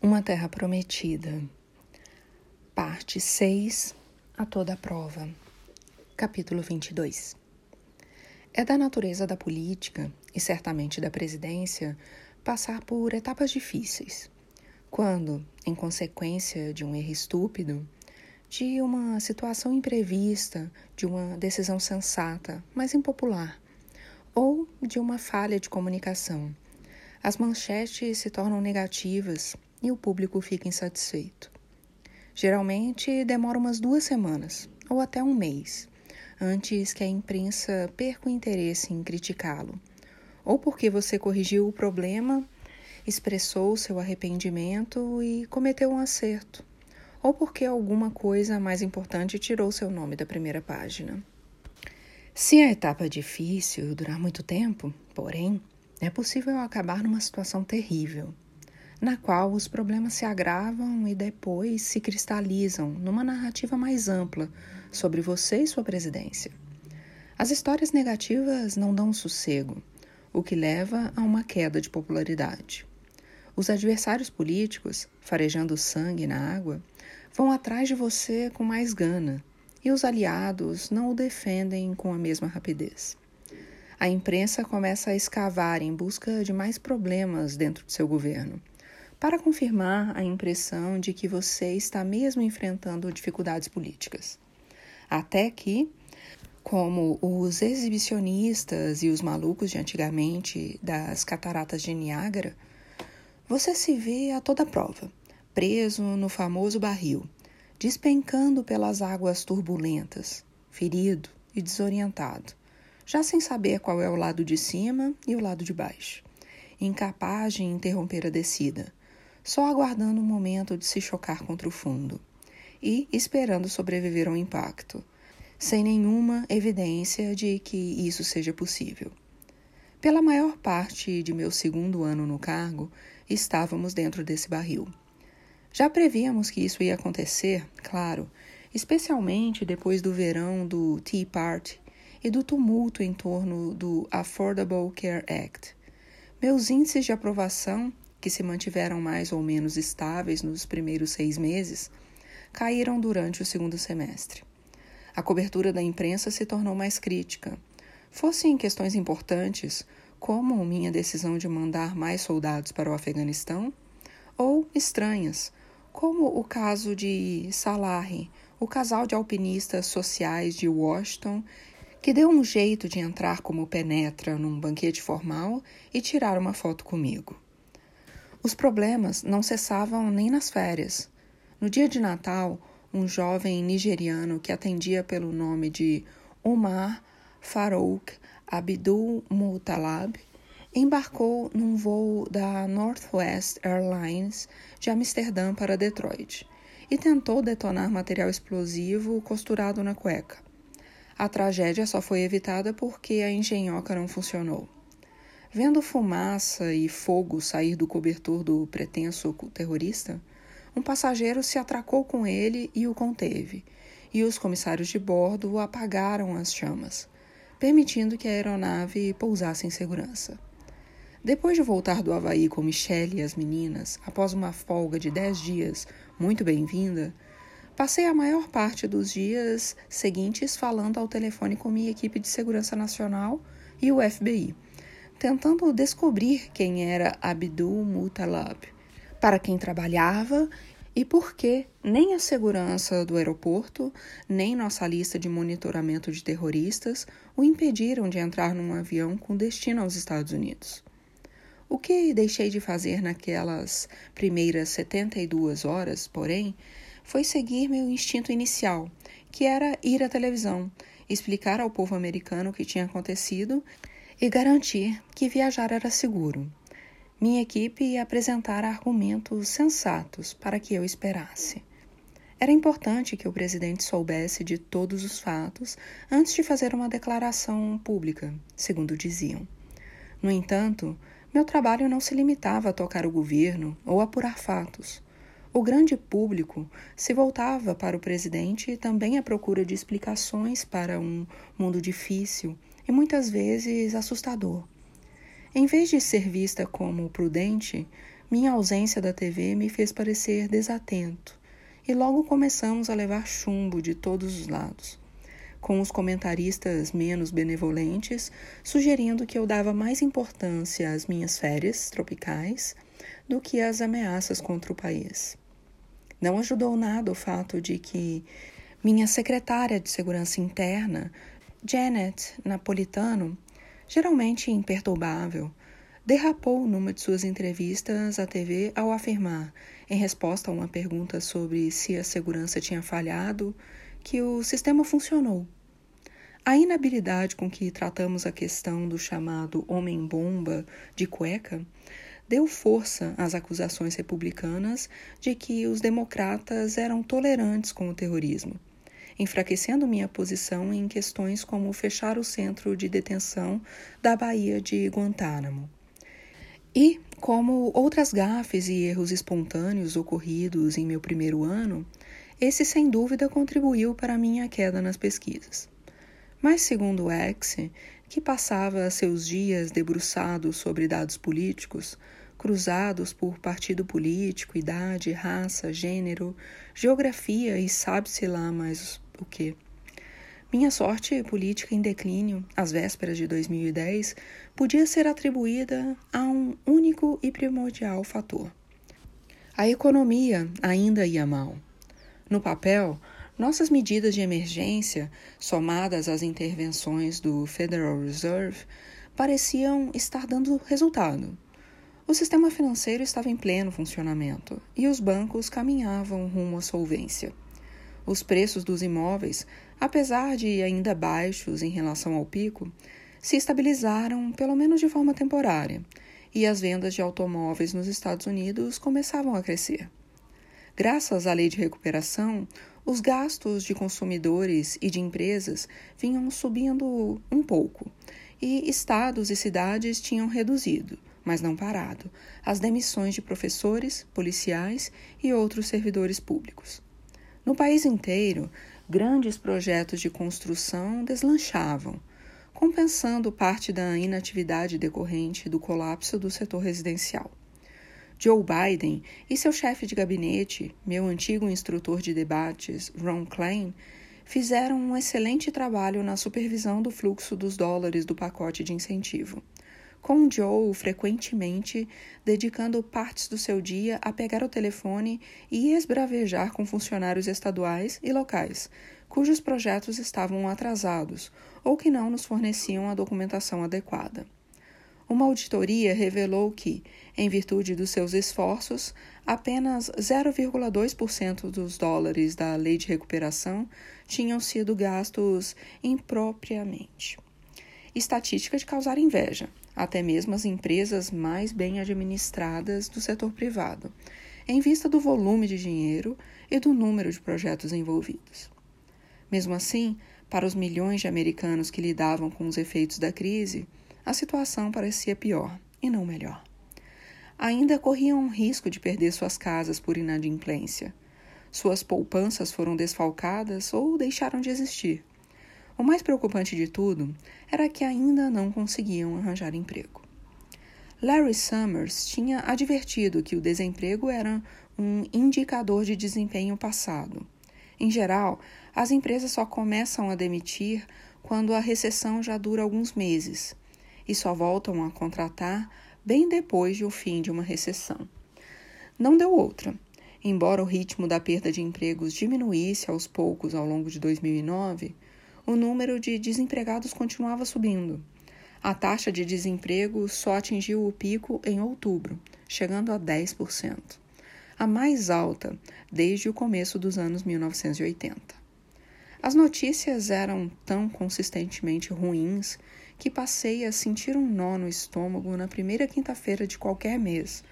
Uma Terra Prometida, Parte 6 A Toda Prova, Capítulo 22 É da natureza da política, e certamente da presidência, passar por etapas difíceis. Quando, em consequência de um erro estúpido, de uma situação imprevista, de uma decisão sensata, mas impopular, ou de uma falha de comunicação, as manchetes se tornam negativas e o público fica insatisfeito. Geralmente demora umas duas semanas ou até um mês antes que a imprensa perca o interesse em criticá-lo, ou porque você corrigiu o problema, expressou seu arrependimento e cometeu um acerto, ou porque alguma coisa mais importante tirou seu nome da primeira página. Se a etapa é difícil durar muito tempo, porém, é possível acabar numa situação terrível na qual os problemas se agravam e depois se cristalizam numa narrativa mais ampla sobre você e sua presidência. As histórias negativas não dão sossego, o que leva a uma queda de popularidade. Os adversários políticos, farejando sangue na água, vão atrás de você com mais gana, e os aliados não o defendem com a mesma rapidez. A imprensa começa a escavar em busca de mais problemas dentro do seu governo para confirmar a impressão de que você está mesmo enfrentando dificuldades políticas. Até que, como os exibicionistas e os malucos de antigamente das cataratas de Niágara, você se vê a toda prova, preso no famoso barril, despencando pelas águas turbulentas, ferido e desorientado, já sem saber qual é o lado de cima e o lado de baixo, incapaz de interromper a descida só aguardando o momento de se chocar contra o fundo e esperando sobreviver ao impacto, sem nenhuma evidência de que isso seja possível. Pela maior parte de meu segundo ano no cargo, estávamos dentro desse barril. Já prevíamos que isso ia acontecer, claro, especialmente depois do verão do Tea Party e do tumulto em torno do Affordable Care Act. Meus índices de aprovação que se mantiveram mais ou menos estáveis nos primeiros seis meses, caíram durante o segundo semestre. A cobertura da imprensa se tornou mais crítica. Fossem questões importantes, como minha decisão de mandar mais soldados para o Afeganistão, ou estranhas, como o caso de Salahi, o casal de alpinistas sociais de Washington que deu um jeito de entrar como penetra num banquete formal e tirar uma foto comigo. Os problemas não cessavam nem nas férias. No dia de Natal, um jovem nigeriano que atendia pelo nome de Omar Farouk Abdul Mutalab embarcou num voo da Northwest Airlines de Amsterdã para Detroit e tentou detonar material explosivo costurado na cueca. A tragédia só foi evitada porque a engenhoca não funcionou. Vendo fumaça e fogo sair do cobertor do pretenso terrorista, um passageiro se atracou com ele e o conteve, e os comissários de bordo apagaram as chamas, permitindo que a aeronave pousasse em segurança. Depois de voltar do Havaí com Michelle e as meninas, após uma folga de dez dias muito bem-vinda, passei a maior parte dos dias seguintes falando ao telefone com minha equipe de segurança nacional e o FBI tentando descobrir quem era Abdul Mutalab, para quem trabalhava e por que nem a segurança do aeroporto, nem nossa lista de monitoramento de terroristas o impediram de entrar num avião com destino aos Estados Unidos. O que deixei de fazer naquelas primeiras 72 horas, porém, foi seguir meu instinto inicial, que era ir à televisão, explicar ao povo americano o que tinha acontecido e garantir que viajar era seguro. Minha equipe ia apresentar argumentos sensatos para que eu esperasse. Era importante que o presidente soubesse de todos os fatos antes de fazer uma declaração pública, segundo diziam. No entanto, meu trabalho não se limitava a tocar o governo ou apurar fatos. O grande público se voltava para o presidente também à procura de explicações para um mundo difícil e muitas vezes assustador. Em vez de ser vista como prudente, Minha ausência da TV me fez parecer desatento, e logo começamos a levar chumbo de todos os lados, com os comentaristas menos benevolentes sugerindo que eu dava mais importância às minhas férias tropicais do que às ameaças contra o país. Não ajudou nada o fato de que minha secretária de segurança interna, Janet Napolitano, geralmente imperturbável, derrapou numa de suas entrevistas à TV ao afirmar, em resposta a uma pergunta sobre se a segurança tinha falhado, que o sistema funcionou. A inabilidade com que tratamos a questão do chamado homem-bomba de cueca deu força às acusações republicanas de que os democratas eram tolerantes com o terrorismo, enfraquecendo minha posição em questões como fechar o centro de detenção da Baía de Guantánamo. E, como outras gafes e erros espontâneos ocorridos em meu primeiro ano, esse sem dúvida contribuiu para minha queda nas pesquisas. Mas, segundo X, que passava seus dias debruçado sobre dados políticos, cruzados por partido político, idade, raça, gênero, geografia e sabe-se lá mais o que. Minha sorte política em declínio, às vésperas de 2010, podia ser atribuída a um único e primordial fator. A economia ainda ia mal. No papel, nossas medidas de emergência, somadas às intervenções do Federal Reserve, pareciam estar dando resultado. O sistema financeiro estava em pleno funcionamento e os bancos caminhavam rumo à solvência. Os preços dos imóveis, apesar de ainda baixos em relação ao pico, se estabilizaram, pelo menos de forma temporária, e as vendas de automóveis nos Estados Unidos começavam a crescer. Graças à lei de recuperação, os gastos de consumidores e de empresas vinham subindo um pouco, e estados e cidades tinham reduzido, mas não parado, as demissões de professores, policiais e outros servidores públicos. No país inteiro, grandes projetos de construção deslanchavam, compensando parte da inatividade decorrente do colapso do setor residencial. Joe Biden e seu chefe de gabinete, meu antigo instrutor de debates, Ron Klein, fizeram um excelente trabalho na supervisão do fluxo dos dólares do pacote de incentivo Joe frequentemente dedicando partes do seu dia a pegar o telefone e esbravejar com funcionários estaduais e locais, cujos projetos estavam atrasados ou que não nos forneciam a documentação adequada. Uma auditoria revelou que, em virtude dos seus esforços, apenas 0,2% dos dólares da lei de recuperação tinham sido gastos impropriamente. Estatística de causar inveja, até mesmo as empresas mais bem administradas do setor privado, em vista do volume de dinheiro e do número de projetos envolvidos. Mesmo assim, para os milhões de americanos que lidavam com os efeitos da crise, a situação parecia pior e não melhor. Ainda corriam o risco de perder suas casas por inadimplência. Suas poupanças foram desfalcadas ou deixaram de existir. O mais preocupante de tudo era que ainda não conseguiam arranjar emprego. Larry Summers tinha advertido que o desemprego era um indicador de desempenho passado. Em geral, as empresas só começam a demitir quando a recessão já dura alguns meses e só voltam a contratar bem depois do fim de uma recessão. Não deu outra. Embora o ritmo da perda de empregos diminuísse aos poucos ao longo de 2009, o número de desempregados continuava subindo. A taxa de desemprego só atingiu o pico em outubro, chegando a 10%, a mais alta desde o começo dos anos 1980. As notícias eram tão consistentemente ruins que passei a sentir um nó no estômago na primeira quinta-feira de qualquer mês,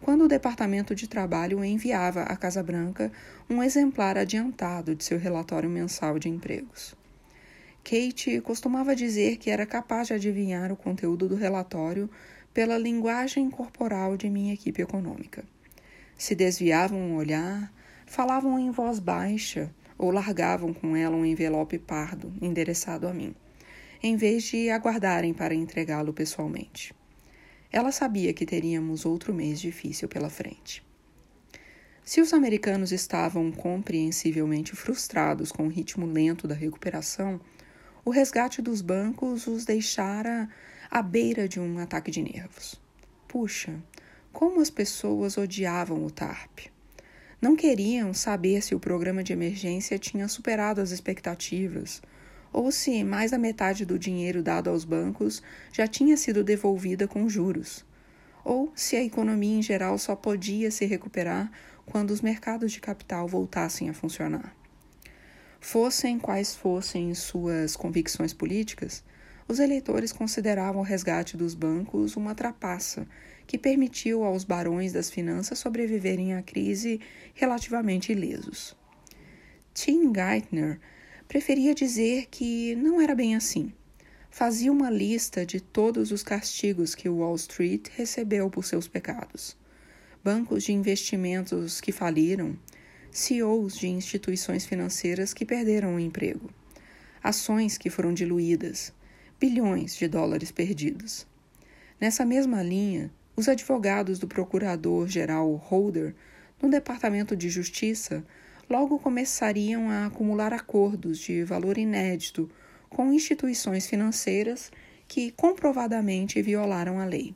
quando o Departamento de Trabalho enviava à Casa Branca um exemplar adiantado de seu relatório mensal de empregos. Kate costumava dizer que era capaz de adivinhar o conteúdo do relatório pela linguagem corporal de minha equipe econômica. Se desviavam um olhar, falavam em voz baixa ou largavam com ela um envelope pardo endereçado a mim, em vez de aguardarem para entregá-lo pessoalmente. ela sabia que teríamos outro mês difícil pela frente. Se os americanos estavam compreensivelmente frustrados com o ritmo lento da recuperação, o resgate dos bancos os deixara à beira de um ataque de nervos. Puxa, como as pessoas odiavam o TARP. Não queriam saber se o programa de emergência tinha superado as expectativas ou se mais da metade do dinheiro dado aos bancos já tinha sido devolvida com juros, ou se a economia em geral só podia se recuperar quando os mercados de capital voltassem a funcionar. Fossem quais fossem suas convicções políticas, os eleitores consideravam o resgate dos bancos uma trapaça que permitiu aos barões das finanças sobreviverem à crise relativamente ilesos. Tim Geithner preferia dizer que não era bem assim. Fazia uma lista de todos os castigos que Wall Street recebeu por seus pecados. Bancos de investimentos que faliram, CEOs de instituições financeiras que perderam o emprego, ações que foram diluídas, bilhões de dólares perdidos. Nessa mesma linha, os advogados do procurador-geral Holder, no Departamento de Justiça, logo começariam a acumular acordos de valor inédito com instituições financeiras que comprovadamente violaram a lei.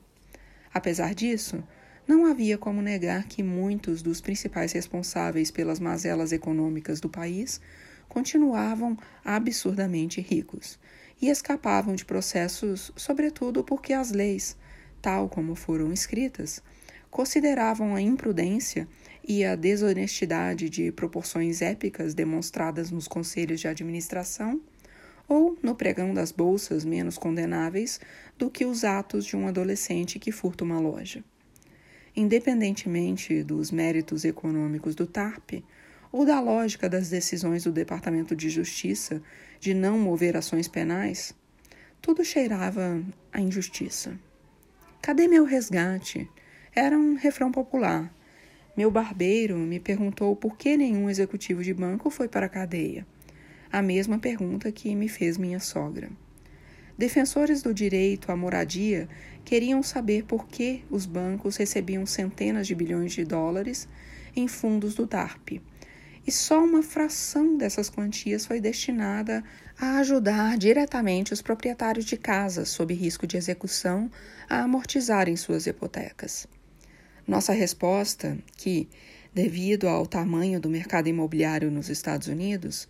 Apesar disso, não havia como negar que muitos dos principais responsáveis pelas mazelas econômicas do país continuavam absurdamente ricos e escapavam de processos, sobretudo porque as leis, tal como foram escritas, consideravam a imprudência e a desonestidade de proporções épicas demonstradas nos conselhos de administração ou no pregão das bolsas menos condenáveis do que os atos de um adolescente que furta uma loja. Independentemente dos méritos econômicos do TARP ou da lógica das decisões do Departamento de Justiça de não mover ações penais, tudo cheirava a injustiça. Cadê meu resgate? Era um refrão popular meu barbeiro me perguntou por que nenhum executivo de banco foi para a cadeia. A mesma pergunta que me fez minha sogra. Defensores do direito à moradia queriam saber por que os bancos recebiam centenas de bilhões de dólares em fundos do DARP. E só uma fração dessas quantias foi destinada a ajudar diretamente os proprietários de casas sob risco de execução a amortizarem suas hipotecas. Nossa resposta, que, devido ao tamanho do mercado imobiliário nos Estados Unidos,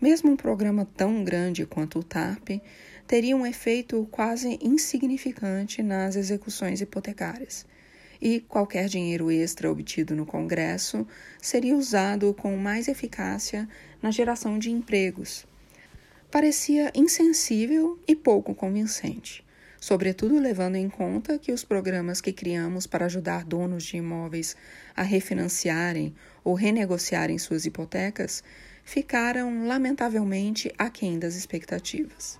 mesmo um programa tão grande quanto o TARP teria um efeito quase insignificante nas execuções hipotecárias, e qualquer dinheiro extra obtido no Congresso seria usado com mais eficácia na geração de empregos. Parecia insensível e pouco convincente sobretudo levando em conta que os programas que criamos para ajudar donos de imóveis a refinanciarem ou renegociarem suas hipotecas ficaram lamentavelmente aquém das expectativas.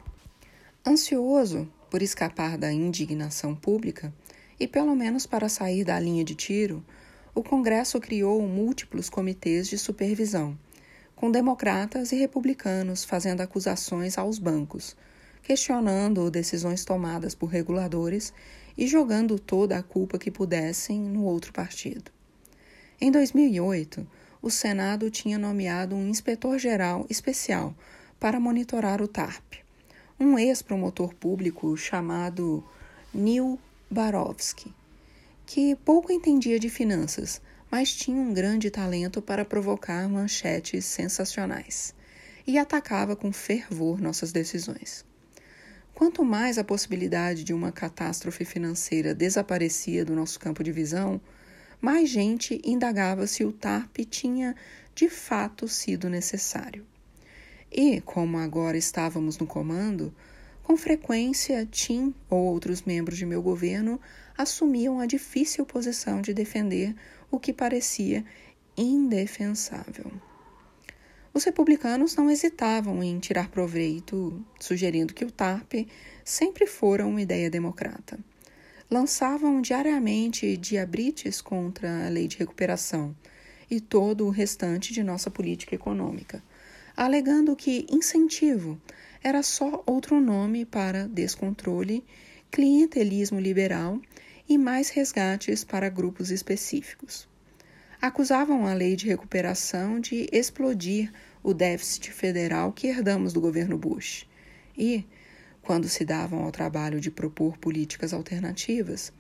Ansioso por escapar da indignação pública e pelo menos para sair da linha de tiro, o Congresso criou múltiplos comitês de supervisão, com democratas e republicanos fazendo acusações aos bancos questionando decisões tomadas por reguladores e jogando toda a culpa que pudessem no outro partido. Em 2008, o Senado tinha nomeado um inspetor-geral especial para monitorar o TARP, um ex-promotor público chamado Neil Barofsky, que pouco entendia de finanças, mas tinha um grande talento para provocar manchetes sensacionais e atacava com fervor nossas decisões. Quanto mais a possibilidade de uma catástrofe financeira desaparecia do nosso campo de visão, mais gente indagava se o TARP tinha de fato sido necessário. E, como agora estávamos no comando, com frequência Tim ou outros membros de meu governo assumiam a difícil posição de defender o que parecia indefensável. Os republicanos não hesitavam em tirar proveito, sugerindo que o TARP sempre fora uma ideia democrata. Lançavam diariamente diabrites contra a lei de recuperação e todo o restante de nossa política econômica, alegando que incentivo era só outro nome para descontrole, clientelismo liberal e mais resgates para grupos específicos. Acusavam a lei de recuperação de explodir o déficit federal que herdamos do governo Bush e, quando se davam ao trabalho de propor políticas alternativas,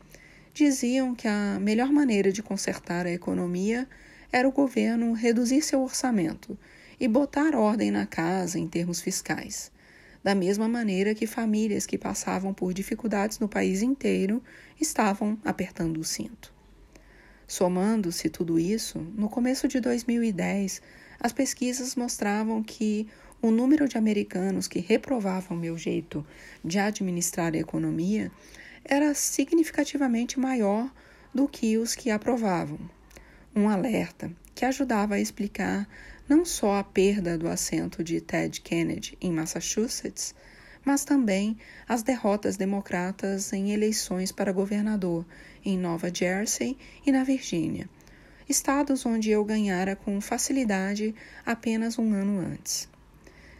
diziam que a melhor maneira de consertar a economia era o governo reduzir seu orçamento e botar ordem na casa em termos fiscais, da mesma maneira que famílias que passavam por dificuldades no país inteiro estavam apertando o cinto. Somando-se tudo isso, no começo de 2010, as pesquisas mostravam que o número de americanos que reprovavam meu jeito de administrar a economia era significativamente maior do que os que aprovavam. Um alerta que ajudava a explicar não só a perda do assento de Ted Kennedy em Massachusetts, mas também as derrotas democratas em eleições para governador em Nova Jersey e na Virgínia, estados onde eu ganhara com facilidade apenas um ano antes.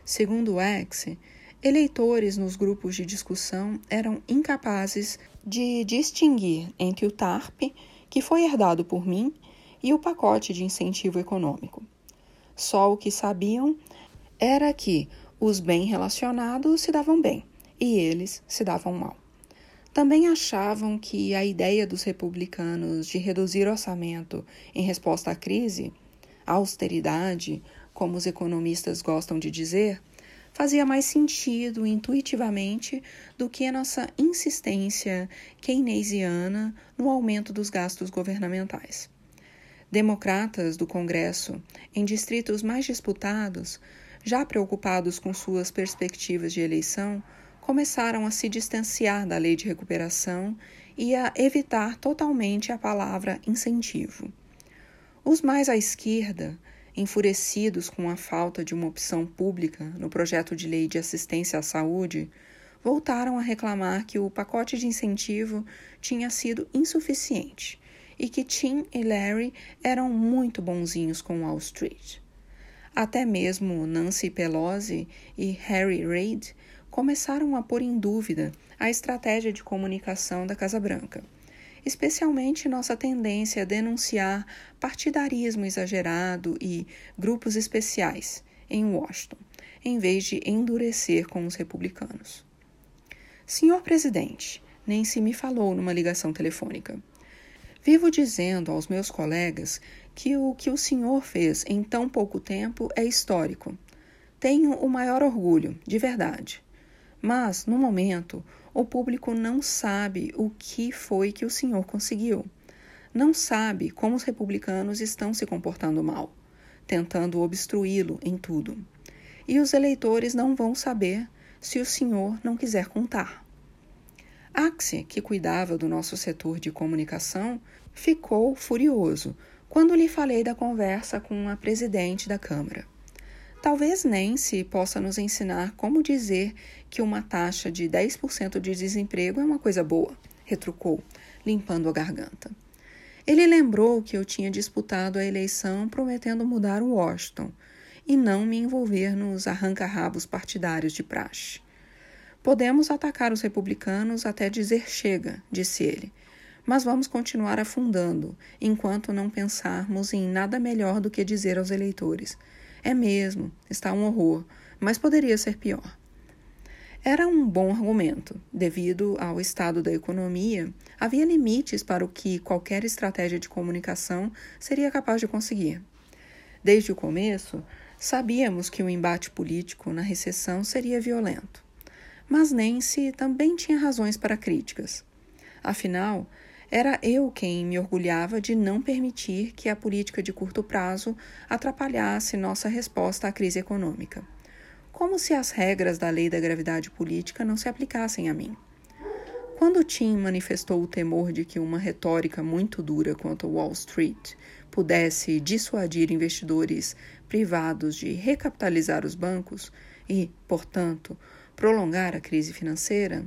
Segundo o X, Eleitores nos grupos de discussão eram incapazes de distinguir entre o TARP, que foi herdado por mim, e o pacote de incentivo econômico. Só o que sabiam era que os bem relacionados se davam bem e eles se davam mal. Também achavam que a ideia dos republicanos de reduzir orçamento em resposta à crise, austeridade, como os economistas gostam de dizer, fazia mais sentido intuitivamente do que a nossa insistência keynesiana no aumento dos gastos governamentais. Democratas do Congresso, em distritos mais disputados, já preocupados com suas perspectivas de eleição, começaram a se distanciar da lei de recuperação e a evitar totalmente a palavra incentivo. Os mais à esquerda, enfurecidos com a falta de uma opção pública no projeto de lei de assistência à saúde, voltaram a reclamar que o pacote de incentivo tinha sido insuficiente e que Tim e Larry eram muito bonzinhos com Wall Street. Até mesmo Nancy Pelosi e Harry Reid começaram a pôr em dúvida a estratégia de comunicação da Casa Branca especialmente nossa tendência a denunciar partidarismo exagerado e grupos especiais em Washington, em vez de endurecer com os republicanos. Senhor presidente, nem se me falou numa ligação telefônica. Vivo dizendo aos meus colegas que o que o senhor fez em tão pouco tempo é histórico. Tenho o maior orgulho, de verdade. Mas, no momento, o público não sabe o que foi que o senhor conseguiu. Não sabe como os republicanos estão se comportando mal, tentando obstruí-lo em tudo. E os eleitores não vão saber se o senhor não quiser contar. Axie, que cuidava do nosso setor de comunicação, ficou furioso quando lhe falei da conversa com a presidente da Câmara. Talvez Nancy possa nos ensinar como dizer que uma taxa de 10% de desemprego é uma coisa boa, retrucou, limpando a garganta. Ele lembrou que eu tinha disputado a eleição prometendo mudar o Washington e não me envolver nos arranca-rabos partidários de praxe. Podemos atacar os republicanos até dizer chega, disse ele, mas vamos continuar afundando enquanto não pensarmos em nada melhor do que dizer aos eleitores é mesmo, está um horror, mas poderia ser pior. Era um bom argumento. Devido ao estado da economia, havia limites para o que qualquer estratégia de comunicação seria capaz de conseguir. Desde o começo, sabíamos que o embate político na recessão seria violento. Mas Nancy também tinha razões para críticas. Afinal, era eu quem me orgulhava de não permitir que a política de curto prazo atrapalhasse nossa resposta à crise econômica. Como se as regras da lei da gravidade política não se aplicassem a mim. Quando Tim manifestou o temor de que uma retórica muito dura quanto Wall Street pudesse dissuadir investidores privados de recapitalizar os bancos e, portanto, prolongar a crise financeira,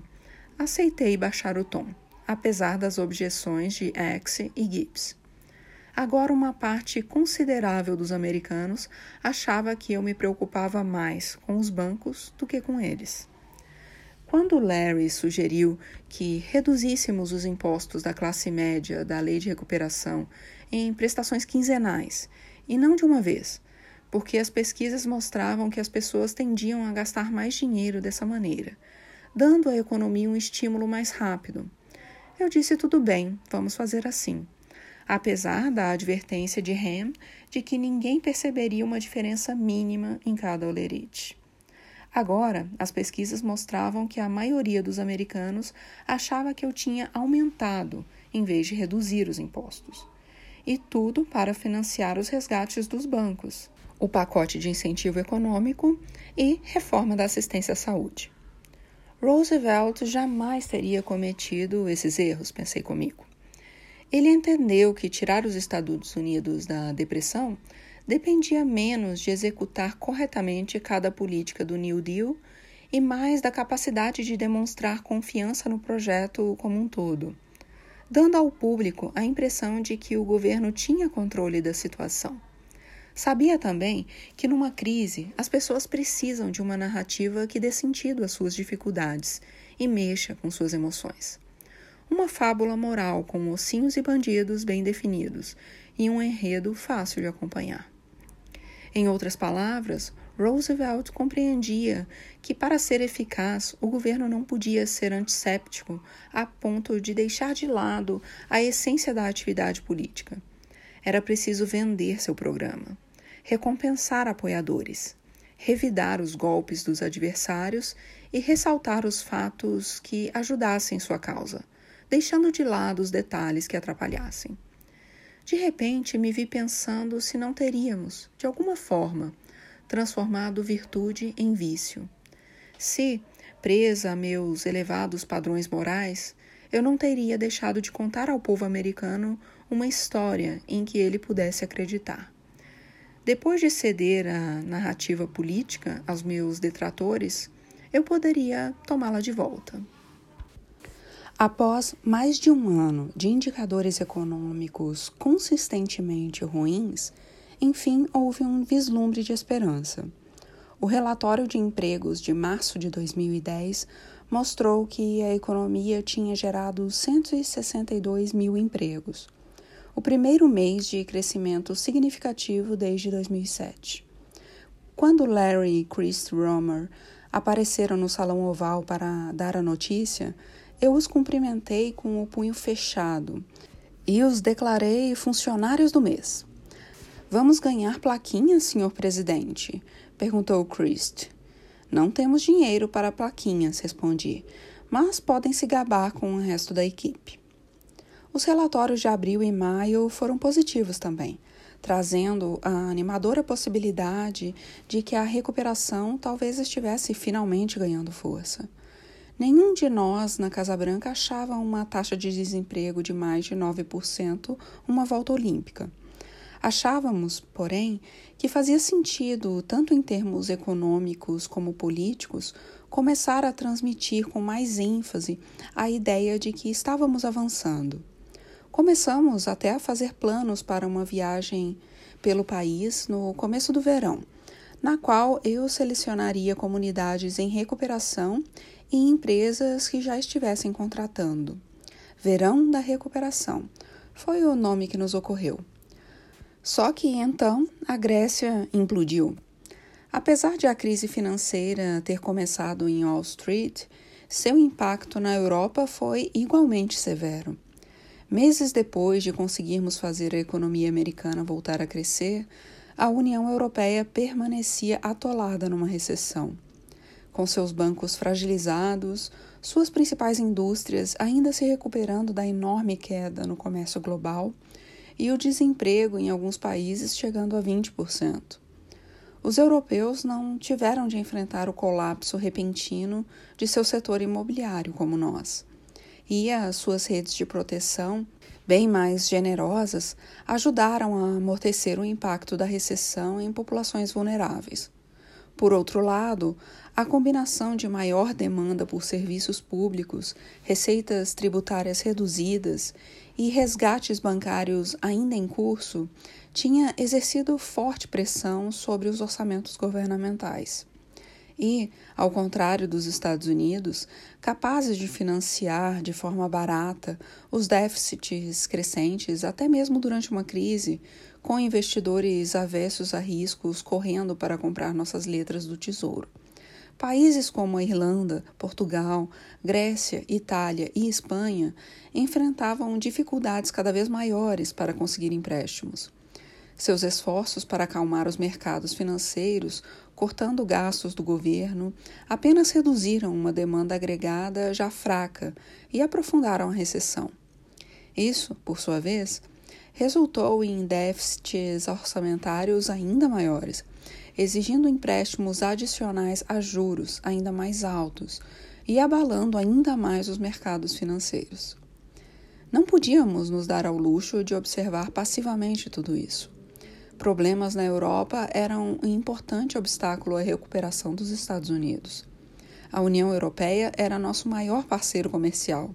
aceitei baixar o tom apesar das objeções de Axe e Gibbs. Agora, uma parte considerável dos americanos achava que eu me preocupava mais com os bancos do que com eles. Quando Larry sugeriu que reduzíssemos os impostos da classe média da lei de recuperação em prestações quinzenais e não de uma vez, porque as pesquisas mostravam que as pessoas tendiam a gastar mais dinheiro dessa maneira, dando à economia um estímulo mais rápido. Eu disse tudo bem, vamos fazer assim. Apesar da advertência de Ham de que ninguém perceberia uma diferença mínima em cada olerite. Agora, as pesquisas mostravam que a maioria dos americanos achava que eu tinha aumentado em vez de reduzir os impostos. E tudo para financiar os resgates dos bancos, o pacote de incentivo econômico e reforma da assistência à saúde. Roosevelt jamais teria cometido esses erros, pensei comigo. Ele entendeu que tirar os Estados Unidos da depressão dependia menos de executar corretamente cada política do New Deal e mais da capacidade de demonstrar confiança no projeto como um todo, dando ao público a impressão de que o governo tinha controle da situação. Sabia também que numa crise as pessoas precisam de uma narrativa que dê sentido às suas dificuldades e mexa com suas emoções. Uma fábula moral com mocinhos e bandidos bem definidos e um enredo fácil de acompanhar. Em outras palavras, Roosevelt compreendia que, para ser eficaz, o governo não podia ser antisséptico a ponto de deixar de lado a essência da atividade política. Era preciso vender seu programa, recompensar apoiadores, revidar os golpes dos adversários e ressaltar os fatos que ajudassem sua causa, deixando de lado os detalhes que atrapalhassem. De repente me vi pensando se não teríamos, de alguma forma, transformado virtude em vício. Se, presa a meus elevados padrões morais, eu não teria deixado de contar ao povo americano uma história em que ele pudesse acreditar. Depois de ceder a narrativa política aos meus detratores, eu poderia tomá-la de volta. Após mais de um ano de indicadores econômicos consistentemente ruins, enfim houve um vislumbre de esperança. O relatório de empregos de março de 2010 mostrou que a economia tinha gerado 162 mil empregos, o primeiro mês de crescimento significativo desde 2007. Quando Larry e Chris Romer apareceram no Salão Oval para dar a notícia, eu os cumprimentei com o punho fechado e os declarei funcionários do mês. Vamos ganhar plaquinhas, senhor presidente? perguntou Christ. Não temos dinheiro para plaquinhas, respondi, mas podem se gabar com o resto da equipe. Os relatórios de abril e maio foram positivos também, trazendo a animadora possibilidade de que a recuperação talvez estivesse finalmente ganhando força. Nenhum de nós na Casa Branca achava uma taxa de desemprego de mais de 9% uma volta olímpica. Achávamos, porém, que fazia sentido, tanto em termos econômicos como políticos, começar a transmitir com mais ênfase a ideia de que estávamos avançando. Começamos até a fazer planos para uma viagem pelo país no começo do verão, na qual eu selecionaria comunidades em recuperação e empresas que já estivessem contratando. Verão da Recuperação foi o nome que nos ocorreu. Só que então a Grécia implodiu. Apesar de a crise financeira ter começado em Wall Street, seu impacto na Europa foi igualmente severo. Meses depois de conseguirmos fazer a economia americana voltar a crescer, a União Europeia permanecia atolada numa recessão com seus bancos fragilizados, suas principais indústrias ainda se recuperando da enorme queda no comércio global e o desemprego em alguns países chegando a 20%. Os europeus não tiveram de enfrentar o colapso repentino de seu setor imobiliário como nós. E as suas redes de proteção, bem mais generosas, ajudaram a amortecer o impacto da recessão em populações vulneráveis. Por outro lado, a combinação de maior demanda por serviços públicos, receitas tributárias reduzidas e resgates bancários ainda em curso tinha exercido forte pressão sobre os orçamentos governamentais. e, ao contrário dos Estados Unidos, capazes de financiar de forma barata os déficits crescentes, até mesmo durante uma crise, com investidores avessos a riscos correndo para comprar nossas letras do tesouro. Países como a Irlanda, Portugal, Grécia, Itália e Espanha enfrentavam dificuldades cada vez maiores para conseguir empréstimos. Seus esforços para acalmar os mercados financeiros, cortando gastos do governo, apenas reduziram uma demanda agregada já fraca e aprofundaram a recessão. Isso, por sua vez, resultou em déficits orçamentários ainda maiores, exigindo empréstimos adicionais a juros ainda mais altos e abalando ainda mais os mercados financeiros. Não podíamos nos dar ao luxo de observar passivamente tudo isso. Problemas na Europa eram um importante obstáculo à recuperação dos Estados Unidos. A União Europeia era nosso maior parceiro comercial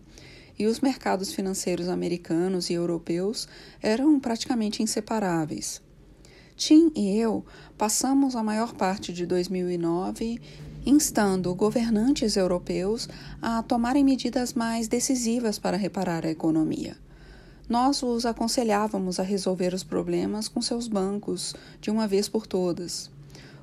e os mercados financeiros americanos e europeus eram praticamente inseparáveis. Tim e eu passamos a maior parte de 2009 instando governantes europeus a tomarem medidas mais decisivas para reparar a economia. Nós os aconselhávamos a resolver os problemas com seus bancos de uma vez por todas.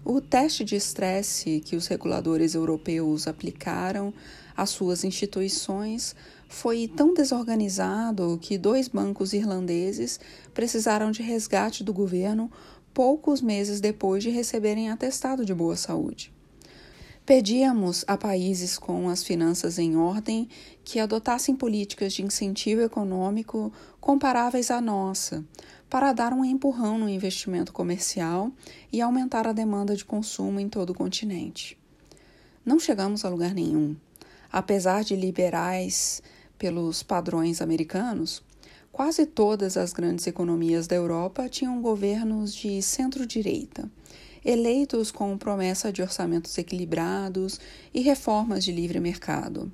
O teste de estresse que os reguladores europeus aplicaram às suas instituições foi tão desorganizado que dois bancos irlandeses precisaram de resgate do governo poucos meses depois de receberem atestado de boa saúde. Pedíamos a países com as finanças em ordem que adotassem políticas de incentivo econômico comparáveis à nossa, para dar um empurrão no investimento comercial e aumentar a demanda de consumo em todo o continente. Não chegamos a lugar nenhum. Apesar de liberais pelos padrões americanos, Quase todas as grandes economias da Europa tinham governos de centro-direita, eleitos com promessa de orçamentos equilibrados e reformas de livre mercado,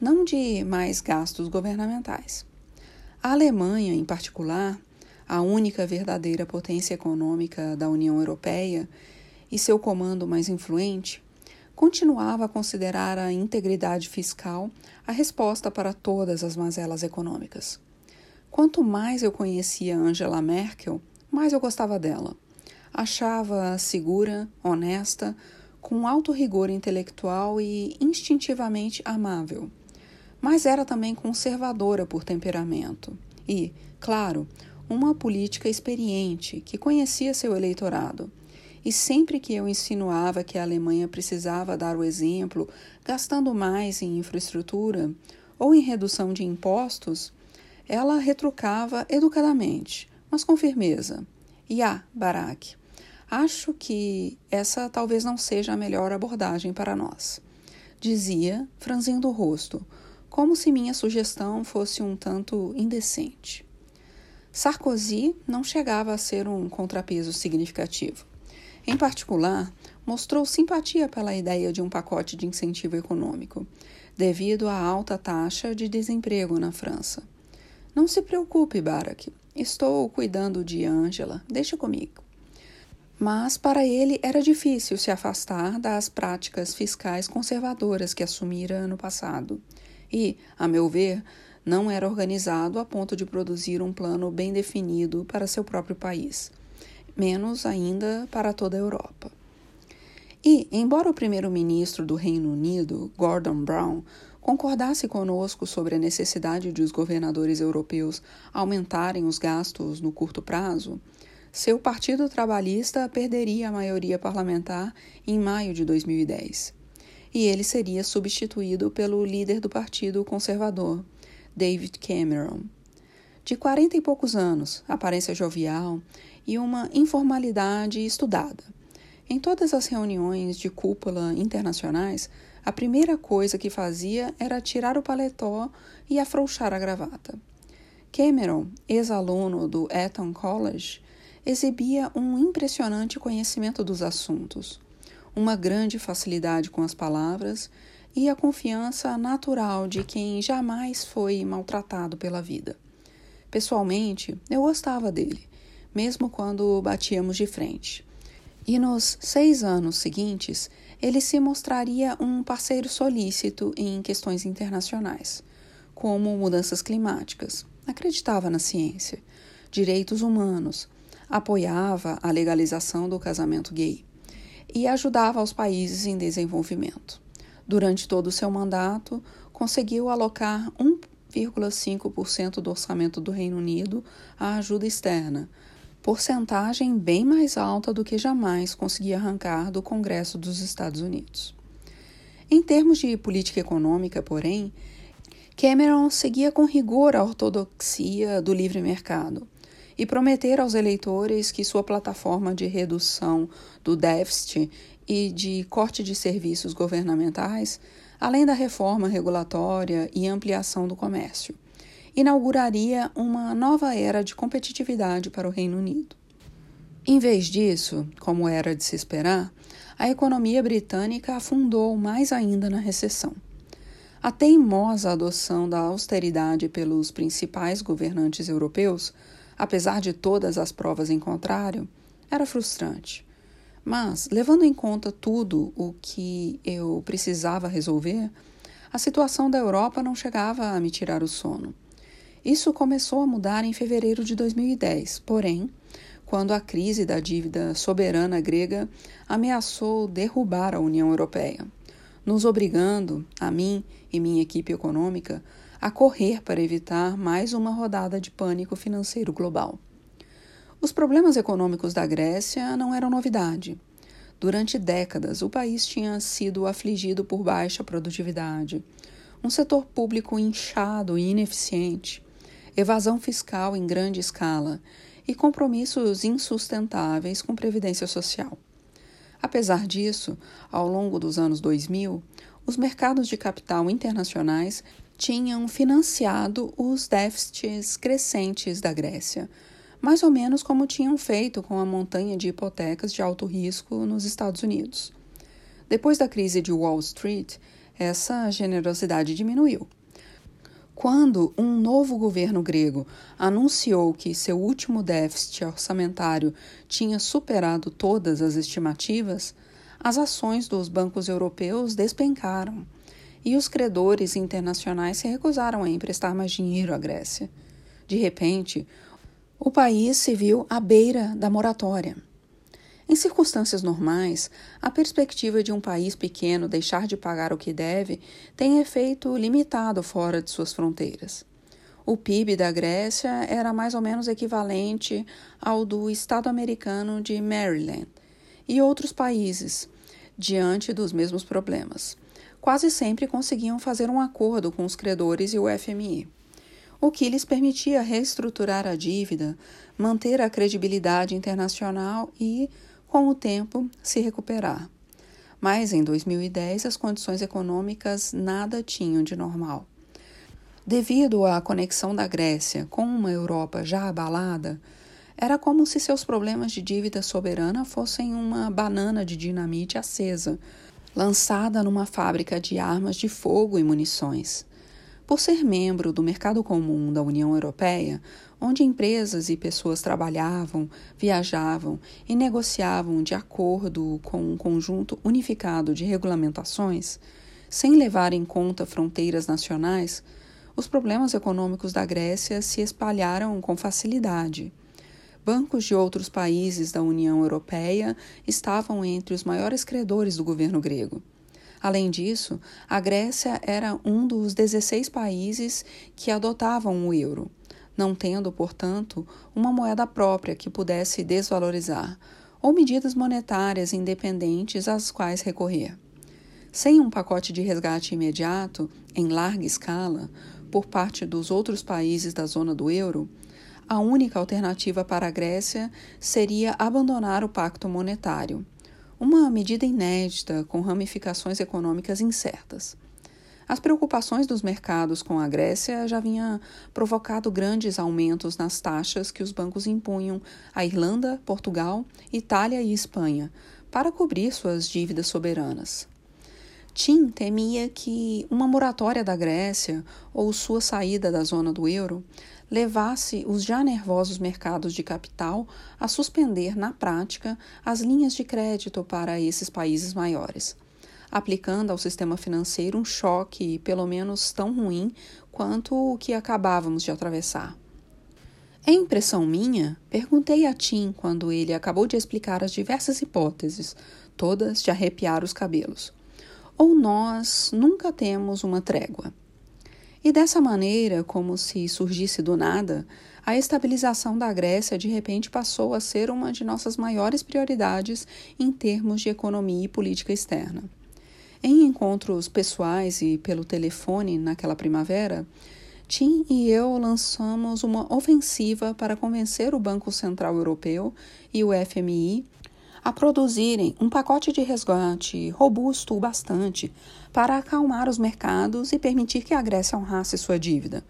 não de mais gastos governamentais. A Alemanha, em particular, a única verdadeira potência econômica da União Europeia e seu comando mais influente, continuava a considerar a integridade fiscal a resposta para todas as mazelas econômicas. Quanto mais eu conhecia Angela Merkel, mais eu gostava dela. Achava-a segura, honesta, com alto rigor intelectual e instintivamente amável. Mas era também conservadora por temperamento e, claro, uma política experiente que conhecia seu eleitorado. E sempre que eu insinuava que a Alemanha precisava dar o exemplo, gastando mais em infraestrutura ou em redução de impostos, ela retrucava educadamente, mas com firmeza. Ya, Barak, acho que essa talvez não seja a melhor abordagem para nós. Dizia, franzindo o rosto, como se minha sugestão fosse um tanto indecente. Sarkozy não chegava a ser um contrapeso significativo. Em particular, mostrou simpatia pela ideia de um pacote de incentivo econômico, devido à alta taxa de desemprego na França. Não se preocupe, Barack. Estou cuidando de Angela. Deixa comigo. Mas para ele era difícil se afastar das práticas fiscais conservadoras que assumira ano passado. E, a meu ver, não era organizado a ponto de produzir um plano bem definido para seu próprio país, menos ainda para toda a Europa. E, embora o primeiro-ministro do Reino Unido, Gordon Brown, concordasse conosco sobre a necessidade de os governadores europeus aumentarem os gastos no curto prazo, seu Partido Trabalhista perderia a maioria parlamentar em maio de 2010. E ele seria substituído pelo líder do Partido Conservador, David Cameron. De quarenta e poucos anos, aparência jovial e uma informalidade estudada. Em todas as reuniões de cúpula internacionais, a primeira coisa que fazia era tirar o paletó e afrouxar a gravata. Cameron, ex-aluno do Eton College, exibia um impressionante conhecimento dos assuntos, uma grande facilidade com as palavras e a confiança natural de quem jamais foi maltratado pela vida. Pessoalmente, eu gostava dele, mesmo quando batíamos de frente. E nos seis anos seguintes, ele se mostraria um parceiro solícito em questões internacionais, como mudanças climáticas, acreditava na ciência, direitos humanos, apoiava a legalização do casamento gay e ajudava os países em desenvolvimento. Durante todo o seu mandato, conseguiu alocar 1,5% do orçamento do Reino Unido à ajuda externa, porcentagem bem mais alta do que jamais conseguia arrancar do Congresso dos Estados Unidos. Em termos de política econômica, porém, Cameron seguia com rigor a ortodoxia do livre mercado e prometer aos eleitores que sua plataforma de redução do déficit e de corte de serviços governamentais, além da reforma regulatória e ampliação do comércio, inauguraria uma nova era de competitividade para o Reino Unido. Em vez disso, como era de se esperar, a economia britânica afundou mais ainda na recessão. A teimosa adoção da austeridade pelos principais governantes europeus, apesar de todas as provas em contrário, era frustrante. Mas, levando em conta tudo o que eu precisava resolver, a situação da Europa não chegava a me tirar o sono. Isso começou a mudar em fevereiro de 2010, porém, quando a crise da dívida soberana grega ameaçou derrubar a União Europeia nos obrigando, a mim e minha equipe econômica, a correr para evitar mais uma rodada de pânico financeiro global. Os problemas econômicos da Grécia não eram novidade. Durante décadas, o país tinha sido afligido por baixa produtividade, um setor público inchado e ineficiente, evasão fiscal em grande escala e compromissos insustentáveis com previdência social. Apesar disso, ao longo dos anos 2000, os mercados de capital internacionais tinham financiado os déficits crescentes da Grécia, mais ou menos como tinham feito com a montanha de hipotecas de alto risco nos Estados Unidos. Depois da crise de Wall Street, essa generosidade diminuiu. Quando um novo governo grego anunciou que seu último déficit orçamentário tinha superado todas as estimativas, as ações dos bancos europeus despencaram e os credores internacionais se recusaram a emprestar mais dinheiro à Grécia. De repente, o país se viu à beira da moratória. Em circunstâncias normais, a perspectiva de um país pequeno deixar de pagar o que deve tem efeito limitado fora de suas fronteiras. O PIB da Grécia era mais ou menos equivalente ao do estado americano de Maryland e outros países, diante dos mesmos problemas. Quase sempre conseguiam fazer um acordo com os credores e o FMI, o que lhes permitia reestruturar a dívida, manter a credibilidade internacional e com o tempo, se recuperar. Mas em 2010 as condições econômicas nada tinham de normal. Devido à conexão da Grécia com uma Europa já abalada, era como se seus problemas de dívida soberana fossem uma banana de dinamite acesa, lançada numa fábrica de armas de fogo e munições. Por ser membro do mercado comum da União Europeia, onde empresas e pessoas trabalhavam, viajavam e negociavam de acordo com um conjunto unificado de regulamentações, sem levar em conta fronteiras nacionais, os problemas econômicos da Grécia se espalharam com facilidade. Bancos de outros países da União Europeia estavam entre os maiores credores do governo grego. Além disso, a Grécia era um dos 16 países que adotavam o euro, não tendo, portanto, uma moeda própria que pudesse desvalorizar, ou medidas monetárias independentes às quais recorrer. Sem um pacote de resgate imediato, em larga escala, por parte dos outros países da zona do euro, a única alternativa para a Grécia seria abandonar o pacto monetário uma medida inédita com ramificações econômicas incertas. As preocupações dos mercados com a Grécia já vinham provocado grandes aumentos nas taxas que os bancos impunham à Irlanda, Portugal, Itália e Espanha para cobrir suas dívidas soberanas. Tim temia que uma moratória da Grécia ou sua saída da zona do euro levasse os já nervosos mercados de capital a suspender, na prática, as linhas de crédito para esses países maiores, aplicando ao sistema financeiro um choque pelo menos tão ruim quanto o que acabávamos de atravessar. É impressão minha? Perguntei a Tim quando ele acabou de explicar as diversas hipóteses, todas de arrepiar os cabelos. Ou nós nunca temos uma trégua? E dessa maneira, como se surgisse do nada, a estabilização da Grécia de repente passou a ser uma de nossas maiores prioridades em termos de economia e política externa. Em encontros pessoais e pelo telefone naquela primavera, Tim e eu lançamos uma ofensiva para convencer o Banco Central Europeu e o FMI a produzirem um pacote de resgate robusto o bastante para acalmar os mercados e permitir que a Grécia honrasse sua dívida,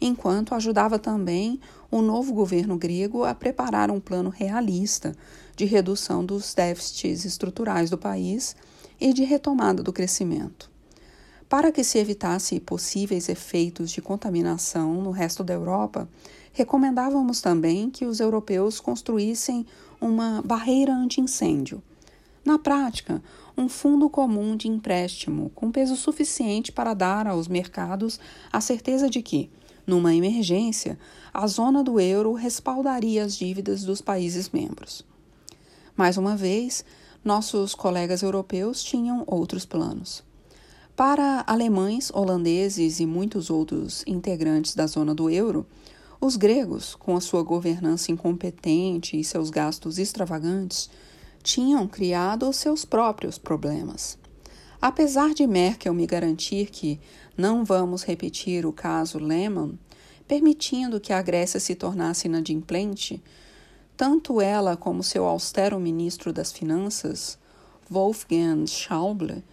enquanto ajudava também o novo governo grego a preparar um plano realista de redução dos déficits estruturais do país e de retomada do crescimento. Para que se evitasse possíveis efeitos de contaminação no resto da Europa, recomendávamos também que os europeus construíssem uma barreira anti-incêndio. Na prática, um fundo comum de empréstimo com peso suficiente para dar aos mercados a certeza de que, numa emergência, a zona do euro respaldaria as dívidas dos países membros. Mais uma vez, nossos colegas europeus tinham outros planos. Para alemães, holandeses e muitos outros integrantes da zona do euro, os gregos, com a sua governança incompetente e seus gastos extravagantes, tinham criado seus próprios problemas. Apesar de Merkel me garantir que não vamos repetir o caso Lehman, permitindo que a Grécia se tornasse inadimplente, tanto ela como seu austero ministro das Finanças, Wolfgang Schauble,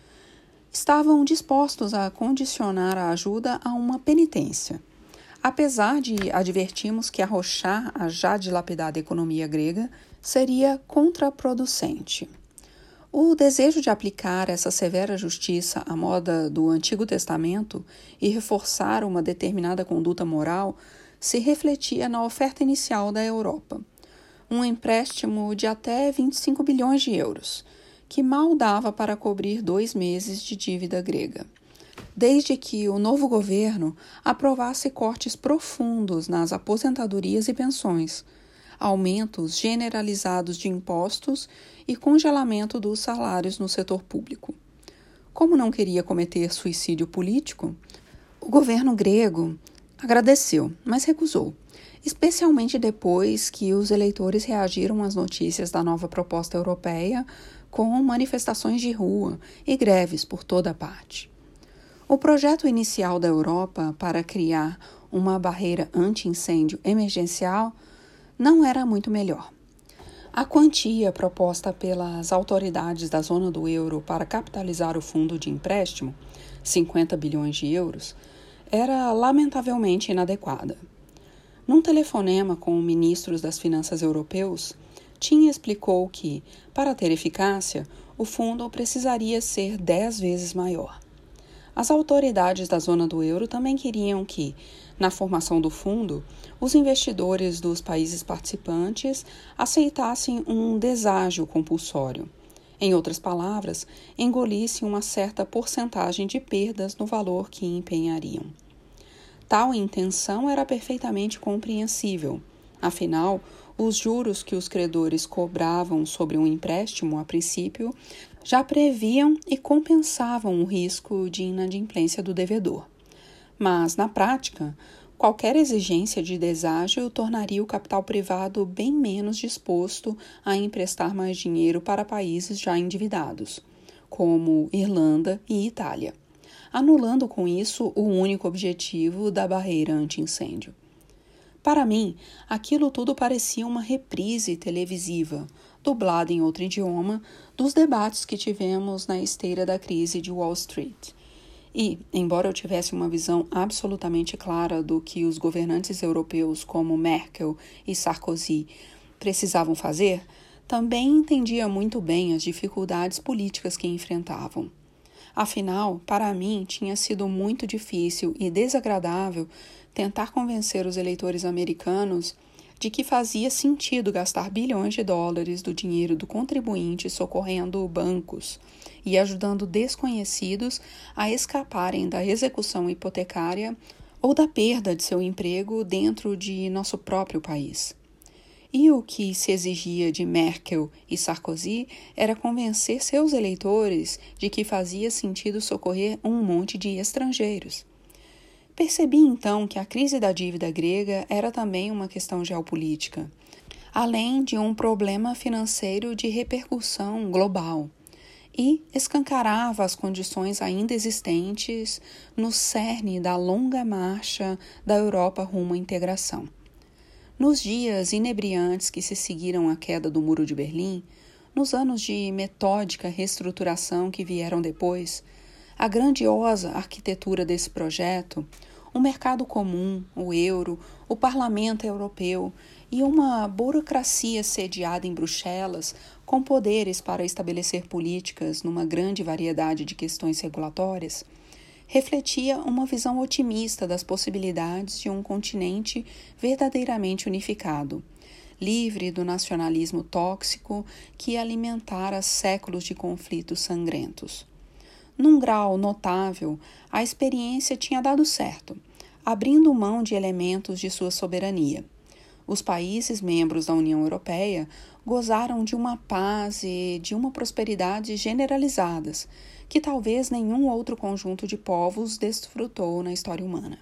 estavam dispostos a condicionar a ajuda a uma penitência. Apesar de advertirmos que arrochar a já dilapidada economia grega seria contraproducente. O desejo de aplicar essa severa justiça à moda do Antigo Testamento e reforçar uma determinada conduta moral se refletia na oferta inicial da Europa. Um empréstimo de até 25 bilhões de euros, que mal dava para cobrir dois meses de dívida grega desde que o novo governo aprovasse cortes profundos nas aposentadorias e pensões, aumentos generalizados de impostos e congelamento dos salários no setor público. Como não queria cometer suicídio político, o governo grego agradeceu, mas recusou, especialmente depois que os eleitores reagiram às notícias da nova proposta europeia com manifestações de rua e greves por toda parte. O projeto inicial da Europa para criar uma barreira anti-incêndio emergencial não era muito melhor. A quantia proposta pelas autoridades da zona do euro para capitalizar o fundo de empréstimo, 50 bilhões de euros, era lamentavelmente inadequada. Num telefonema com ministros das finanças europeus, Tim explicou que, para ter eficácia, o fundo precisaria ser dez vezes maior. As autoridades da zona do euro também queriam que, na formação do fundo, os investidores dos países participantes aceitassem um deságio compulsório. Em outras palavras, engolissem uma certa porcentagem de perdas no valor que empenhariam. Tal intenção era perfeitamente compreensível. Afinal, os juros que os credores cobravam sobre um empréstimo, a princípio, já previam e compensavam o risco de inadimplência do devedor. Mas, na prática, qualquer exigência de deságio tornaria o capital privado bem menos disposto a emprestar mais dinheiro para países já endividados, como Irlanda e Itália, anulando com isso o único objetivo da barreira anti-incêndio. Para mim, aquilo tudo parecia uma reprise televisiva, dublada em outro idioma, dos debates que tivemos na esteira da crise de Wall Street. E, embora eu tivesse uma visão absolutamente clara do que os governantes europeus como Merkel e Sarkozy precisavam fazer, também entendia muito bem as dificuldades políticas que enfrentavam. Afinal, para mim, tinha sido muito difícil e desagradável tentar convencer os eleitores americanos de que fazia sentido gastar bilhões de dólares do dinheiro do contribuinte socorrendo bancos e ajudando desconhecidos a escaparem da execução hipotecária ou da perda de seu emprego dentro de nosso próprio país. E o que se exigia de Merkel e Sarkozy era convencer seus eleitores de que fazia sentido socorrer um monte de estrangeiros. Percebi então que a crise da dívida grega era também uma questão geopolítica, além de um problema financeiro de repercussão global, e escancarava as condições ainda existentes no cerne da longa marcha da Europa rumo à integração. Nos dias inebriantes que se seguiram à queda do Muro de Berlim, nos anos de metódica reestruturação que vieram depois, a grandiosa arquitetura desse projeto, o mercado comum, o euro, o parlamento europeu e uma burocracia sediada em Bruxelas com poderes para estabelecer políticas numa grande variedade de questões regulatórias refletia uma visão otimista das possibilidades de um continente verdadeiramente unificado, livre do nacionalismo tóxico que alimentara séculos de conflitos sangrentos. Num grau notável, a experiência tinha dado certo, abrindo mão de elementos de sua soberania. Os países membros da União Europeia gozaram de uma paz e de uma prosperidade generalizadas, que talvez nenhum outro conjunto de povos desfrutou na história humana.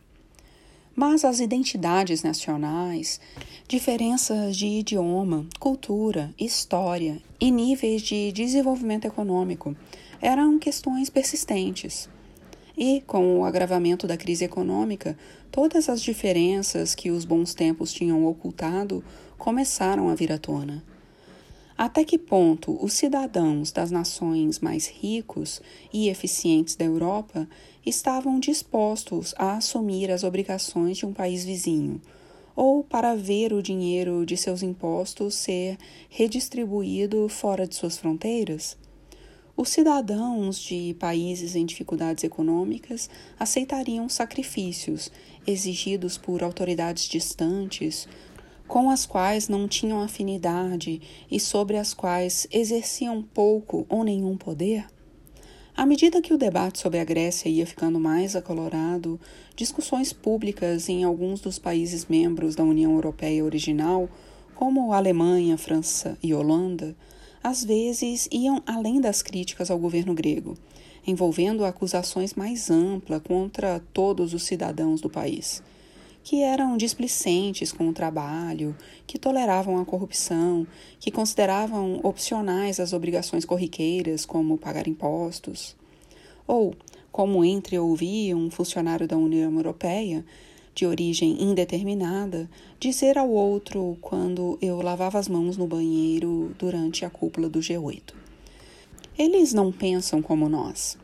Mas as identidades nacionais, diferenças de idioma, cultura, história e níveis de desenvolvimento econômico eram questões persistentes. E, com o agravamento da crise econômica, todas as diferenças que os bons tempos tinham ocultado começaram a vir à tona. Até que ponto os cidadãos das nações mais ricos e eficientes da Europa estavam dispostos a assumir as obrigações de um país vizinho, ou para ver o dinheiro de seus impostos ser redistribuído fora de suas fronteiras? Os cidadãos de países em dificuldades econômicas aceitariam sacrifícios exigidos por autoridades distantes com as quais não tinham afinidade e sobre as quais exerciam pouco ou nenhum poder? À medida que o debate sobre a Grécia ia ficando mais acalorado, discussões públicas em alguns dos países membros da União Europeia original, como Alemanha, França e Holanda, às vezes iam além das críticas ao governo grego, envolvendo acusações mais amplas contra todos os cidadãos do país que eram displicentes com o trabalho, que toleravam a corrupção, que consideravam opcionais as obrigações corriqueiras, como pagar impostos. Ou, como entreouvi um funcionário da União Europeia, de origem indeterminada, dizer ao outro quando eu lavava as mãos no banheiro durante a cúpula do G8. Eles não pensam como nós.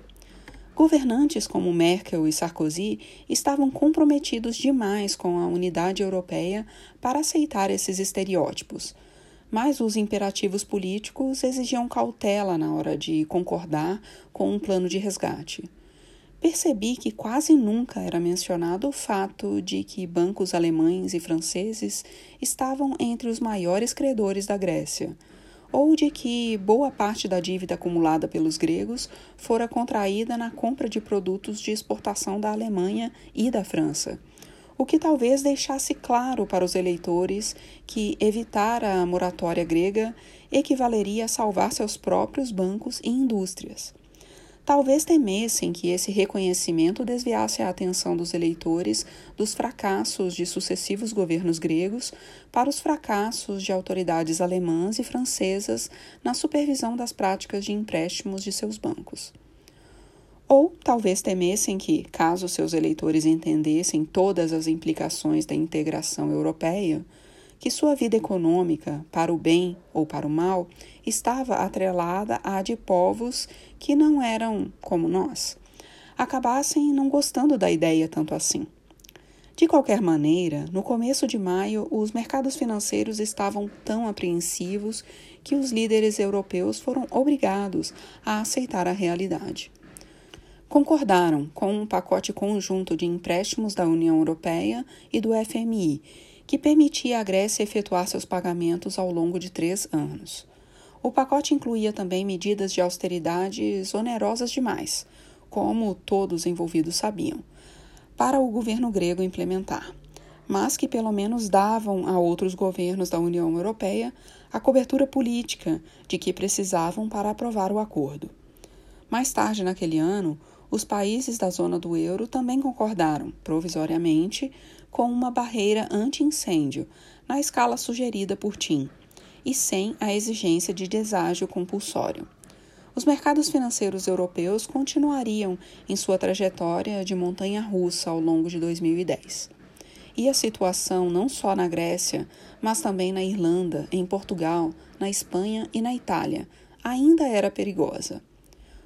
Governantes como Merkel e Sarkozy estavam comprometidos demais com a unidade europeia para aceitar esses estereótipos, mas os imperativos políticos exigiam cautela na hora de concordar com um plano de resgate. Percebi que quase nunca era mencionado o fato de que bancos alemães e franceses estavam entre os maiores credores da Grécia ou de que boa parte da dívida acumulada pelos gregos fora contraída na compra de produtos de exportação da Alemanha e da França, o que talvez deixasse claro para os eleitores que evitar a moratória grega equivaleria a salvar seus próprios bancos e indústrias. Talvez temessem que esse reconhecimento desviasse a atenção dos eleitores dos fracassos de sucessivos governos gregos para os fracassos de autoridades alemãs e francesas na supervisão das práticas de empréstimos de seus bancos. Ou talvez temessem que, caso seus eleitores entendessem todas as implicações da integração europeia, que sua vida econômica, para o bem ou para o mal, estava atrelada à de povos que não eram como nós, acabassem não gostando da ideia tanto assim. De qualquer maneira, no começo de maio, os mercados financeiros estavam tão apreensivos que os líderes europeus foram obrigados a aceitar a realidade. concordaram com um pacote conjunto de empréstimos da União Europeia e do FMI, que permitia à Grécia efetuar seus pagamentos ao longo de três anos. O pacote incluía também medidas de austeridade onerosas demais, como todos os envolvidos sabiam, para o governo grego implementar, mas que pelo menos davam a outros governos da União Europeia a cobertura política de que precisavam para aprovar o acordo. Mais tarde naquele ano, os países da zona do euro também concordaram, provisoriamente, com uma barreira anti-incêndio, na escala sugerida por TIM, e sem a exigência de deságio compulsório. Os mercados financeiros europeus continuariam em sua trajetória de montanha russa ao longo de 2010. E a situação, não só na Grécia, mas também na Irlanda, em Portugal, na Espanha e na Itália, ainda era perigosa.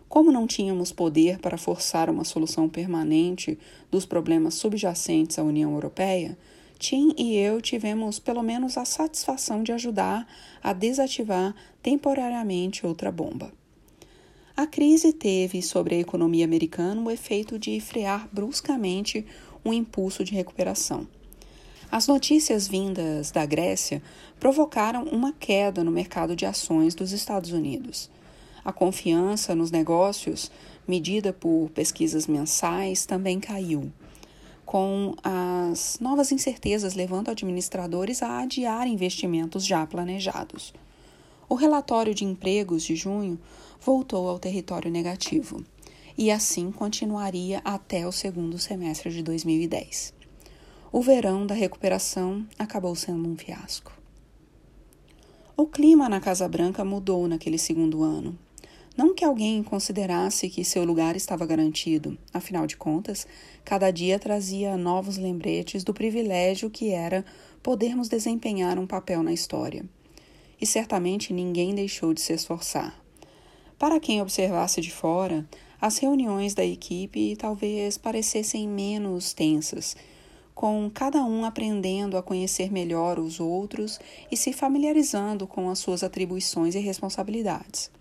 Como não tínhamos poder para forçar uma solução permanente dos problemas subjacentes à União Europeia, Tim e eu tivemos pelo menos a satisfação de ajudar a desativar temporariamente outra bomba. A crise teve sobre a economia americana o efeito de frear bruscamente um impulso de recuperação. As notícias vindas da Grécia provocaram uma queda no mercado de ações dos Estados Unidos. A confiança nos negócios, medida por pesquisas mensais, também caiu, com as novas incertezas levando administradores a adiar investimentos já planejados. O relatório de empregos de junho voltou ao território negativo e assim continuaria até o segundo semestre de 2010. O verão da recuperação acabou sendo um fiasco. O clima na Casa Branca mudou naquele segundo ano não que alguém considerasse que seu lugar estava garantido, afinal de contas, cada dia trazia novos lembretes do privilégio que era podermos desempenhar um papel na história. E certamente ninguém deixou de se esforçar. Para quem observasse de fora, as reuniões da equipe talvez parecessem menos tensas, com cada um aprendendo a conhecer melhor os outros e se familiarizando com as suas atribuições e responsabilidades.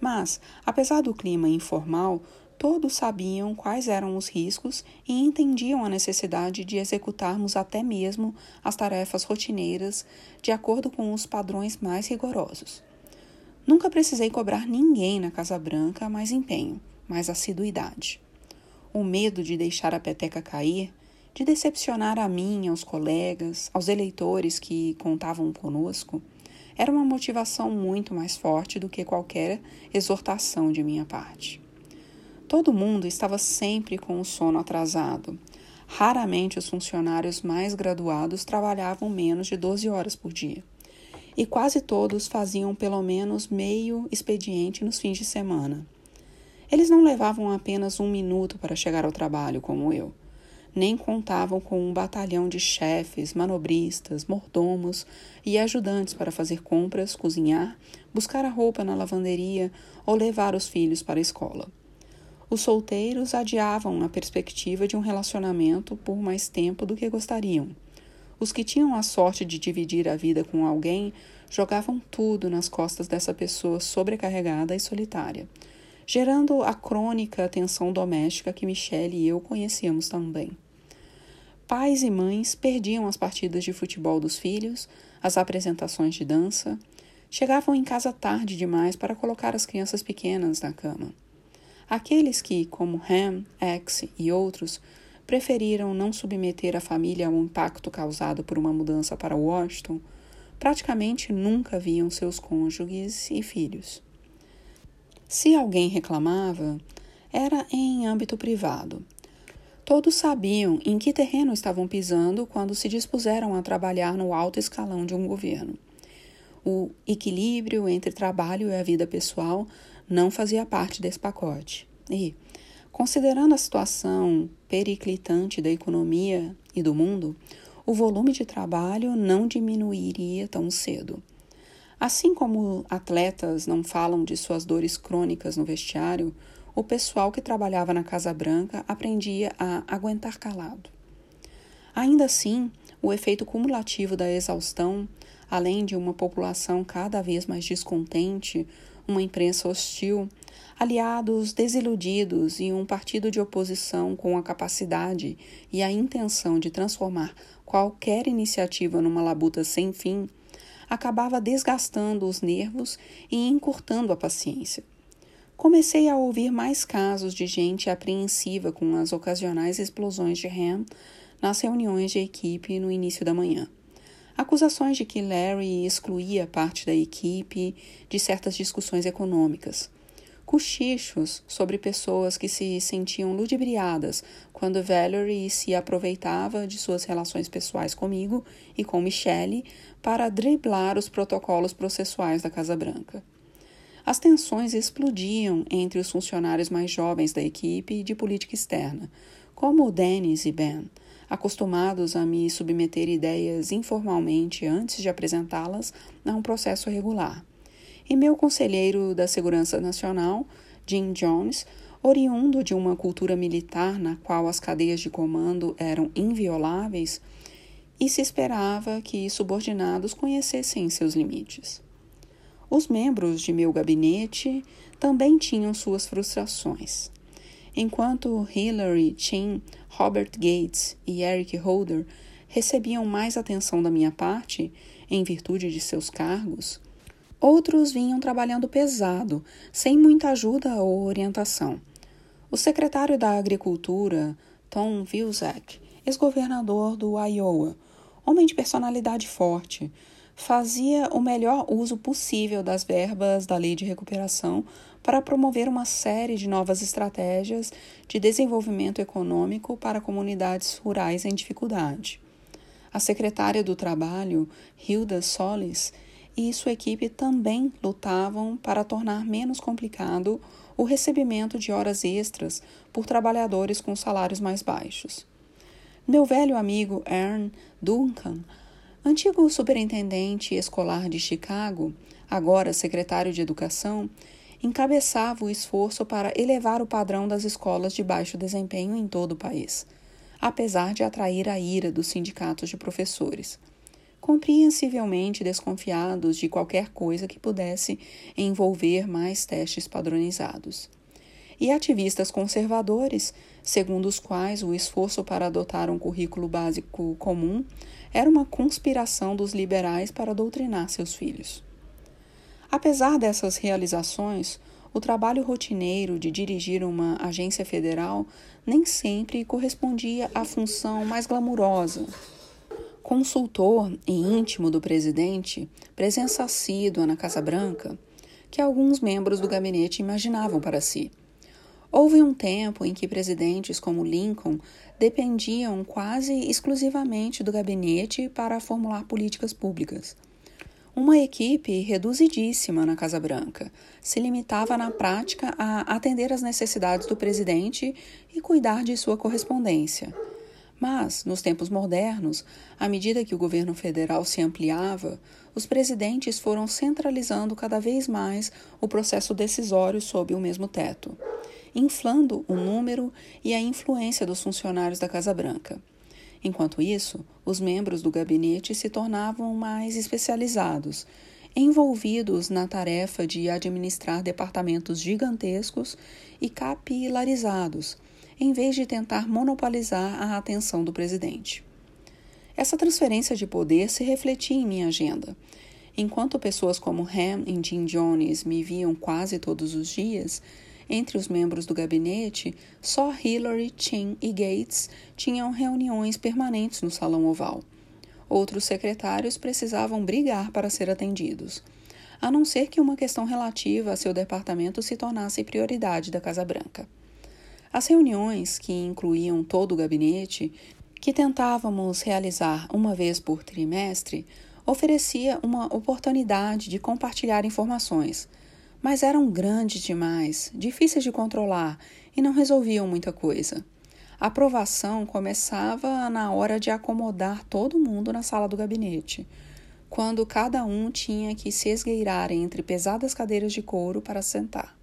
Mas, apesar do clima informal, todos sabiam quais eram os riscos e entendiam a necessidade de executarmos até mesmo as tarefas rotineiras de acordo com os padrões mais rigorosos. Nunca precisei cobrar ninguém na Casa Branca mais empenho, mais assiduidade. O medo de deixar a peteca cair, de decepcionar a mim, aos colegas, aos eleitores que contavam conosco, era uma motivação muito mais forte do que qualquer exortação de minha parte. Todo mundo estava sempre com o sono atrasado. Raramente os funcionários mais graduados trabalhavam menos de 12 horas por dia. E quase todos faziam pelo menos meio expediente nos fins de semana. Eles não levavam apenas um minuto para chegar ao trabalho, como eu nem contavam com um batalhão de chefes, manobristas, mordomos e ajudantes para fazer compras, cozinhar, buscar a roupa na lavanderia ou levar os filhos para a escola. Os solteiros adiavam a perspectiva de um relacionamento por mais tempo do que gostariam. Os que tinham a sorte de dividir a vida com alguém jogavam tudo nas costas dessa pessoa sobrecarregada e solitária, gerando a crônica tensão doméstica que Michelle e eu conhecíamos também. Pais e mães perdiam as partidas de futebol dos filhos, as apresentações de dança, chegavam em casa tarde demais para colocar as crianças pequenas na cama. Aqueles que, como Ham, X e outros, preferiram não submeter a família ao impacto causado por uma mudança para Washington, praticamente nunca viam seus cônjuges e filhos. Se alguém reclamava, era em âmbito privado Todos sabiam em que terreno estavam pisando quando se dispuseram a trabalhar no alto escalão de um governo. O equilíbrio entre trabalho e a vida pessoal não fazia parte desse pacote. E, considerando a situação periclitante da economia e do mundo, o volume de trabalho não diminuiria tão cedo. Assim como atletas não falam de suas dores crônicas no vestiário, o pessoal que trabalhava na Casa Branca aprendia a aguentar calado. Ainda assim, o efeito cumulativo da exaustão, além de uma população cada vez mais descontente, uma imprensa hostil, aliados desiludidos e um partido de oposição com a capacidade e a intenção de transformar qualquer iniciativa numa labuta sem fim, acabava desgastando os nervos e encurtando a paciência. Comecei a ouvir mais casos de gente apreensiva com as ocasionais explosões de Ham nas reuniões de equipe no início da manhã. Acusações de que Larry excluía parte da equipe de certas discussões econômicas. Cochichos sobre pessoas que se sentiam ludibriadas quando Valerie se aproveitava de suas relações pessoais comigo e com Michelle para driblar os protocolos processuais da Casa Branca. As tensões explodiam entre os funcionários mais jovens da equipe de política externa, como Dennis e Ben, acostumados a me submeter ideias informalmente antes de apresentá-las a um processo regular. E meu conselheiro da Segurança Nacional, Jim Jones, oriundo de uma cultura militar na qual as cadeias de comando eram invioláveis, e se esperava que subordinados conhecessem seus limites. Os membros de meu gabinete também tinham suas frustrações. Enquanto Hillary Chin, Robert Gates e Eric Holder recebiam mais atenção da minha parte, em virtude de seus cargos, outros vinham trabalhando pesado, sem muita ajuda ou orientação. O secretário da Agricultura, Tom Vilsack, ex-governador do Iowa, homem de personalidade forte, fazia o melhor uso possível das verbas da Lei de Recuperação para promover uma série de novas estratégias de desenvolvimento econômico para comunidades rurais em dificuldade. A secretária do Trabalho, Hilda Solis, e sua equipe também lutavam para tornar menos complicado o recebimento de horas extras por trabalhadores com salários mais baixos. Meu velho amigo Ern Duncan Antigo superintendente escolar de Chicago, agora secretário de Educação, encabeçava o esforço para elevar o padrão das escolas de baixo desempenho em todo o país, apesar de atrair a ira dos sindicatos de professores, compreensivelmente desconfiados de qualquer coisa que pudesse envolver mais testes padronizados. E ativistas conservadores, segundo os quais o esforço para adotar um currículo básico comum era uma conspiração dos liberais para doutrinar seus filhos. Apesar dessas realizações, o trabalho rotineiro de dirigir uma agência federal nem sempre correspondia à função mais glamurosa. Consultor e íntimo do presidente, presença assídua na Casa Branca, que alguns membros do gabinete imaginavam para si. Houve um tempo em que presidentes como Lincoln dependiam quase exclusivamente do gabinete para formular políticas públicas. Uma equipe reduzidíssima na Casa Branca se limitava na prática a atender às necessidades do presidente e cuidar de sua correspondência. Mas, nos tempos modernos, à medida que o governo federal se ampliava, os presidentes foram centralizando cada vez mais o processo decisório sob o mesmo teto inflando o número e a influência dos funcionários da Casa Branca. Enquanto isso, os membros do gabinete se tornavam mais especializados, envolvidos na tarefa de administrar departamentos gigantescos e capilarizados, em vez de tentar monopolizar a atenção do presidente. Essa transferência de poder se refletia em minha agenda. Enquanto pessoas como Ham e Jim Jones me viam quase todos os dias, entre os membros do gabinete, só Hillary, Chin e Gates tinham reuniões permanentes no Salão Oval. Outros secretários precisavam brigar para ser atendidos, a não ser que uma questão relativa a seu departamento se tornasse prioridade da Casa Branca. As reuniões, que incluíam todo o gabinete, que tentávamos realizar uma vez por trimestre, oferecia uma oportunidade de compartilhar informações mas eram grandes demais, difíceis de controlar e não resolviam muita coisa. A aprovação começava na hora de acomodar todo mundo na sala do gabinete, quando cada um tinha que se esgueirar entre pesadas cadeiras de couro para sentar.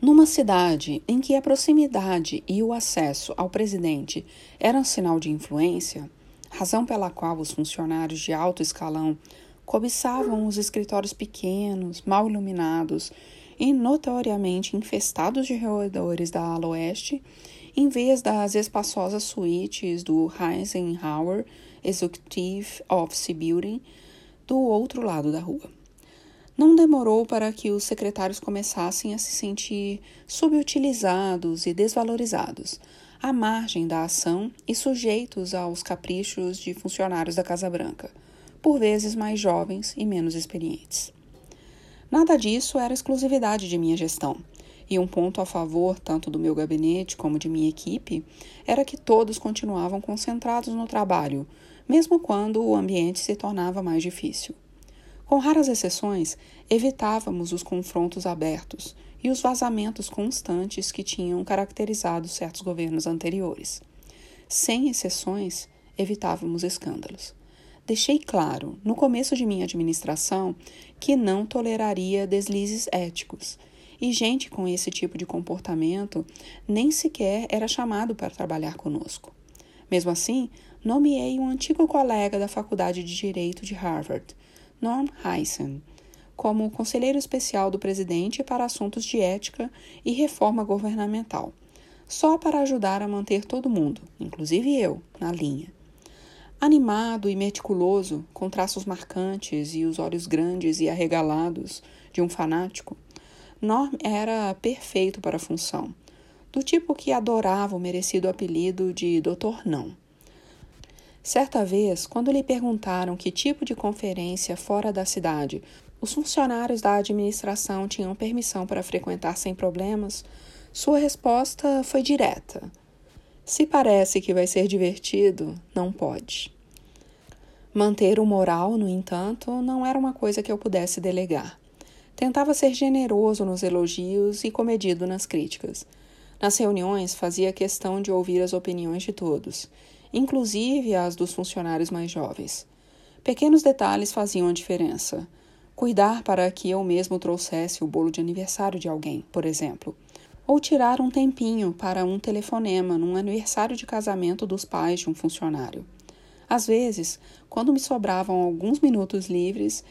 Numa cidade em que a proximidade e o acesso ao presidente eram sinal de influência, razão pela qual os funcionários de alto escalão cobiçavam os escritórios pequenos, mal iluminados e notoriamente infestados de roedores da ala oeste, em vez das espaçosas suítes do Eisenhower Executive Office Building do outro lado da rua. Não demorou para que os secretários começassem a se sentir subutilizados e desvalorizados, à margem da ação e sujeitos aos caprichos de funcionários da Casa Branca, por vezes mais jovens e menos experientes. Nada disso era exclusividade de minha gestão, e um ponto a favor tanto do meu gabinete como de minha equipe era que todos continuavam concentrados no trabalho, mesmo quando o ambiente se tornava mais difícil. Com raras exceções, evitávamos os confrontos abertos e os vazamentos constantes que tinham caracterizado certos governos anteriores. Sem exceções, evitávamos escândalos. Deixei claro, no começo de minha administração, que não toleraria deslizes éticos, e gente com esse tipo de comportamento nem sequer era chamado para trabalhar conosco. Mesmo assim, nomeei um antigo colega da Faculdade de Direito de Harvard, Norm Heisen, como conselheiro especial do presidente para assuntos de ética e reforma governamental, só para ajudar a manter todo mundo, inclusive eu, na linha. Animado e meticuloso, com traços marcantes e os olhos grandes e arregalados de um fanático, Norm era perfeito para a função, do tipo que adorava o merecido apelido de Doutor Não. Certa vez, quando lhe perguntaram que tipo de conferência fora da cidade os funcionários da administração tinham permissão para frequentar sem problemas, sua resposta foi direta: Se parece que vai ser divertido, não pode. Manter o moral, no entanto, não era uma coisa que eu pudesse delegar. Tentava ser generoso nos elogios e comedido nas críticas. Nas reuniões, fazia questão de ouvir as opiniões de todos inclusive as dos funcionários mais jovens. Pequenos detalhes faziam a diferença. Cuidar para que eu mesmo trouxesse o bolo de aniversário de alguém, por exemplo. Ou tirar um tempinho para um telefonema num aniversário de casamento dos pais de um funcionário. Às vezes, quando me sobravam alguns minutos livres,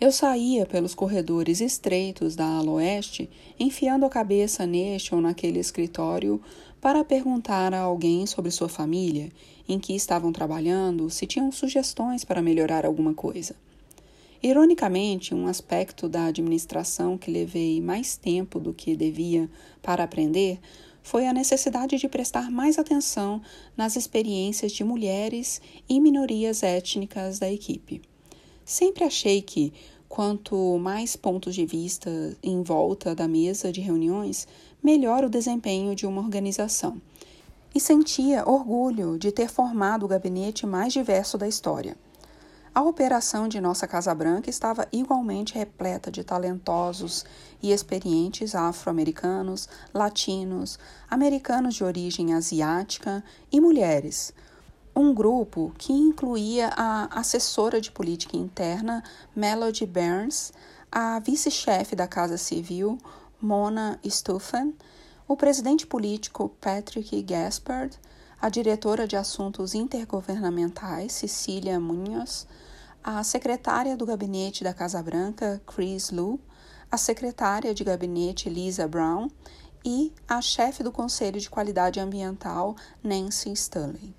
eu saía pelos corredores estreitos da ala oeste, enfiando a cabeça neste ou naquele escritório para perguntar a alguém sobre sua família, em que estavam trabalhando, se tinham sugestões para melhorar alguma coisa. Ironicamente, um aspecto da administração que levei mais tempo do que devia para aprender foi a necessidade de prestar mais atenção nas experiências de mulheres e minorias étnicas da equipe. Sempre achei que, quanto mais pontos de vista em volta da mesa de reuniões, melhor o desempenho de uma organização. E sentia orgulho de ter formado o gabinete mais diverso da história. A operação de nossa Casa Branca estava igualmente repleta de talentosos e experientes afro-americanos, latinos, americanos de origem asiática e mulheres. Um grupo que incluía a assessora de política interna Melody Burns, a vice-chefe da Casa Civil Mona Stuffen, o presidente político Patrick Gaspard, a diretora de assuntos intergovernamentais Cecília Munhoz, a secretária do gabinete da Casa Branca Chris Lu, a secretária de gabinete Lisa Brown e a chefe do Conselho de Qualidade Ambiental Nancy Stanley.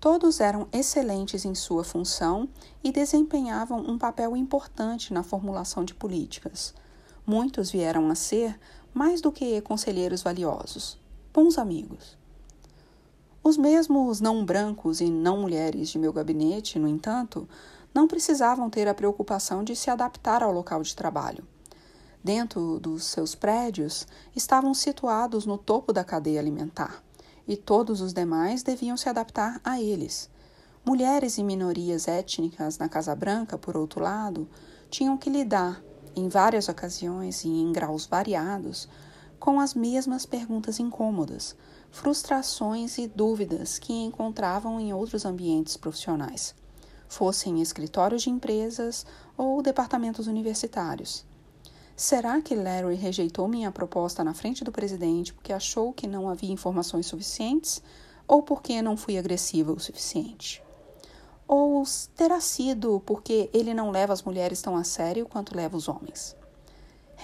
Todos eram excelentes em sua função e desempenhavam um papel importante na formulação de políticas. Muitos vieram a ser, mais do que conselheiros valiosos, bons amigos. Os mesmos não brancos e não mulheres de meu gabinete, no entanto, não precisavam ter a preocupação de se adaptar ao local de trabalho. Dentro dos seus prédios, estavam situados no topo da cadeia alimentar, e todos os demais deviam se adaptar a eles. Mulheres e minorias étnicas na Casa Branca, por outro lado, tinham que lidar em várias ocasiões e em graus variados, com as mesmas perguntas incômodas, frustrações e dúvidas que encontravam em outros ambientes profissionais, fossem escritórios de empresas ou departamentos universitários. Será que Larry rejeitou minha proposta na frente do presidente porque achou que não havia informações suficientes ou porque não fui agressiva o suficiente? Ou terá sido porque ele não leva as mulheres tão a sério quanto leva os homens?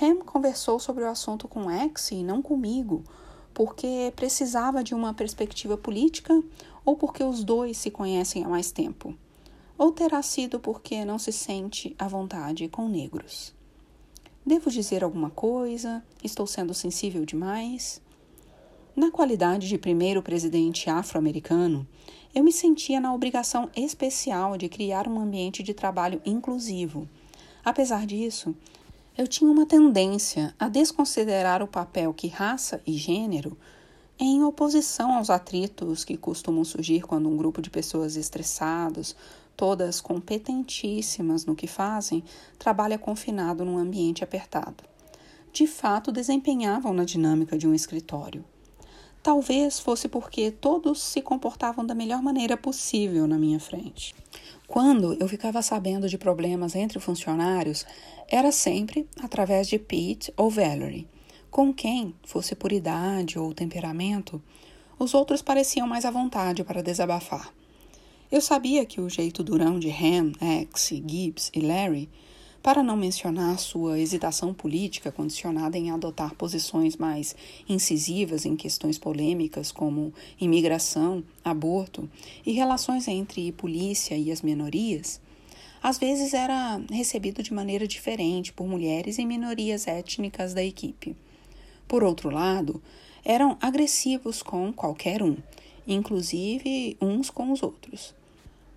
Ham conversou sobre o assunto com X e não comigo, porque precisava de uma perspectiva política ou porque os dois se conhecem há mais tempo? Ou terá sido porque não se sente à vontade com negros? Devo dizer alguma coisa? Estou sendo sensível demais? Na qualidade de primeiro presidente afro-americano, eu me sentia na obrigação especial de criar um ambiente de trabalho inclusivo. Apesar disso, eu tinha uma tendência a desconsiderar o papel que raça e gênero, em oposição aos atritos que costumam surgir quando um grupo de pessoas estressadas, todas competentíssimas no que fazem, trabalha confinado num ambiente apertado. De fato, desempenhavam na dinâmica de um escritório. Talvez fosse porque todos se comportavam da melhor maneira possível na minha frente. Quando eu ficava sabendo de problemas entre funcionários, era sempre através de Pete ou Valerie, com quem, fosse por idade ou temperamento, os outros pareciam mais à vontade para desabafar. Eu sabia que o jeito durão de Ham, X, Gibbs e Larry para não mencionar sua hesitação política condicionada em adotar posições mais incisivas em questões polêmicas como imigração, aborto e relações entre polícia e as minorias, às vezes era recebido de maneira diferente por mulheres e minorias étnicas da equipe. Por outro lado, eram agressivos com qualquer um, inclusive uns com os outros.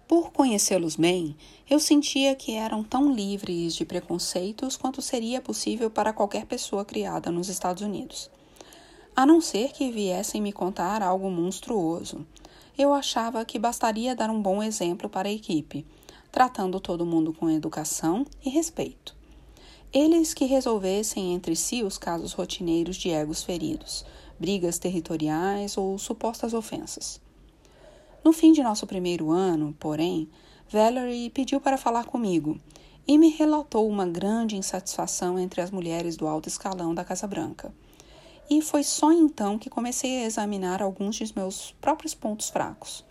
Por conhecê-los bem, eu sentia que eram tão livres de preconceitos quanto seria possível para qualquer pessoa criada nos Estados Unidos. A não ser que viessem me contar algo monstruoso. Eu achava que bastaria dar um bom exemplo para a equipe, tratando todo mundo com educação e respeito. Eles que resolvessem entre si os casos rotineiros de egos feridos, brigas territoriais ou supostas ofensas. No fim de nosso primeiro ano, porém, Valerie pediu para falar comigo e me relatou uma grande insatisfação entre as mulheres do alto escalão da Casa Branca. E foi só então que comecei a examinar alguns de meus próprios pontos fracos.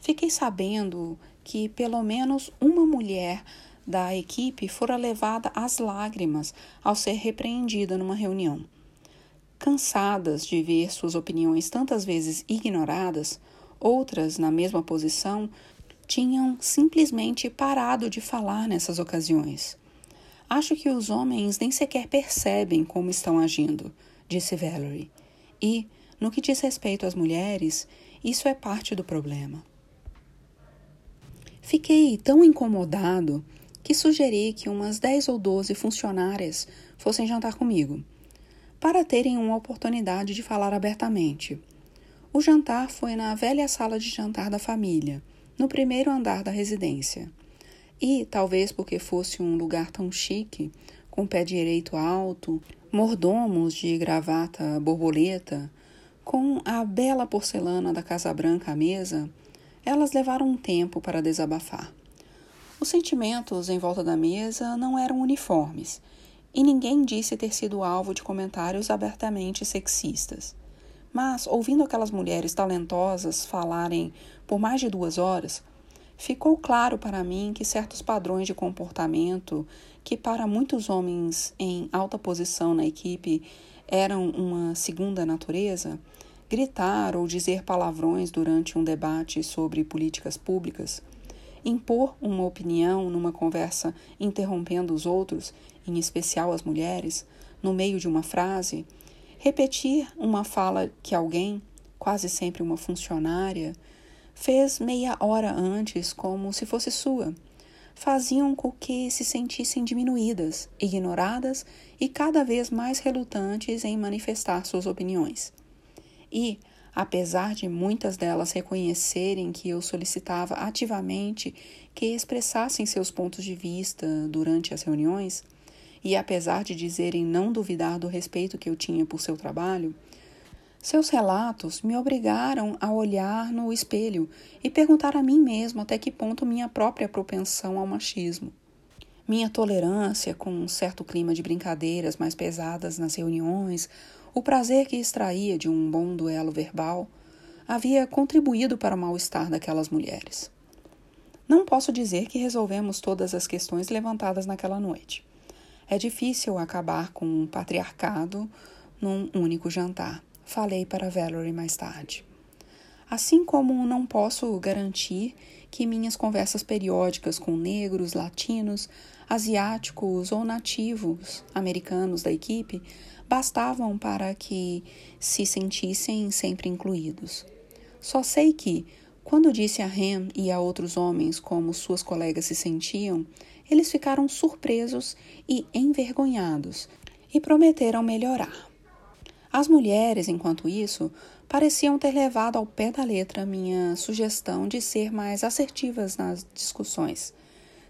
Fiquei sabendo que pelo menos uma mulher da equipe fora levada às lágrimas ao ser repreendida numa reunião. Cansadas de ver suas opiniões tantas vezes ignoradas, Outras, na mesma posição, tinham simplesmente parado de falar nessas ocasiões. Acho que os homens nem sequer percebem como estão agindo, disse Valerie. E, no que diz respeito às mulheres, isso é parte do problema. Fiquei tão incomodado que sugeri que umas dez ou doze funcionárias fossem jantar comigo, para terem uma oportunidade de falar abertamente. O jantar foi na velha sala de jantar da família, no primeiro andar da residência. E, talvez porque fosse um lugar tão chique, com pé direito alto, mordomos de gravata borboleta, com a bela porcelana da Casa Branca à mesa, elas levaram um tempo para desabafar. Os sentimentos em volta da mesa não eram uniformes, e ninguém disse ter sido alvo de comentários abertamente sexistas. Mas, ouvindo aquelas mulheres talentosas falarem por mais de duas horas, ficou claro para mim que certos padrões de comportamento, que para muitos homens em alta posição na equipe eram uma segunda natureza, gritar ou dizer palavrões durante um debate sobre políticas públicas, impor uma opinião numa conversa interrompendo os outros, em especial as mulheres, no meio de uma frase, Repetir uma fala que alguém, quase sempre uma funcionária, fez meia hora antes como se fosse sua, faziam com que se sentissem diminuídas, ignoradas e cada vez mais relutantes em manifestar suas opiniões. E, apesar de muitas delas reconhecerem que eu solicitava ativamente que expressassem seus pontos de vista durante as reuniões, e apesar de dizerem não duvidar do respeito que eu tinha por seu trabalho, seus relatos me obrigaram a olhar no espelho e perguntar a mim mesmo até que ponto minha própria propensão ao machismo, minha tolerância com um certo clima de brincadeiras mais pesadas nas reuniões, o prazer que extraía de um bom duelo verbal, havia contribuído para o mal-estar daquelas mulheres. Não posso dizer que resolvemos todas as questões levantadas naquela noite. É difícil acabar com um patriarcado num único jantar, falei para Valerie mais tarde. Assim como não posso garantir que minhas conversas periódicas com negros, latinos, asiáticos ou nativos americanos da equipe bastavam para que se sentissem sempre incluídos. Só sei que, quando disse a Ham e a outros homens como suas colegas se sentiam, eles ficaram surpresos e envergonhados e prometeram melhorar. As mulheres, enquanto isso, pareciam ter levado ao pé da letra minha sugestão de ser mais assertivas nas discussões.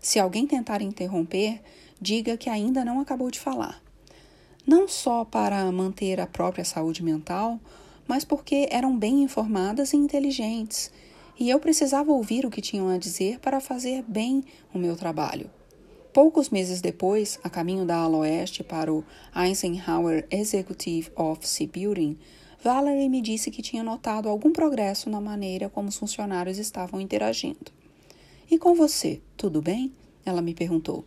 Se alguém tentar interromper, diga que ainda não acabou de falar. Não só para manter a própria saúde mental, mas porque eram bem informadas e inteligentes e eu precisava ouvir o que tinham a dizer para fazer bem o meu trabalho. Poucos meses depois, a caminho da ala oeste para o Eisenhower Executive Office Building, Valerie me disse que tinha notado algum progresso na maneira como os funcionários estavam interagindo. E com você, tudo bem? Ela me perguntou.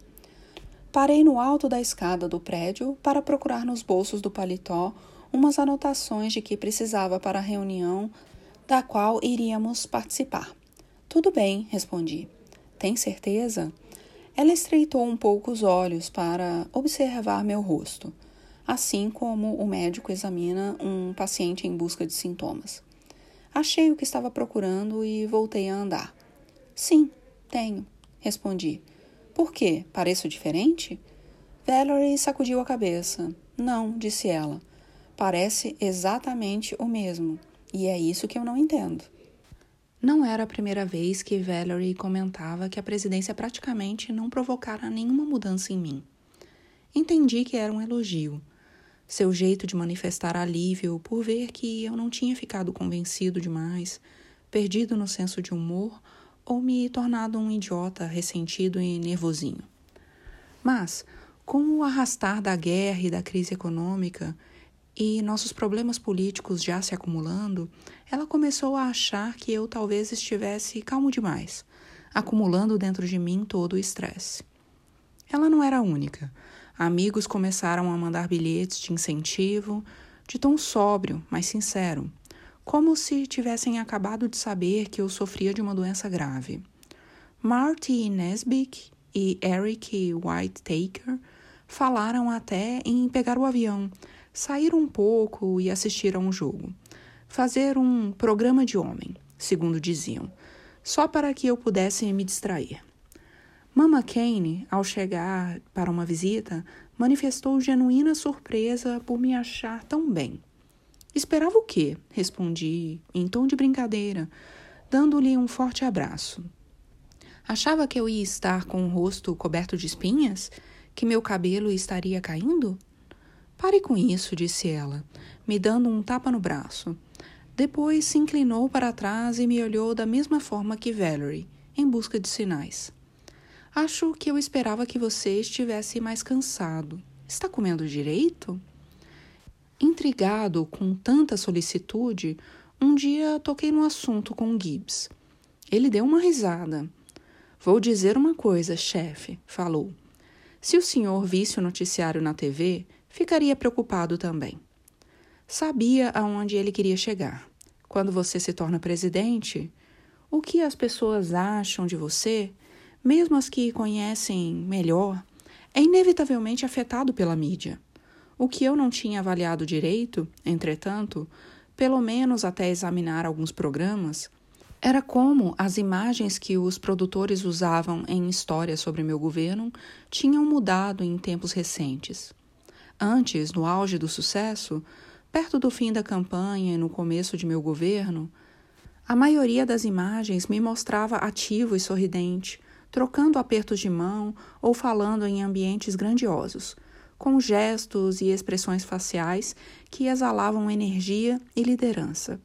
Parei no alto da escada do prédio para procurar nos bolsos do paletó umas anotações de que precisava para a reunião da qual iríamos participar. Tudo bem, respondi. Tem certeza? Ela estreitou um pouco os olhos para observar meu rosto, assim como o médico examina um paciente em busca de sintomas. Achei o que estava procurando e voltei a andar. Sim, tenho, respondi. Por quê? Pareço diferente? Valerie sacudiu a cabeça. Não, disse ela. Parece exatamente o mesmo. E é isso que eu não entendo. Não era a primeira vez que Valerie comentava que a presidência praticamente não provocara nenhuma mudança em mim. Entendi que era um elogio. Seu jeito de manifestar alívio por ver que eu não tinha ficado convencido demais, perdido no senso de humor ou me tornado um idiota ressentido e nervosinho. Mas, com o arrastar da guerra e da crise econômica, e nossos problemas políticos já se acumulando, ela começou a achar que eu talvez estivesse calmo demais, acumulando dentro de mim todo o estresse. Ela não era a única. Amigos começaram a mandar bilhetes de incentivo, de tom sóbrio, mas sincero, como se tivessem acabado de saber que eu sofria de uma doença grave. Marty Nesbitt e Eric Whitaker falaram até em pegar o avião sair um pouco e assistir a um jogo. Fazer um programa de homem, segundo diziam, só para que eu pudesse me distrair. Mama Kane, ao chegar para uma visita, manifestou genuína surpresa por me achar tão bem. Esperava o quê? Respondi, em tom de brincadeira, dando-lhe um forte abraço. Achava que eu ia estar com o rosto coberto de espinhas? Que meu cabelo estaria caindo? Pare com isso, disse ela, me dando um tapa no braço. Depois se inclinou para trás e me olhou da mesma forma que Valerie, em busca de sinais. Acho que eu esperava que você estivesse mais cansado. Está comendo direito? Intrigado com tanta solicitude, um dia toquei no assunto com Gibbs. Ele deu uma risada. Vou dizer uma coisa, chefe, falou. Se o senhor visse o noticiário na TV, ficaria preocupado também. Sabia aonde ele queria chegar. Quando você se torna presidente, o que as pessoas acham de você, mesmo as que conhecem melhor, é inevitavelmente afetado pela mídia. O que eu não tinha avaliado direito, entretanto, pelo menos até examinar alguns programas, era como as imagens que os produtores usavam em histórias sobre meu governo tinham mudado em tempos recentes. Antes, no auge do sucesso, perto do fim da campanha e no começo de meu governo, a maioria das imagens me mostrava ativo e sorridente, trocando apertos de mão ou falando em ambientes grandiosos, com gestos e expressões faciais que exalavam energia e liderança.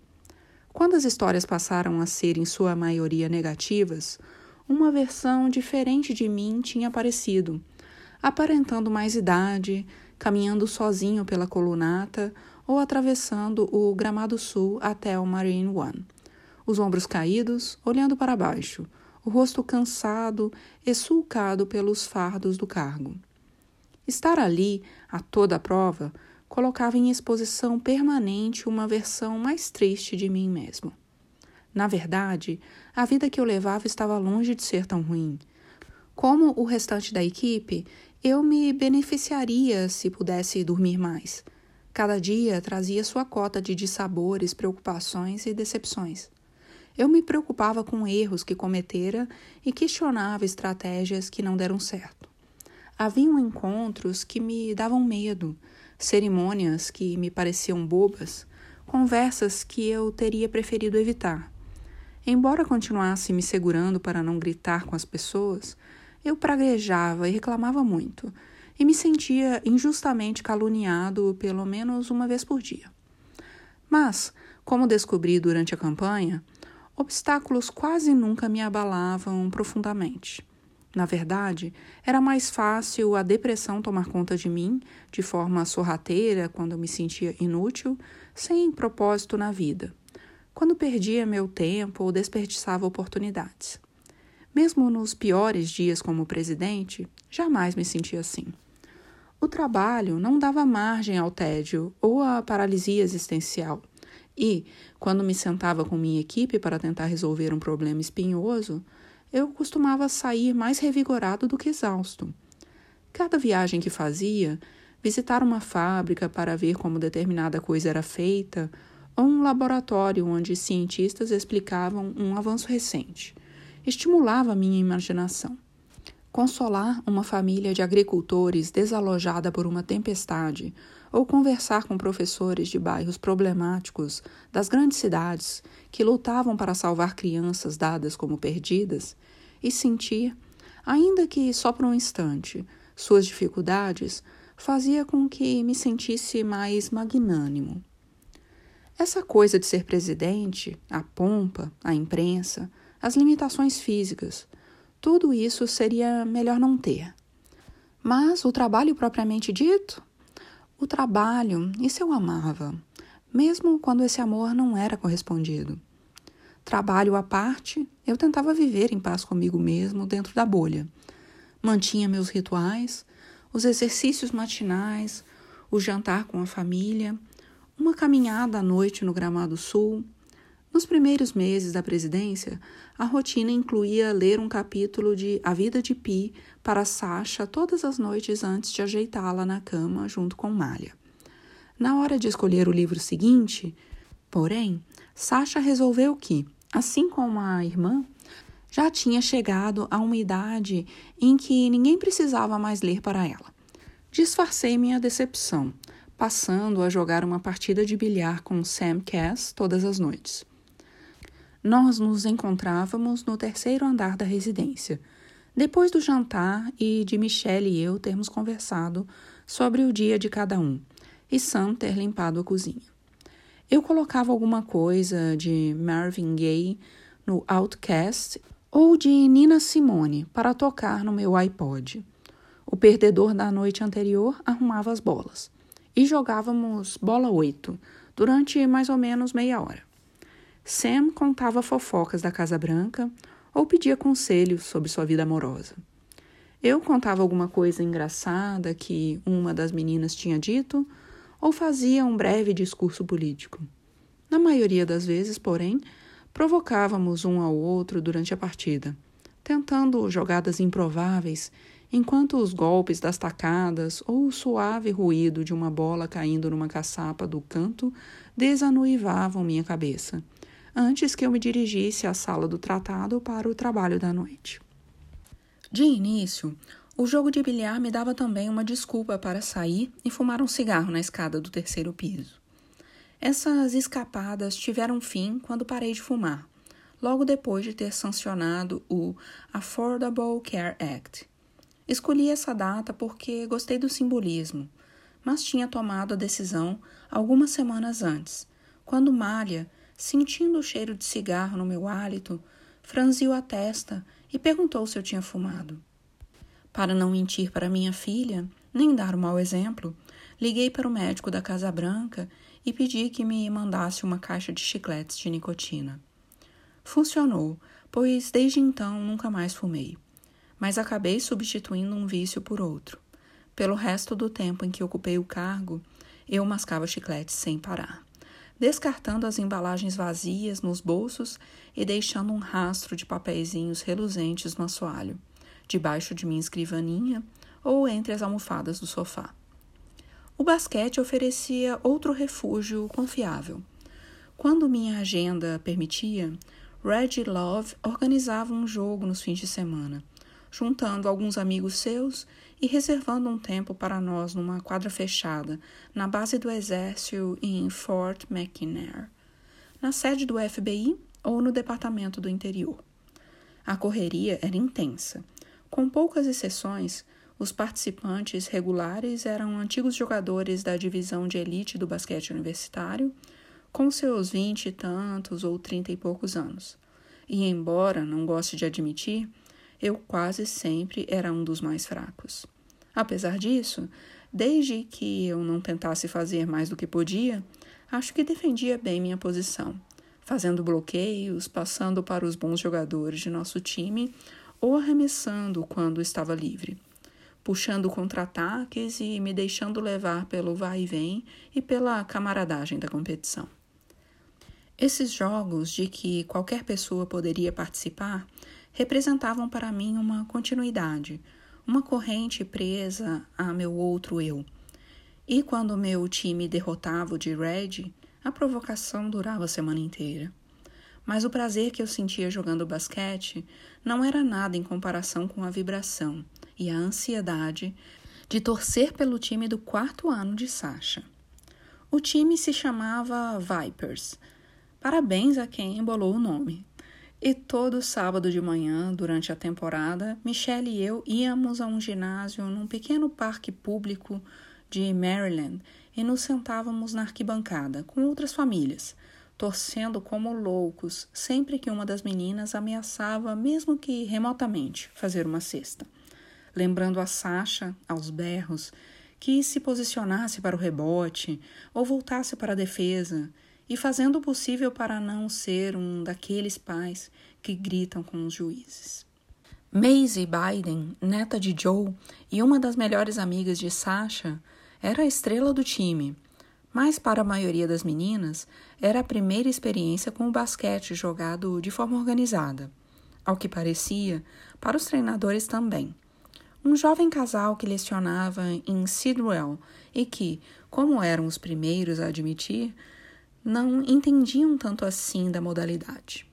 Quando as histórias passaram a ser, em sua maioria, negativas, uma versão diferente de mim tinha aparecido, aparentando mais idade, caminhando sozinho pela colunata ou atravessando o gramado sul até o Marine One. Os ombros caídos, olhando para baixo, o rosto cansado e sulcado pelos fardos do cargo. Estar ali, a toda prova, colocava em exposição permanente uma versão mais triste de mim mesmo. Na verdade, a vida que eu levava estava longe de ser tão ruim. Como o restante da equipe, eu me beneficiaria se pudesse dormir mais. Cada dia trazia sua cota de dissabores, preocupações e decepções. Eu me preocupava com erros que cometera e questionava estratégias que não deram certo. Haviam encontros que me davam medo, cerimônias que me pareciam bobas, conversas que eu teria preferido evitar. Embora continuasse me segurando para não gritar com as pessoas, eu praguejava e reclamava muito, e me sentia injustamente caluniado pelo menos uma vez por dia. Mas, como descobri durante a campanha, obstáculos quase nunca me abalavam profundamente. Na verdade, era mais fácil a depressão tomar conta de mim de forma sorrateira quando eu me sentia inútil, sem propósito na vida, quando perdia meu tempo ou desperdiçava oportunidades. Mesmo nos piores dias como presidente, jamais me sentia assim. O trabalho não dava margem ao tédio ou à paralisia existencial. E, quando me sentava com minha equipe para tentar resolver um problema espinhoso, eu costumava sair mais revigorado do que exausto. Cada viagem que fazia, visitar uma fábrica para ver como determinada coisa era feita, ou um laboratório onde cientistas explicavam um avanço recente, estimulava minha imaginação. Consolar uma família de agricultores desalojada por uma tempestade, ou conversar com professores de bairros problemáticos das grandes cidades que lutavam para salvar crianças dadas como perdidas, e sentir, ainda que só por um instante, suas dificuldades, fazia com que me sentisse mais magnânimo. Essa coisa de ser presidente, a pompa, a imprensa, as limitações físicas, tudo isso seria melhor não ter. Mas o trabalho propriamente dito? O trabalho, isso eu amava, mesmo quando esse amor não era correspondido. Trabalho à parte, eu tentava viver em paz comigo mesmo dentro da bolha. Mantinha meus rituais, os exercícios matinais, o jantar com a família, uma caminhada à noite no Gramado Sul, nos primeiros meses da presidência, a rotina incluía ler um capítulo de A Vida de Pi para Sasha todas as noites antes de ajeitá-la na cama junto com Malha. Na hora de escolher o livro seguinte, porém, Sasha resolveu que, assim como a irmã, já tinha chegado a uma idade em que ninguém precisava mais ler para ela. Disfarcei minha decepção, passando a jogar uma partida de bilhar com Sam Cass todas as noites. Nós nos encontrávamos no terceiro andar da residência, depois do jantar e de Michelle e eu termos conversado sobre o dia de cada um, e Sam ter limpado a cozinha. Eu colocava alguma coisa de Marvin Gaye no Outcast ou de Nina Simone para tocar no meu iPod. O perdedor da noite anterior arrumava as bolas e jogávamos bola oito durante mais ou menos meia hora. Sam contava fofocas da Casa Branca ou pedia conselhos sobre sua vida amorosa. Eu contava alguma coisa engraçada que uma das meninas tinha dito ou fazia um breve discurso político. Na maioria das vezes, porém, provocávamos um ao outro durante a partida, tentando jogadas improváveis, enquanto os golpes das tacadas ou o suave ruído de uma bola caindo numa caçapa do canto desanuivavam minha cabeça antes que eu me dirigisse à sala do tratado para o trabalho da noite. De início, o jogo de bilhar me dava também uma desculpa para sair e fumar um cigarro na escada do terceiro piso. Essas escapadas tiveram fim quando parei de fumar, logo depois de ter sancionado o Affordable Care Act. Escolhi essa data porque gostei do simbolismo, mas tinha tomado a decisão algumas semanas antes, quando Malha sentindo o cheiro de cigarro no meu hálito, franziu a testa e perguntou se eu tinha fumado. Para não mentir para minha filha, nem dar o um mau exemplo, liguei para o médico da Casa Branca e pedi que me mandasse uma caixa de chicletes de nicotina. Funcionou, pois desde então nunca mais fumei. Mas acabei substituindo um vício por outro. Pelo resto do tempo em que ocupei o cargo, eu mascava chicletes sem parar, descartando as embalagens vazias nos bolsos e deixando um rastro de papeizinhos reluzentes no assoalho, debaixo de minha escrivaninha ou entre as almofadas do sofá. O basquete oferecia outro refúgio confiável. Quando minha agenda permitia, Reggie Love organizava um jogo nos fins de semana, juntando alguns amigos seus e reservando um tempo para nós numa quadra fechada, na base do exército em Fort McNair, na sede do FBI ou no departamento do interior. A correria era intensa. Com poucas exceções, os participantes regulares eram antigos jogadores da divisão de elite do basquete universitário, com seus vinte e tantos ou trinta e poucos anos. E, embora não goste de admitir, eu quase sempre era um dos mais fracos. Apesar disso, desde que eu não tentasse fazer mais do que podia, acho que defendia bem minha posição, fazendo bloqueios, passando para os bons jogadores de nosso time ou arremessando quando estava livre puxando contra-ataques e me deixando levar pelo vai e vem e pela camaradagem da competição. Esses jogos de que qualquer pessoa poderia participar representavam para mim uma continuidade, uma corrente presa a meu outro eu. E quando meu time derrotava o de Red, a provocação durava a semana inteira. Mas o prazer que eu sentia jogando basquete não era nada em comparação com a vibração e a ansiedade de torcer pelo time do quarto ano de Sasha. O time se chamava Vipers. Parabéns a quem embolou o nome. E todo sábado de manhã, durante a temporada, Michelle e eu íamos a um ginásio num pequeno parque público de Maryland e nos sentávamos na arquibancada com outras famílias, torcendo como loucos sempre que uma das meninas ameaçava, mesmo que remotamente, fazer uma cesta. Lembrando a Sasha, aos berros, que se posicionasse para o rebote ou voltasse para a defesa, e fazendo o possível para não ser um daqueles pais que gritam com os juízes. Maisie Biden, neta de Joe e uma das melhores amigas de Sasha, era a estrela do time, mas para a maioria das meninas era a primeira experiência com o basquete jogado de forma organizada. Ao que parecia, para os treinadores também um jovem casal que lecionava em Sidwell e que, como eram os primeiros a admitir, não entendiam tanto assim da modalidade.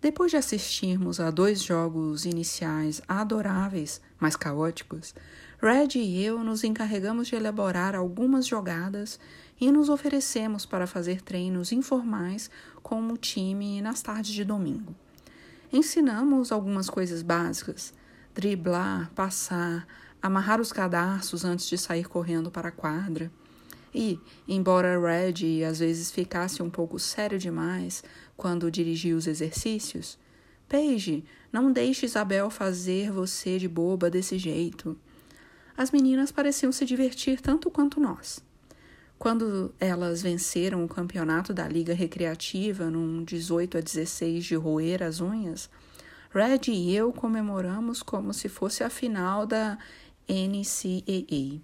Depois de assistirmos a dois jogos iniciais adoráveis, mas caóticos, Red e eu nos encarregamos de elaborar algumas jogadas e nos oferecemos para fazer treinos informais com o time nas tardes de domingo. Ensinamos algumas coisas básicas, driblar, passar, amarrar os cadarços antes de sair correndo para a quadra. E, embora Red às vezes ficasse um pouco sério demais quando dirigia os exercícios, Paige, não deixe Isabel fazer você de boba desse jeito. As meninas pareciam se divertir tanto quanto nós. Quando elas venceram o campeonato da Liga Recreativa num 18 a 16 de roer as unhas, Red e eu comemoramos como se fosse a final da NCAA.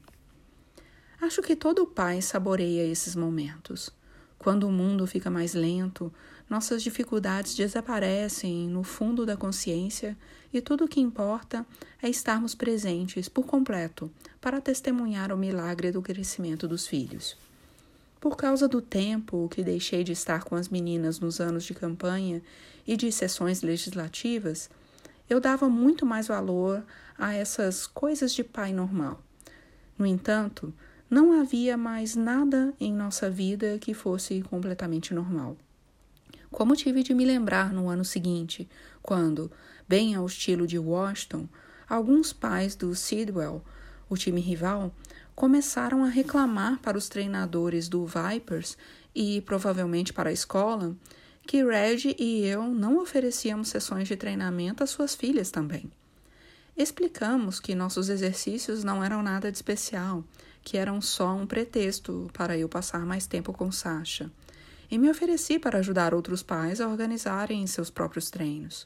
Acho que todo pai saboreia esses momentos. Quando o mundo fica mais lento, nossas dificuldades desaparecem no fundo da consciência e tudo o que importa é estarmos presentes por completo para testemunhar o milagre do crescimento dos filhos. Por causa do tempo que deixei de estar com as meninas nos anos de campanha e de sessões legislativas, eu dava muito mais valor a essas coisas de pai normal. No entanto, não havia mais nada em nossa vida que fosse completamente normal. Como tive de me lembrar no ano seguinte, quando, bem ao estilo de Washington, alguns pais do Sidwell, o time rival, começaram a reclamar para os treinadores do Vipers e provavelmente para a escola que Reg e eu não oferecíamos sessões de treinamento às suas filhas também. Explicamos que nossos exercícios não eram nada de especial, que eram só um pretexto para eu passar mais tempo com Sasha, e me ofereci para ajudar outros pais a organizarem seus próprios treinos.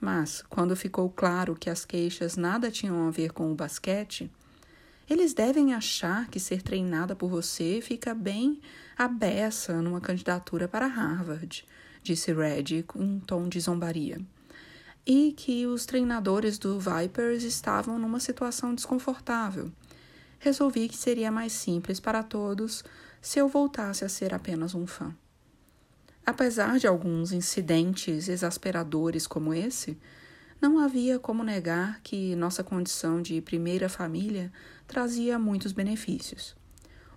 Mas, quando ficou claro que as queixas nada tinham a ver com o basquete, eles devem achar que ser treinada por você fica bem à beça numa candidatura para Harvard, disse Red com um tom de zombaria. E que os treinadores do Vipers estavam numa situação desconfortável. Resolvi que seria mais simples para todos se eu voltasse a ser apenas um fã. Apesar de alguns incidentes exasperadores como esse, não havia como negar que nossa condição de primeira família trazia muitos benefícios.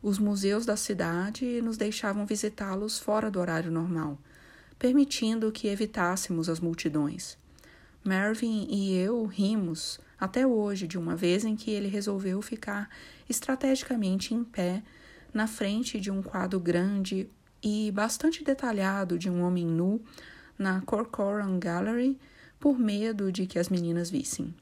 Os museus da cidade nos deixavam visitá-los fora do horário normal, permitindo que evitássemos as multidões. Mervyn e eu rimos até hoje de uma vez em que ele resolveu ficar estrategicamente em pé na frente de um quadro grande e bastante detalhado de um homem nu na Corcoran Gallery por medo de que as meninas vissem.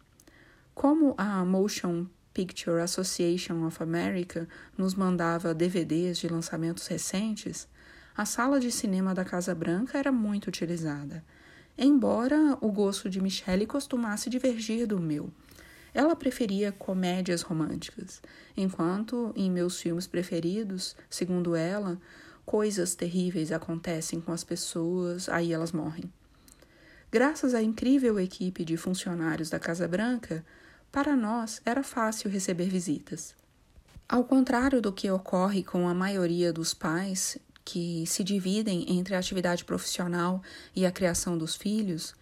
Como a Motion Picture Association of America nos mandava DVDs de lançamentos recentes, a sala de cinema da Casa Branca era muito utilizada, embora o gosto de Michelle costumasse divergir do meu. Ela preferia comédias românticas, enquanto em meus filmes preferidos, segundo ela, coisas terríveis acontecem com as pessoas, aí elas morrem. Graças à incrível equipe de funcionários da Casa Branca, para nós era fácil receber visitas. Ao contrário do que ocorre com a maioria dos pais, que se dividem entre a atividade profissional e a criação dos filhos,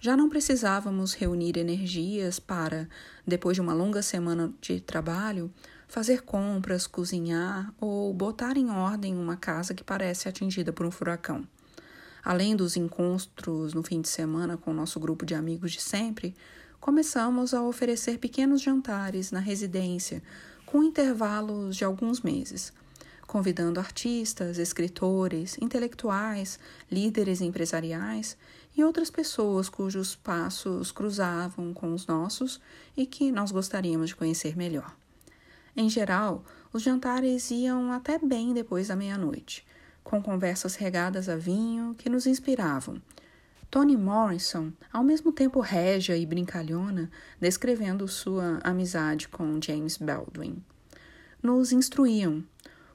já não precisávamos reunir energias para, depois de uma longa semana de trabalho, fazer compras, cozinhar ou botar em ordem uma casa que parece atingida por um furacão. Além dos encontros no fim de semana com o nosso grupo de amigos de sempre, começamos a oferecer pequenos jantares na residência, com intervalos de alguns meses, convidando artistas, escritores, intelectuais, líderes empresariais e outras pessoas cujos passos cruzavam com os nossos e que nós gostaríamos de conhecer melhor. Em geral, os jantares iam até bem depois da meia-noite, com conversas regadas a vinho que nos inspiravam. Toni Morrison, ao mesmo tempo régia e brincalhona, descrevendo sua amizade com James Baldwin. Nos instruíam.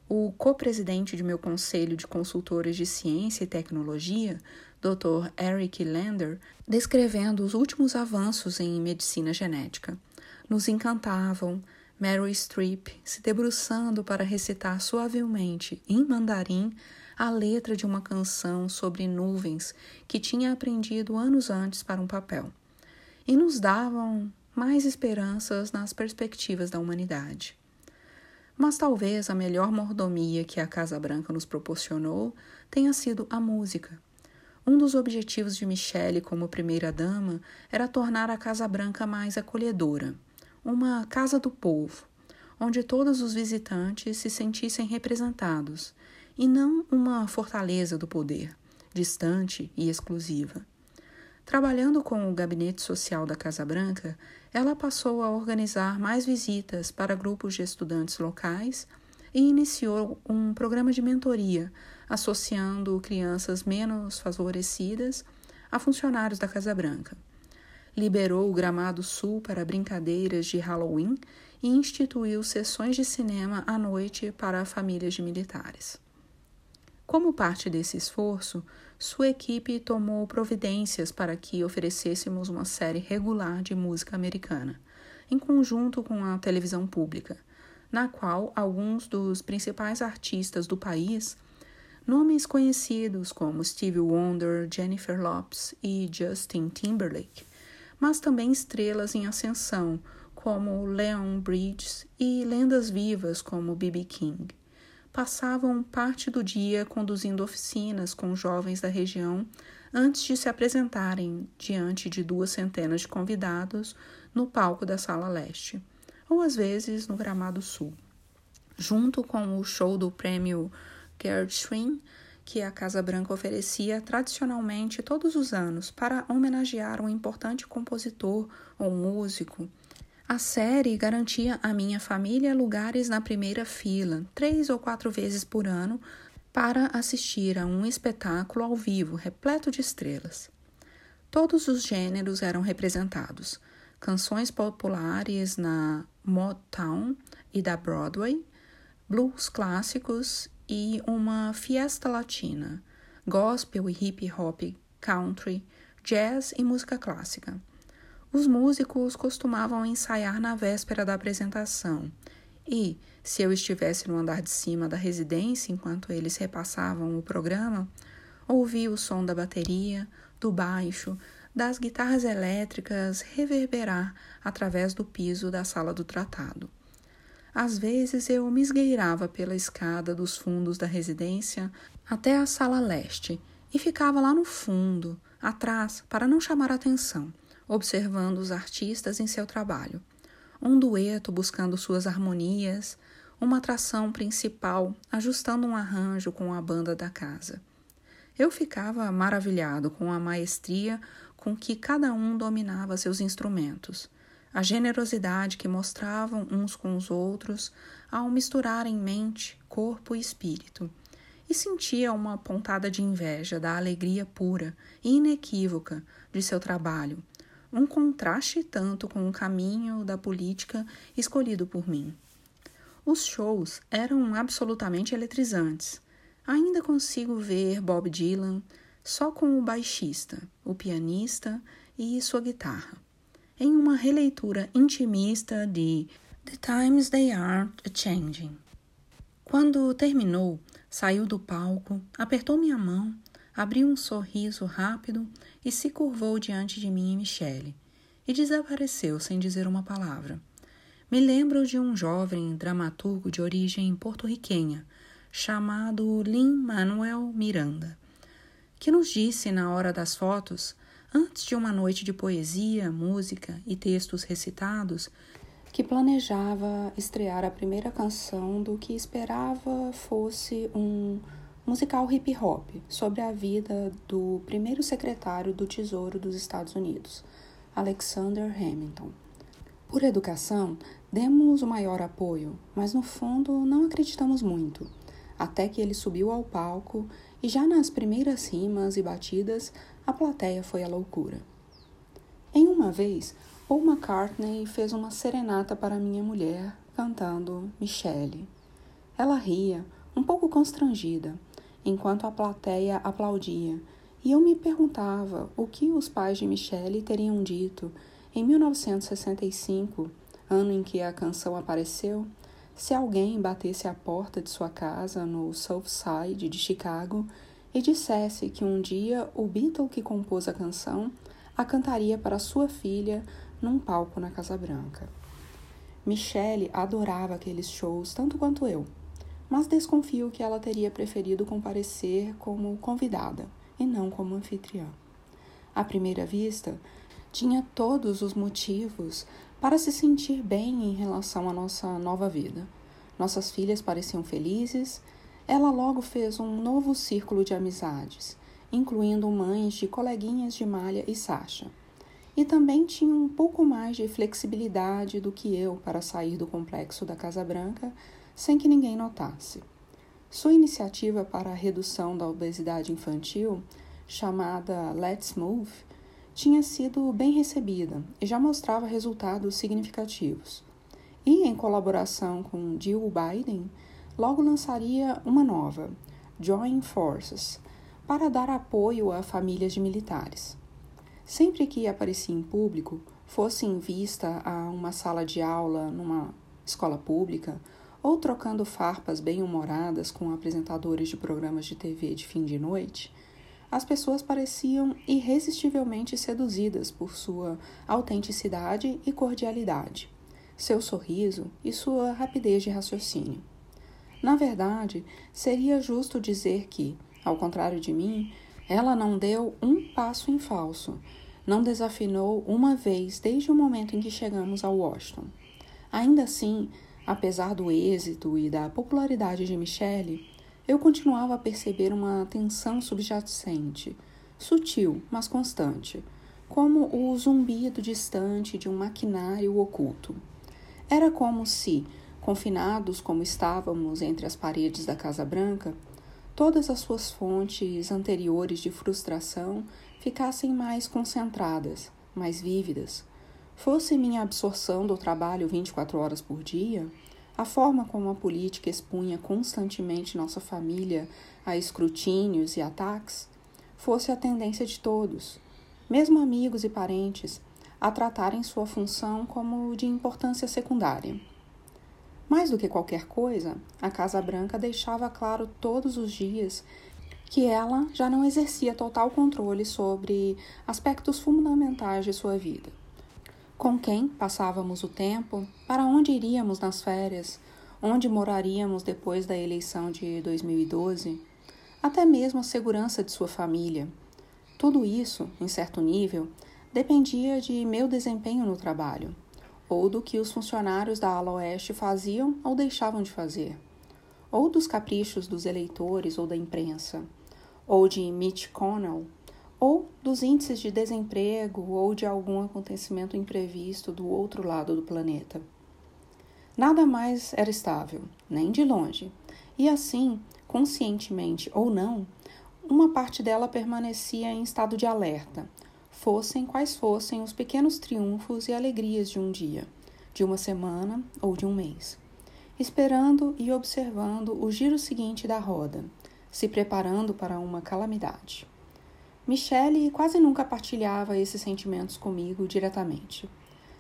O co-presidente de meu conselho de consultores de ciência e tecnologia, Dr. Eric Lander, descrevendo os últimos avanços em medicina genética. Nos encantavam, Meryl Streep se debruçando para recitar suavemente, em mandarim, a letra de uma canção sobre nuvens que tinha aprendido anos antes para um papel. E nos davam mais esperanças nas perspectivas da humanidade. Mas talvez a melhor mordomia que a Casa Branca nos proporcionou tenha sido a música. Um dos objetivos de Michelle como primeira-dama era tornar a Casa Branca mais acolhedora uma casa do povo, onde todos os visitantes se sentissem representados, e não uma fortaleza do poder, distante e exclusiva. Trabalhando com o gabinete social da Casa Branca, ela passou a organizar mais visitas para grupos de estudantes locais e iniciou um programa de mentoria, associando crianças menos favorecidas a funcionários da Casa Branca liberou o Gramado Sul para brincadeiras de Halloween e instituiu sessões de cinema à noite para famílias de militares. Como parte desse esforço, sua equipe tomou providências para que oferecêssemos uma série regular de música americana, em conjunto com a televisão pública, na qual alguns dos principais artistas do país, nomes conhecidos como Stevie Wonder, Jennifer Lopez e Justin Timberlake, mas também estrelas em ascensão, como Leon Bridges e lendas vivas como B.B. King. Passavam parte do dia conduzindo oficinas com jovens da região antes de se apresentarem diante de duas centenas de convidados no palco da Sala Leste, ou às vezes no Gramado Sul. Junto com o show do prêmio Gershwin, que a Casa Branca oferecia tradicionalmente todos os anos para homenagear um importante compositor ou músico. A série garantia à minha família lugares na primeira fila, três ou quatro vezes por ano, para assistir a um espetáculo ao vivo repleto de estrelas. Todos os gêneros eram representados: canções populares na Motown e da Broadway, blues clássicos e uma fiesta latina, gospel e hip hop, country, jazz e música clássica. Os músicos costumavam ensaiar na véspera da apresentação e, se eu estivesse no andar de cima da residência enquanto eles repassavam o programa, ouvia o som da bateria, do baixo, das guitarras elétricas reverberar através do piso da sala do tratado. Às vezes eu me esgueirava pela escada dos fundos da residência até a sala leste e ficava lá no fundo, atrás, para não chamar atenção, observando os artistas em seu trabalho. Um dueto buscando suas harmonias, uma atração principal ajustando um arranjo com a banda da casa. Eu ficava maravilhado com a maestria com que cada um dominava seus instrumentos a generosidade que mostravam uns com os outros ao misturarem mente, corpo e espírito. E sentia uma pontada de inveja da alegria pura e inequívoca de seu trabalho, um contraste tanto com o caminho da política escolhido por mim. Os shows eram absolutamente eletrizantes. Ainda consigo ver Bob Dylan só com o baixista, o pianista e sua guitarra em uma releitura intimista de The Times They Are Changing. Quando terminou, saiu do palco, apertou minha mão, abriu um sorriso rápido e se curvou diante de mim e Michele, e desapareceu sem dizer uma palavra. Me lembro de um jovem dramaturgo de origem porto-riquenha, chamado Lin-Manuel Miranda, que nos disse na hora das fotos antes de uma noite de poesia, música e textos recitados, que planejava estrear a primeira canção do que esperava fosse um musical hip hop sobre a vida do primeiro secretário do Tesouro dos Estados Unidos, Alexander Hamilton. Por educação, demos o maior apoio, mas no fundo não acreditamos muito, até que ele subiu ao palco e já nas primeiras rimas e batidas a plateia foi à loucura. Em uma vez, Paul McCartney fez uma serenata para minha mulher, cantando Michelle. Ela ria, um pouco constrangida, enquanto a plateia aplaudia, e eu me perguntava o que os pais de Michelle teriam dito em 1965, ano em que a canção apareceu, se alguém batesse à porta de sua casa no South Side de Chicago e dissesse que um dia o Beatle que compôs a canção a cantaria para sua filha num palco na Casa Branca. Michelle adorava aqueles shows tanto quanto eu, mas desconfio que ela teria preferido comparecer como convidada e não como anfitriã. À primeira vista, tinha todos os motivos para se sentir bem em relação à nossa nova vida. Nossas filhas pareciam felizes ela logo fez um novo círculo de amizades, incluindo mães de coleguinhas de Malha e Sasha. E também tinha um pouco mais de flexibilidade do que eu para sair do complexo da Casa Branca sem que ninguém notasse. Sua iniciativa para a redução da obesidade infantil, chamada Let's Move, tinha sido bem recebida e já mostrava resultados significativos. E, em colaboração com Jill Biden, logo lançaria uma nova, Join Forces, para dar apoio a famílias de militares. Sempre que aparecia em público, fosse em vista a uma sala de aula numa escola pública, ou trocando farpas bem-humoradas com apresentadores de programas de TV de fim de noite, as pessoas pareciam irresistivelmente seduzidas por sua autenticidade e cordialidade, seu sorriso e sua rapidez de raciocínio. Na verdade, seria justo dizer que, ao contrário de mim, ela não deu um passo em falso, não desafinou uma vez desde o momento em que chegamos a Washington. Ainda assim, apesar do êxito e da popularidade de Michelle, eu continuava a perceber uma tensão subjacente, sutil, mas constante, como o zumbido distante de um maquinário oculto. Era como se, Confinados como estávamos entre as paredes da Casa Branca, todas as suas fontes anteriores de frustração ficassem mais concentradas, mais vívidas, fosse minha absorção do trabalho 24 horas por dia, a forma como a política expunha constantemente nossa família a escrutínios e ataques, fosse a tendência de todos, mesmo amigos e parentes, a tratarem sua função como de importância secundária. Mais do que qualquer coisa, a Casa Branca deixava claro todos os dias que ela já não exercia total controle sobre aspectos fundamentais de sua vida. Com quem passávamos o tempo, para onde iríamos nas férias, onde moraríamos depois da eleição de 2012, até mesmo a segurança de sua família. Tudo isso, em certo nível, dependia de meu desempenho no trabalho, ou do que os funcionários da ala oeste faziam ou deixavam de fazer, ou dos caprichos dos eleitores ou da imprensa ou de Mitch Connell, ou dos índices de desemprego ou de algum acontecimento imprevisto do outro lado do planeta. Nada mais era estável, nem de longe, e assim, conscientemente ou não, uma parte dela permanecia em estado de alerta, fossem quais fossem os pequenos triunfos e alegrias de um dia, de uma semana ou de um mês, esperando e observando o giro seguinte da roda se preparando para uma calamidade. Michele quase nunca partilhava esses sentimentos comigo diretamente.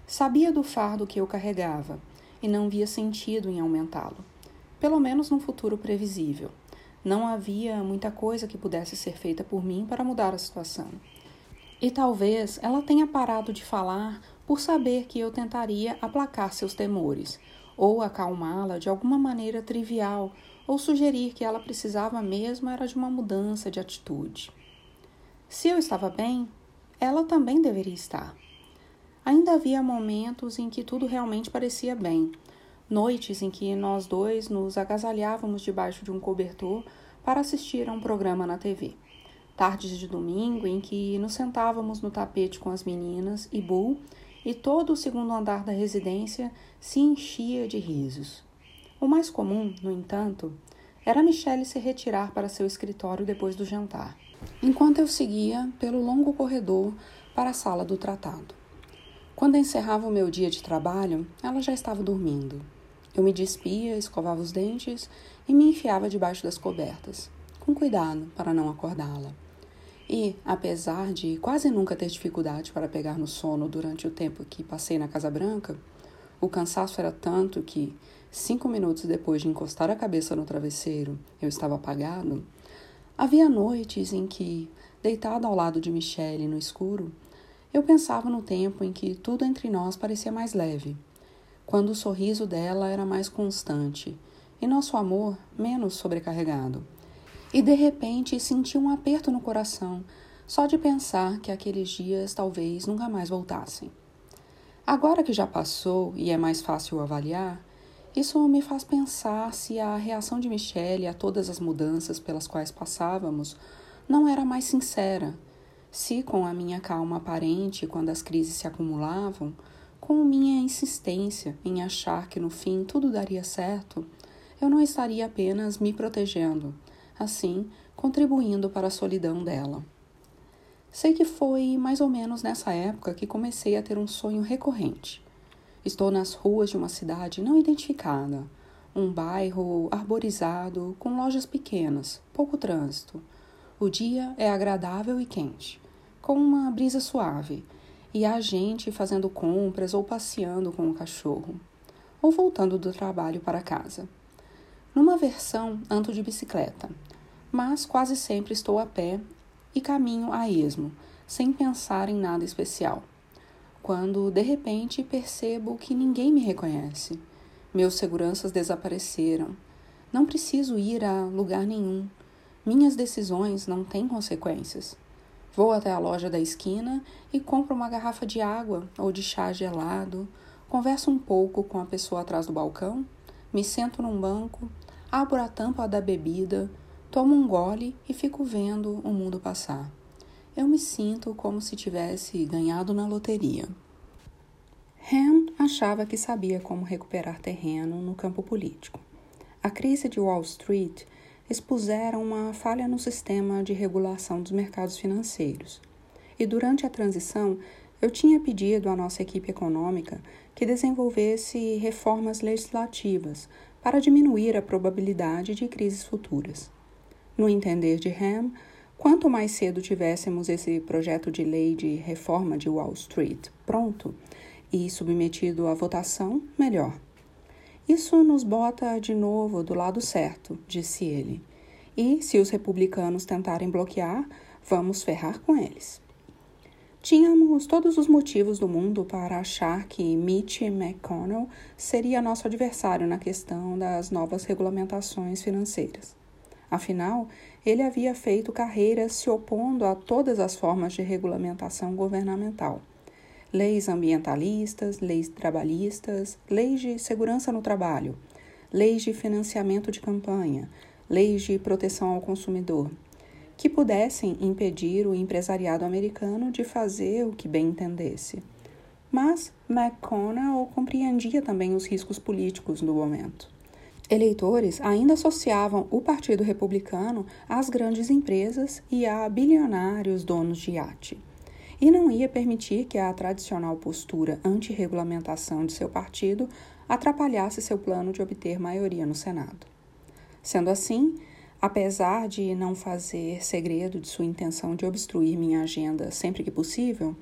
Sabia do fardo que eu carregava e não via sentido em aumentá-lo, pelo menos num futuro previsível. Não havia muita coisa que pudesse ser feita por mim para mudar a situação. E talvez ela tenha parado de falar por saber que eu tentaria aplacar seus temores ou acalmá-la de alguma maneira trivial ou sugerir que ela precisava mesmo era de uma mudança de atitude. Se eu estava bem, ela também deveria estar. Ainda havia momentos em que tudo realmente parecia bem, noites em que nós dois nos agasalhávamos debaixo de um cobertor para assistir a um programa na TV. Tardes de domingo em que nos sentávamos no tapete com as meninas e Bull, e todo o segundo andar da residência se enchia de risos. O mais comum, no entanto, era Michelle se retirar para seu escritório depois do jantar, enquanto eu seguia pelo longo corredor para a sala do tratado. Quando encerrava o meu dia de trabalho, ela já estava dormindo. Eu me despia, escovava os dentes e me enfiava debaixo das cobertas, com cuidado para não acordá-la. E, apesar de quase nunca ter dificuldade para pegar no sono durante o tempo que passei na Casa Branca, o cansaço era tanto que, cinco minutos depois de encostar a cabeça no travesseiro, eu estava apagado. Havia noites em que, deitado ao lado de Michelle no escuro, eu pensava no tempo em que tudo entre nós parecia mais leve, quando o sorriso dela era mais constante e nosso amor menos sobrecarregado. E de repente senti um aperto no coração só de pensar que aqueles dias talvez nunca mais voltassem. Agora que já passou e é mais fácil avaliar, isso me faz pensar se a reação de Michelle a todas as mudanças pelas quais passávamos não era mais sincera, se com a minha calma aparente quando as crises se acumulavam, com minha insistência em achar que no fim tudo daria certo, eu não estaria apenas me protegendo, assim contribuindo para a solidão dela. Sei que foi mais ou menos nessa época que comecei a ter um sonho recorrente. Estou nas ruas de uma cidade não identificada, um bairro arborizado com lojas pequenas, pouco trânsito. O dia é agradável e quente, com uma brisa suave, e há gente fazendo compras ou passeando com o cachorro, ou voltando do trabalho para casa. Numa versão, ando de bicicleta, mas quase sempre estou a pé e caminho a esmo, sem pensar em nada especial. Quando de repente percebo que ninguém me reconhece. Meus seguranças desapareceram. Não preciso ir a lugar nenhum. Minhas decisões não têm consequências. Vou até a loja da esquina e compro uma garrafa de água ou de chá gelado, converso um pouco com a pessoa atrás do balcão, me sento num banco, abro a tampa da bebida, Tomo um gole e fico vendo o mundo passar. Eu me sinto como se tivesse ganhado na loteria. Ham achava que sabia como recuperar terreno no campo político. A crise de Wall Street expusera uma falha no sistema de regulação dos mercados financeiros. e durante a transição eu tinha pedido à nossa equipe econômica que desenvolvesse reformas legislativas para diminuir a probabilidade de crises futuras. No entender de Ham, quanto mais cedo tivéssemos esse projeto de lei de reforma de Wall Street pronto e submetido à votação, melhor. Isso nos bota de novo do lado certo, disse ele. E se os republicanos tentarem bloquear, vamos ferrar com eles. Tínhamos todos os motivos do mundo para achar que Mitch McConnell seria nosso adversário na questão das novas regulamentações financeiras. Afinal, ele havia feito carreira se opondo a todas as formas de regulamentação governamental. Leis ambientalistas, leis trabalhistas, leis de segurança no trabalho, leis de financiamento de campanha, leis de proteção ao consumidor, que pudessem impedir o empresariado americano de fazer o que bem entendesse. Mas McConnell compreendia também os riscos políticos do momento. Eleitores ainda associavam o Partido Republicano às grandes empresas e a bilionários donos de iate, e não ia permitir que a tradicional postura anti-regulamentação de seu partido atrapalhasse seu plano de obter maioria no Senado. Sendo assim, Apesar de não fazer segredo de sua intenção de obstruir minha agenda sempre que possível,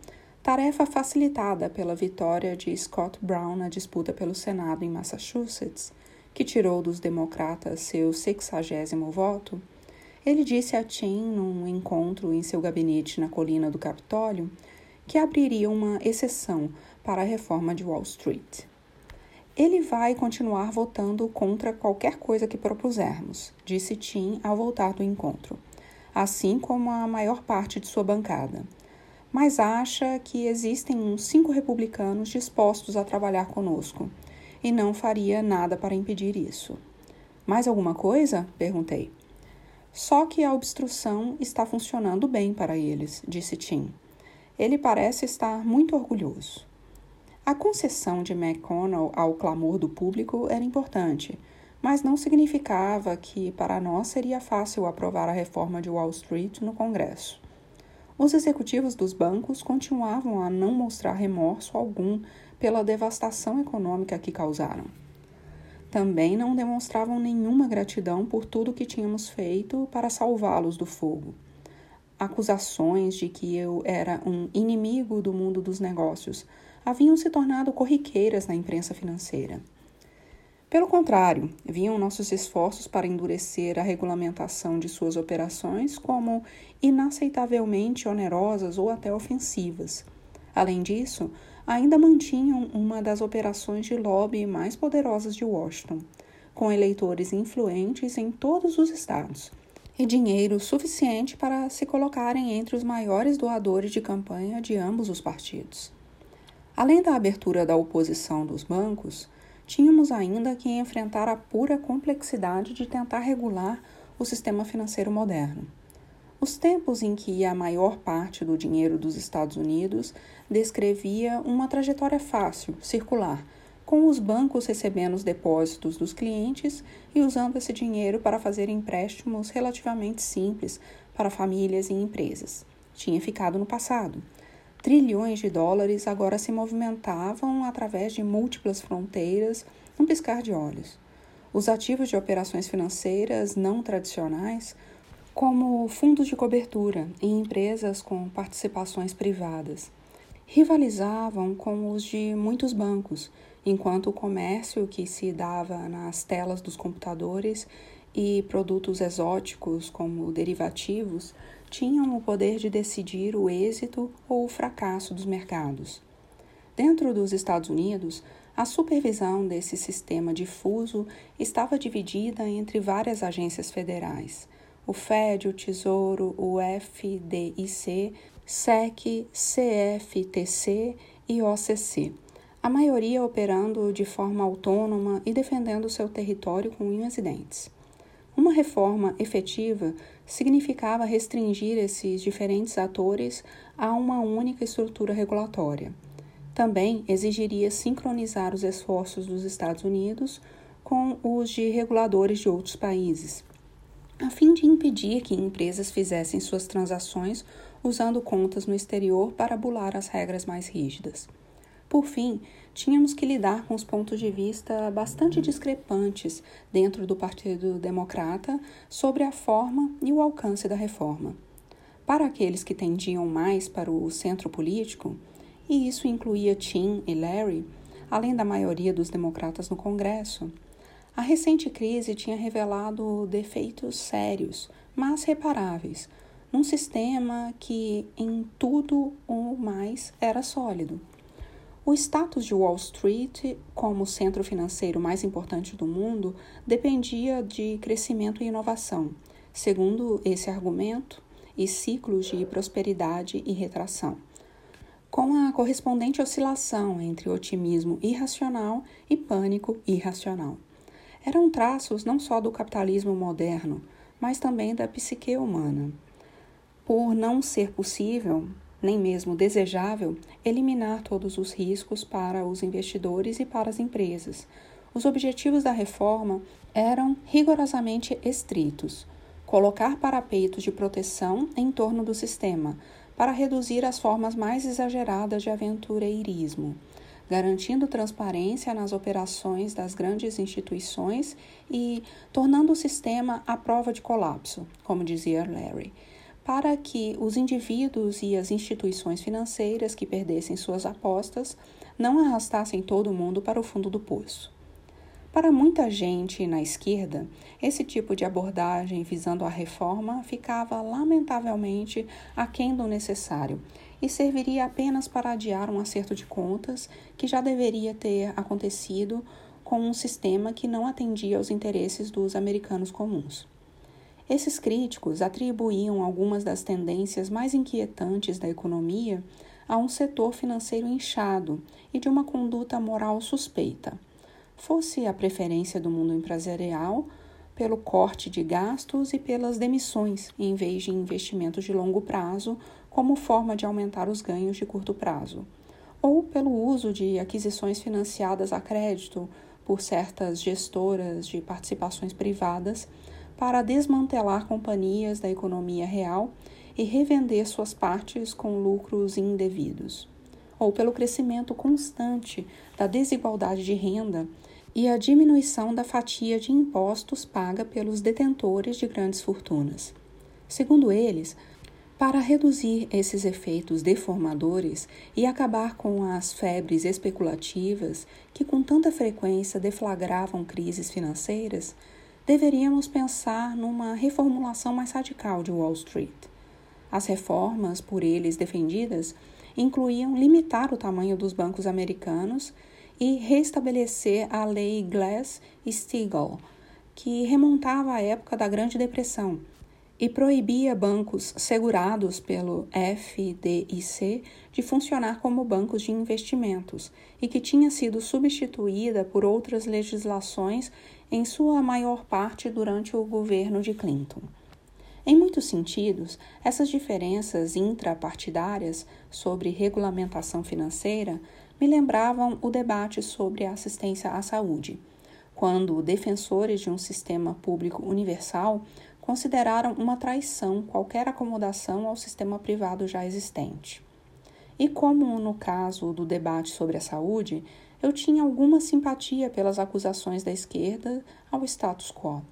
tarefa facilitada pela vitória de Scott Brown na disputa pelo Senado em Massachusetts, que tirou dos democratas seu sexagésimo voto, ele disse a Tim num encontro em seu gabinete na colina do Capitólio que abriria uma exceção para a reforma de Wall Street. Ele vai continuar votando contra qualquer coisa que propusermos, disse Tim ao voltar do encontro, assim como a maior parte de sua bancada. Mas acha que existem uns cinco republicanos dispostos a trabalhar conosco e não faria nada para impedir isso. Mais alguma coisa? perguntei. Só que a obstrução está funcionando bem para eles, disse Tim. Ele parece estar muito orgulhoso. A concessão de McConnell ao clamor do público era importante, mas não significava que para nós seria fácil aprovar a reforma de Wall Street no Congresso. Os executivos dos bancos continuavam a não mostrar remorso algum pela devastação econômica que causaram. Também não demonstravam nenhuma gratidão por tudo que tínhamos feito para salvá-los do fogo. Acusações de que eu era um inimigo do mundo dos negócios haviam se tornado corriqueiras na imprensa financeira. Pelo contrário, viam nossos esforços para endurecer a regulamentação de suas operações como inaceitavelmente onerosas ou até ofensivas. Além disso, ainda mantinham uma das operações de lobby mais poderosas de Washington, com eleitores influentes em todos os estados e dinheiro suficiente para se colocarem entre os maiores doadores de campanha de ambos os partidos. Além da abertura da oposição dos bancos, tínhamos ainda que enfrentar a pura complexidade de tentar regular o sistema financeiro moderno. Os tempos em que a maior parte do dinheiro dos Estados Unidos descrevia uma trajetória fácil, circular, com os bancos recebendo os depósitos dos clientes e usando esse dinheiro para fazer empréstimos relativamente simples para famílias e empresas. Tinha ficado no passado trilhões de dólares agora se movimentavam através de múltiplas fronteiras num piscar de olhos. Os ativos de operações financeiras não tradicionais, como fundos de cobertura e empresas com participações privadas, rivalizavam com os de muitos bancos, enquanto o comércio que se dava nas telas dos computadores e produtos exóticos como derivativos tinham o poder de decidir o êxito ou o fracasso dos mercados. Dentro dos Estados Unidos, a supervisão desse sistema difuso estava dividida entre várias agências federais: o FED, o Tesouro, o FDIC, SEC, CFTC e OCC, a maioria operando de forma autônoma e defendendo seu território com unhas e dentes. Uma reforma efetiva significava restringir esses diferentes atores a uma única estrutura regulatória. Também exigiria sincronizar os esforços dos Estados Unidos com os de reguladores de outros países, a fim de impedir que empresas fizessem suas transações usando contas no exterior para bular as regras mais rígidas. Por fim, tínhamos que lidar com os pontos de vista bastante discrepantes dentro do Partido Democrata sobre a forma e o alcance da reforma. Para aqueles que tendiam mais para o centro político, e isso incluía Tim e Larry, além da maioria dos democratas no Congresso, a recente crise tinha revelado defeitos sérios, mas reparáveis, num sistema que em tudo o mais era sólido. O status de Wall Street como centro financeiro mais importante do mundo dependia de crescimento e inovação, segundo esse argumento, e ciclos de prosperidade e retração, com a correspondente oscilação entre otimismo irracional e pânico irracional eram traços não só do capitalismo moderno, mas também da psique humana. Por não ser possível, nem mesmo desejável, eliminar todos os riscos para os investidores e para as empresas, os objetivos da reforma eram rigorosamente estritos: colocar parapeitos de proteção em torno do sistema, para reduzir as formas mais exageradas de aventureirismo garantindo transparência nas operações das grandes instituições e tornando o sistema à prova de colapso, como dizia Larry, para que os indivíduos e as instituições financeiras que perdessem suas apostas não arrastassem todo mundo para o fundo do poço. Para muita gente na esquerda, esse tipo de abordagem visando a reforma ficava lamentavelmente aquém do necessário e serviria apenas para adiar um acerto de contas que já deveria ter acontecido com um sistema que não atendia aos interesses dos americanos comuns. Esses críticos atribuíam algumas das tendências mais inquietantes da economia a um setor financeiro inchado e de uma conduta moral suspeita, fosse a preferência do mundo empresarial pelo corte de gastos e pelas demissões, em vez de investimentos de longo prazo como forma de aumentar os ganhos de curto prazo, ou pelo uso de aquisições financiadas a crédito por certas gestoras de participações privadas para desmantelar companhias da economia real e revender suas partes com lucros indevidos, ou pelo crescimento constante da desigualdade de renda e a diminuição da fatia de impostos paga pelos detentores de grandes fortunas. Segundo eles, para reduzir esses efeitos deformadores e acabar com as febres especulativas que com tanta frequência deflagravam crises financeiras, deveríamos pensar numa reformulação mais radical de Wall Street. As reformas por eles defendidas incluíam limitar o tamanho dos bancos americanos e restabelecer a lei Glass-Steagall, que remontava à época da Grande Depressão e proibia bancos segurados pelo FDIC de funcionar como bancos de investimentos e que tinha sido substituída por outras legislações, em sua maior parte durante o governo de Clinton. Em muitos sentidos, essas diferenças intrapartidárias sobre regulamentação financeira me lembravam o debate sobre a assistência à saúde, quando defensores de um sistema público universal consideraram uma traição qualquer acomodação ao sistema privado já existente. E como no caso do debate sobre a saúde, eu tinha alguma simpatia pelas acusações da esquerda ao status quo.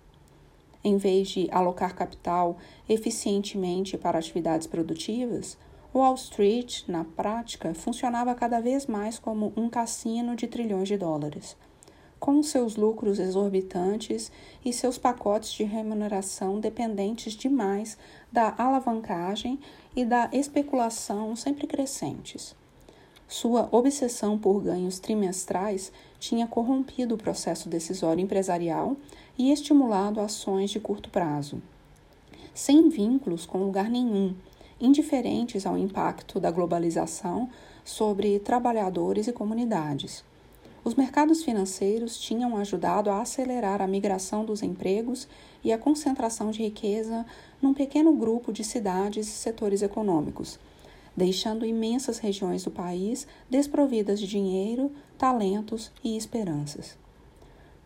Em vez de alocar capital eficientemente para atividades produtivas, Wall Street, na prática, funcionava cada vez mais como um cassino de trilhões de dólares com seus lucros exorbitantes e seus pacotes de remuneração dependentes demais da alavancagem e da especulação sempre crescentes. Sua obsessão por ganhos trimestrais tinha corrompido o processo decisório empresarial e estimulado ações de curto prazo, sem vínculos com lugar nenhum, indiferentes ao impacto da globalização sobre trabalhadores e comunidades. Os mercados financeiros tinham ajudado a acelerar a migração dos empregos e a concentração de riqueza num pequeno grupo de cidades e setores econômicos, deixando imensas regiões do país desprovidas de dinheiro, talentos e esperanças.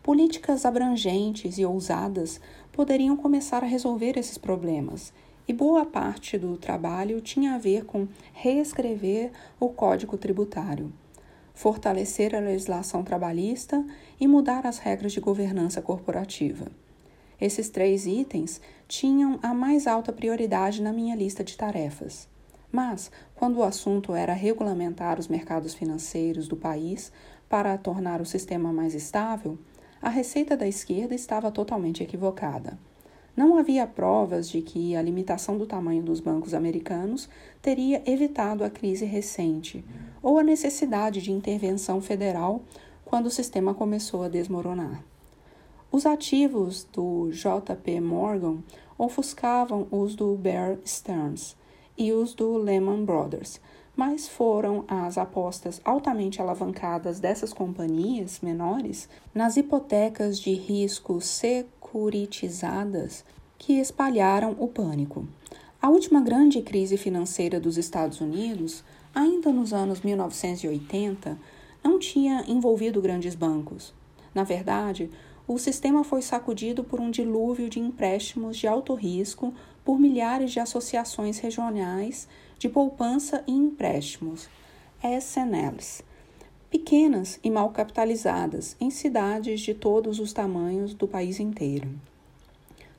Políticas abrangentes e ousadas poderiam começar a resolver esses problemas, e boa parte do trabalho tinha a ver com reescrever o Código Tributário, fortalecer a legislação trabalhista e mudar as regras de governança corporativa. Esses três itens tinham a mais alta prioridade na minha lista de tarefas. Mas, quando o assunto era regulamentar os mercados financeiros do país para tornar o sistema mais estável, a receita da esquerda estava totalmente equivocada. Não havia provas de que a limitação do tamanho dos bancos americanos teria evitado a crise recente ou a necessidade de intervenção federal quando o sistema começou a desmoronar. Os ativos do JP Morgan ofuscavam os do Bear Stearns e os do Lehman Brothers, mas foram as apostas altamente alavancadas dessas companhias menores nas hipotecas de risco securitizadas que espalharam o pânico. A última grande crise financeira dos Estados Unidos, ainda nos anos 1980, não tinha envolvido grandes bancos. Na verdade, o sistema foi sacudido por um dilúvio de empréstimos de alto risco por milhares de associações regionais de poupança e empréstimos, SNLs, pequenas e mal capitalizadas em cidades de todos os tamanhos do país inteiro.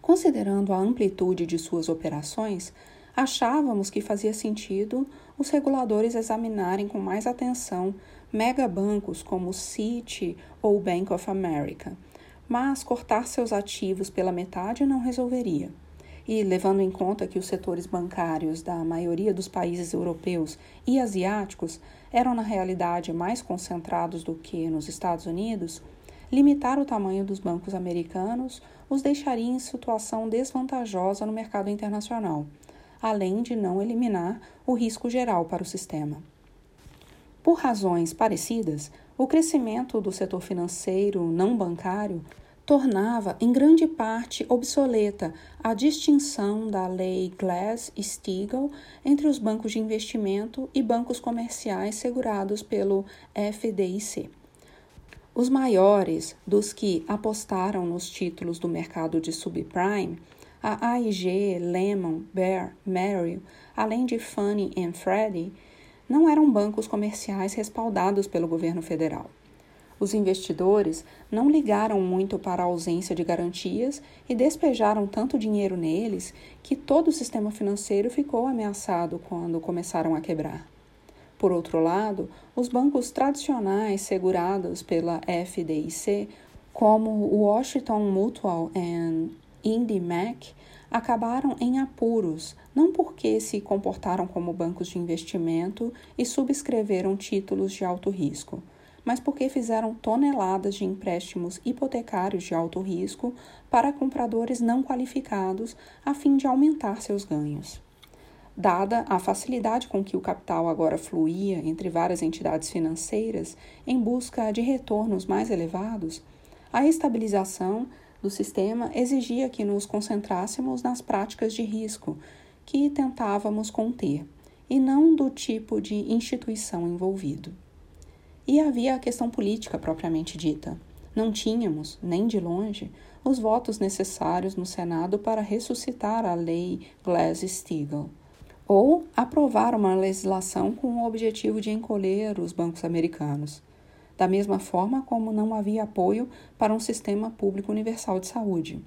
Considerando a amplitude de suas operações, achávamos que fazia sentido os reguladores examinarem com mais atenção megabancos como Citi ou Bank of America, mas cortar seus ativos pela metade não resolveria. E, levando em conta que os setores bancários da maioria dos países europeus e asiáticos eram, na realidade, mais concentrados do que nos Estados Unidos, limitar o tamanho dos bancos americanos os deixaria em situação desvantajosa no mercado internacional, além de não eliminar o risco geral para o sistema. Por razões parecidas, o crescimento do setor financeiro não bancário tornava em grande parte obsoleta a distinção da lei Glass-Steagall entre os bancos de investimento e bancos comerciais segurados pelo FDIC. Os maiores dos que apostaram nos títulos do mercado de subprime, a AIG, Lehman, Bear, Merrill, além de Fannie e Freddie, não eram bancos comerciais respaldados pelo governo federal. Os investidores não ligaram muito para a ausência de garantias e despejaram tanto dinheiro neles que todo o sistema financeiro ficou ameaçado quando começaram a quebrar. Por outro lado, os bancos tradicionais segurados pela FDIC, como o Washington Mutual e IndyMac, acabaram em apuros, não porque se comportaram como bancos de investimento e subscreveram títulos de alto risco mas porque fizeram toneladas de empréstimos hipotecários de alto risco para compradores não qualificados a fim de aumentar seus ganhos. Dada a facilidade com que o capital agora fluía entre várias entidades financeiras em busca de retornos mais elevados, a estabilização do sistema exigia que nos concentrássemos nas práticas de risco que tentávamos conter, e não do tipo de instituição envolvido. E havia a questão política propriamente dita. Não tínhamos, nem de longe, os votos necessários no Senado para ressuscitar a lei Glass-Steagall ou aprovar uma legislação com o objetivo de encolher os bancos americanos, da mesma forma como não havia apoio para um sistema público universal de saúde.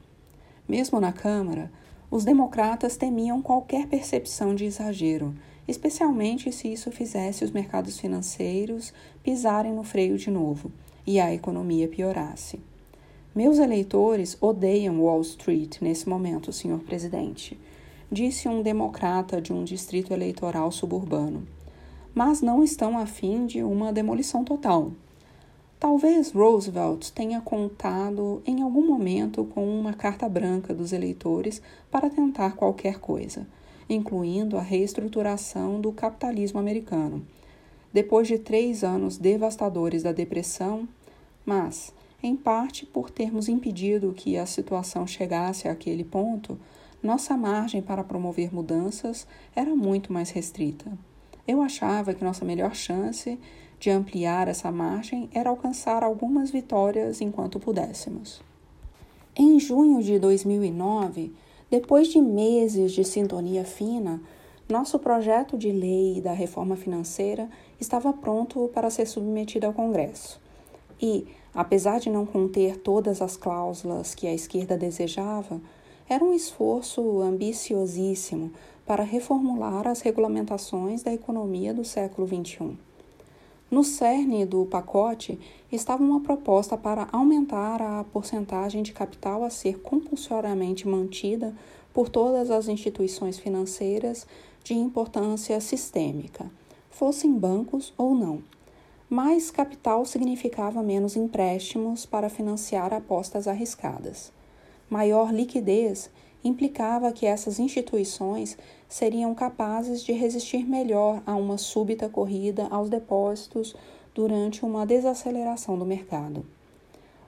Mesmo na Câmara, os democratas temiam qualquer percepção de exagero especialmente se isso fizesse os mercados financeiros pisarem no freio de novo e a economia piorasse. Meus eleitores odeiam Wall Street nesse momento, senhor presidente, disse um democrata de um distrito eleitoral suburbano, mas não estão afim de uma demolição total. Talvez Roosevelt tenha contado em algum momento com uma carta branca dos eleitores para tentar qualquer coisa incluindo a reestruturação do capitalismo americano. Depois de três anos devastadores da depressão, mas, em parte por termos impedido que a situação chegasse àquele ponto, nossa margem para promover mudanças era muito mais restrita. Eu achava que nossa melhor chance de ampliar essa margem era alcançar algumas vitórias enquanto pudéssemos. Em junho de 2009, depois de meses de sintonia fina, nosso projeto de lei da reforma financeira estava pronto para ser submetido ao Congresso. E, apesar de não conter todas as cláusulas que a esquerda desejava, era um esforço ambiciosíssimo para reformular as regulamentações da economia do século XXI. No cerne do pacote estava uma proposta para aumentar a porcentagem de capital a ser compulsoriamente mantida por todas as instituições financeiras de importância sistêmica, fossem bancos ou não. Mais capital significava menos empréstimos para financiar apostas arriscadas. Maior liquidez implicava que essas instituições seriam capazes de resistir melhor a uma súbita corrida aos depósitos durante uma desaceleração do mercado.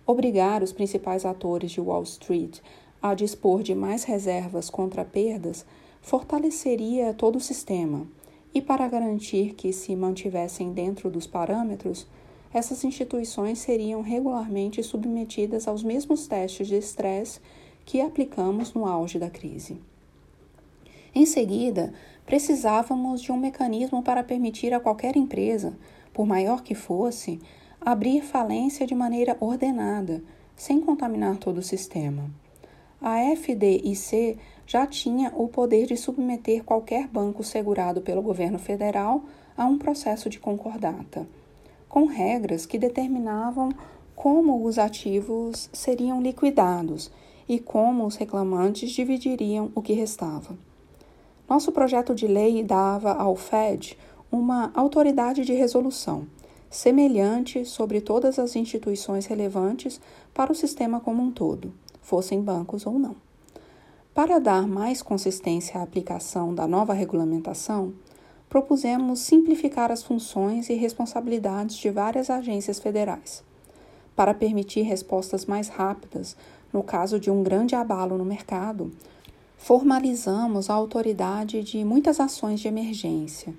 Obrigar os principais atores de Wall Street a dispor de mais reservas contra perdas fortaleceria todo o sistema, e para garantir que se mantivessem dentro dos parâmetros, essas instituições seriam regularmente submetidas aos mesmos testes de estresse que aplicamos no auge da crise. Em seguida, precisávamos de um mecanismo para permitir a qualquer empresa, por maior que fosse, abrir falência de maneira ordenada, sem contaminar todo o sistema. A FDIC já tinha o poder de submeter qualquer banco segurado pelo governo federal a um processo de concordata, com regras que determinavam como os ativos seriam liquidados e como os reclamantes dividiriam o que restava. Nosso projeto de lei dava ao Fed uma autoridade de resolução, semelhante sobre todas as instituições relevantes para o sistema como um todo, fossem bancos ou não. Para dar mais consistência à aplicação da nova regulamentação, propusemos simplificar as funções e responsabilidades de várias agências federais. Para permitir respostas mais rápidas no caso de um grande abalo no mercado, formalizamos a autoridade de muitas ações de emergência,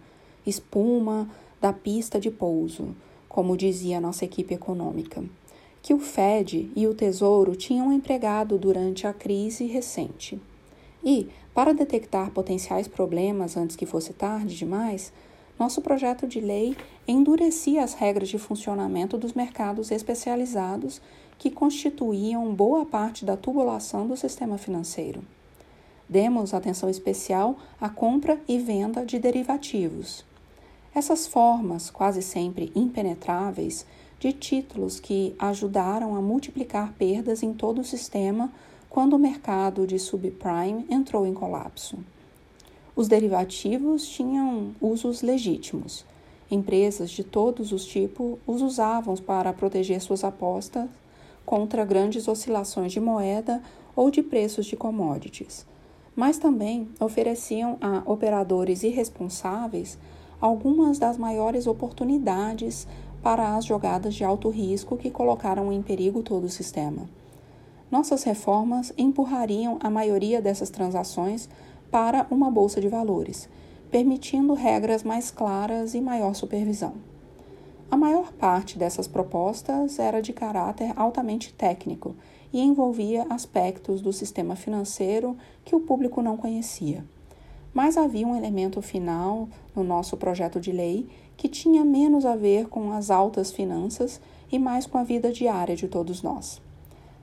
espuma da pista de pouso, como dizia nossa equipe econômica, que o Fed e o Tesouro tinham empregado durante a crise recente. E, para detectar potenciais problemas antes que fosse tarde demais, nosso projeto de lei endurecia as regras de funcionamento dos mercados especializados que constituíam boa parte da tubulação do sistema financeiro. Demos atenção especial à compra e venda de derivativos. Essas formas, quase sempre impenetráveis, de títulos que ajudaram a multiplicar perdas em todo o sistema quando o mercado de subprime entrou em colapso. Os derivativos tinham usos legítimos. Empresas de todos os tipos os usavam para proteger suas apostas contra grandes oscilações de moeda ou de preços de commodities, mas também ofereciam a operadores irresponsáveis algumas das maiores oportunidades para as jogadas de alto risco que colocaram em perigo todo o sistema. Nossas reformas empurrariam a maioria dessas transações para uma bolsa de valores, permitindo regras mais claras e maior supervisão. A maior parte dessas propostas era de caráter altamente técnico e envolvia aspectos do sistema financeiro que o público não conhecia. Mas havia um elemento final no nosso projeto de lei que tinha menos a ver com as altas finanças e mais com a vida diária de todos nós.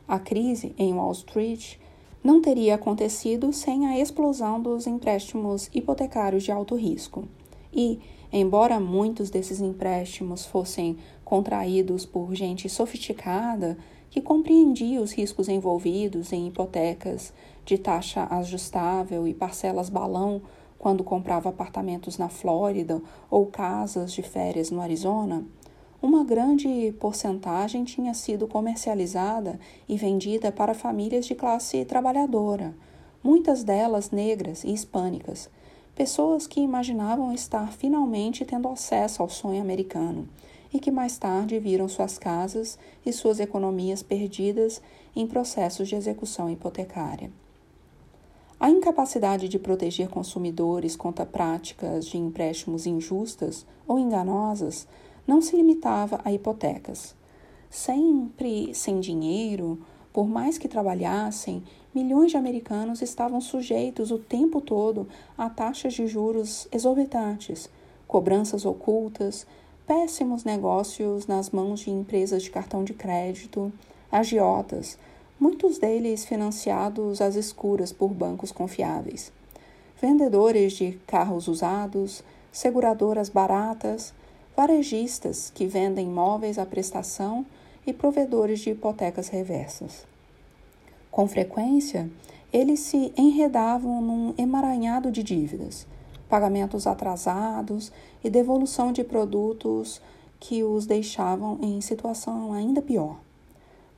A crise em Wall Street não teria acontecido sem a explosão dos empréstimos hipotecários de alto risco. E, Embora muitos desses empréstimos fossem contraídos por gente sofisticada que compreendia os riscos envolvidos em hipotecas de taxa ajustável e parcelas balão quando comprava apartamentos na Flórida ou casas de férias no Arizona, uma grande porcentagem tinha sido comercializada e vendida para famílias de classe trabalhadora, muitas delas negras e hispânicas, pessoas que imaginavam estar finalmente tendo acesso ao sonho americano e que mais tarde viram suas casas e suas economias perdidas em processos de execução hipotecária. A incapacidade de proteger consumidores contra práticas de empréstimos injustas ou enganosas não se limitava a hipotecas. Sempre sem dinheiro, Por mais que trabalhassem, milhões de americanos estavam sujeitos o tempo todo a taxas de juros exorbitantes, cobranças ocultas, péssimos negócios nas mãos de empresas de cartão de crédito, agiotas, muitos deles financiados às escuras por bancos confiáveis, vendedores de carros usados, seguradoras baratas, varejistas que vendem imóveis à prestação e provedores de hipotecas reversas. Com frequência, eles se enredavam num emaranhado de dívidas pagamentos atrasados e devolução de produtos que os deixavam em situação ainda pior.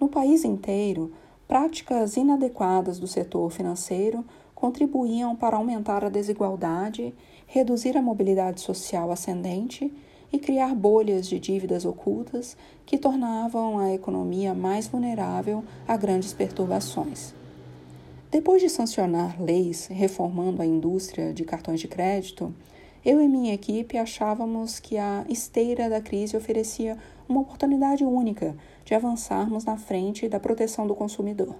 No país inteiro, práticas inadequadas do setor financeiro contribuíam para aumentar a desigualdade, reduzir a mobilidade social ascendente e criar bolhas de dívidas ocultas que tornavam a economia mais vulnerável a grandes perturbações. Depois de sancionar leis reformando a indústria de cartões de crédito, eu e minha equipe achávamos que a esteira da crise oferecia uma oportunidade única de avançarmos na frente da proteção do consumidor.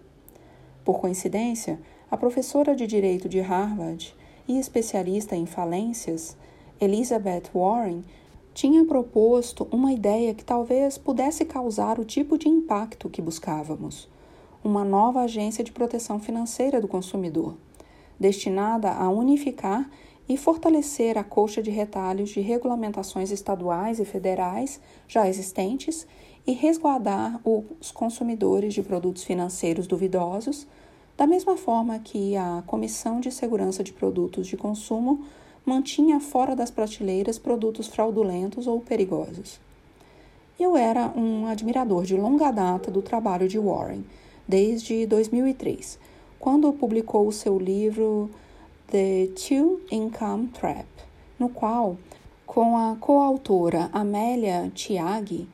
Por coincidência, a professora de Direito de Harvard e especialista em falências, Elizabeth Warren, tinha proposto uma ideia que talvez pudesse causar o tipo de impacto que buscávamos. Uma nova agência de proteção financeira do consumidor, destinada a unificar e fortalecer a coxa de retalhos de regulamentações estaduais e federais já existentes e resguardar os consumidores de produtos financeiros duvidosos, da mesma forma que a Comissão de Segurança de Produtos de Consumo mantinha fora das prateleiras produtos fraudulentos ou perigosos. Eu era um admirador de longa data do trabalho de Warren desde 2003, quando publicou o seu livro The Two Income Trap, no qual, com a coautora Amélia Tiaghi,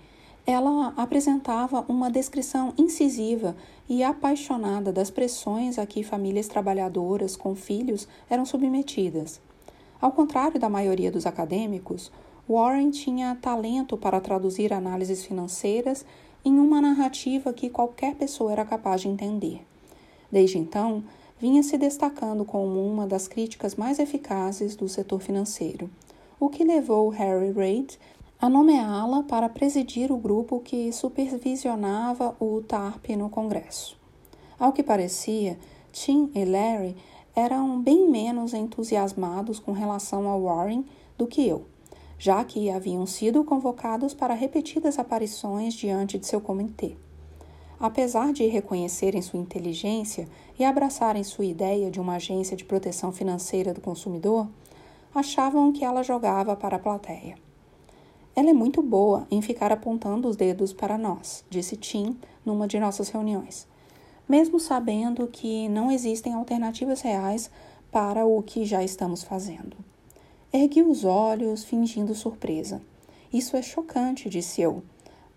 ela apresentava uma descrição incisiva e apaixonada das pressões a que famílias trabalhadoras com filhos eram submetidas. Ao contrário da maioria dos acadêmicos, Warren tinha talento para traduzir análises financeiras em uma narrativa que qualquer pessoa era capaz de entender. Desde então, vinha se destacando como uma das críticas mais eficazes do setor financeiro, o que levou Harry Reid a nomeá-la para presidir o grupo que supervisionava o TARP no Congresso. Ao que parecia, Tim e Larry eram bem menos entusiasmados com relação a Warren do que eu já que haviam sido convocados para repetidas aparições diante de seu comitê. Apesar de reconhecerem sua inteligência e abraçarem sua ideia de uma agência de proteção financeira do consumidor, achavam que ela jogava para a plateia. Ela é muito boa em ficar apontando os dedos para nós, disse Tim numa de nossas reuniões, mesmo sabendo que não existem alternativas reais para o que já estamos fazendo. Ergui os olhos, fingindo surpresa. Isso é chocante, disse eu.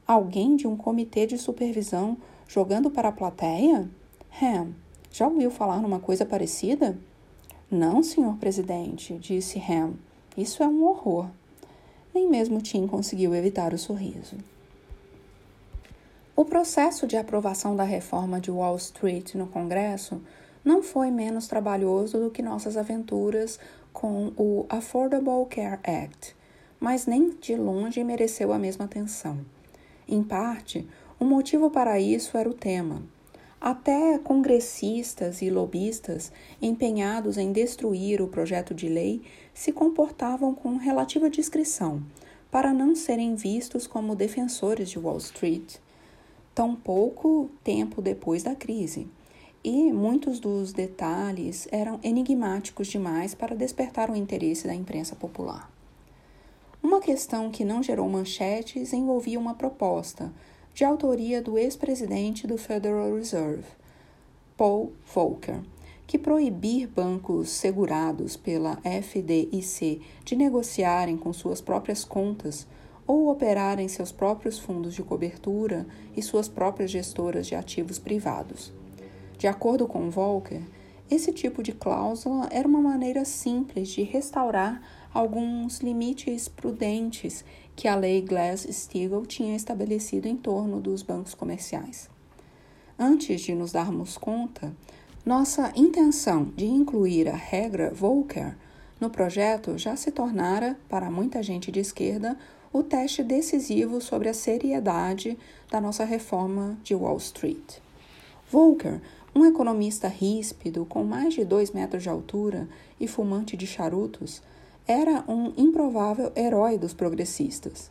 Alguém de um comitê de supervisão jogando para a plateia? Ham, já ouviu falar numa coisa parecida? Não, senhor presidente, disse Ham. Isso é um horror. Nem mesmo Tim conseguiu evitar o sorriso. O processo de aprovação da reforma de Wall Street no Congresso não foi menos trabalhoso do que nossas aventuras com o Affordable Care Act, mas nem de longe mereceu a mesma atenção. Em parte, o motivo para isso era o tema. Até congressistas e lobistas empenhados em destruir o projeto de lei se comportavam com relativa discrição, para não serem vistos como defensores de Wall Street, tão pouco tempo depois da crise e muitos dos detalhes eram enigmáticos demais para despertar o interesse da imprensa popular. Uma questão que não gerou manchetes envolvia uma proposta, de autoria do ex-presidente do Federal Reserve, Paul Volcker, que proibir bancos segurados pela FDIC de negociarem com suas próprias contas ou operarem seus próprios fundos de cobertura e suas próprias gestoras de ativos privados. De acordo com Volcker, esse tipo de cláusula era uma maneira simples de restaurar alguns limites prudentes que a lei Glass-Steagall tinha estabelecido em torno dos bancos comerciais. Antes de nos darmos conta, nossa intenção de incluir a regra Volcker no projeto já se tornara, para muita gente de esquerda, o teste decisivo sobre a seriedade da nossa reforma de Wall Street. Volcker, um economista ríspido com mais de dois metros de altura e fumante de charutos, era um improvável herói dos progressistas.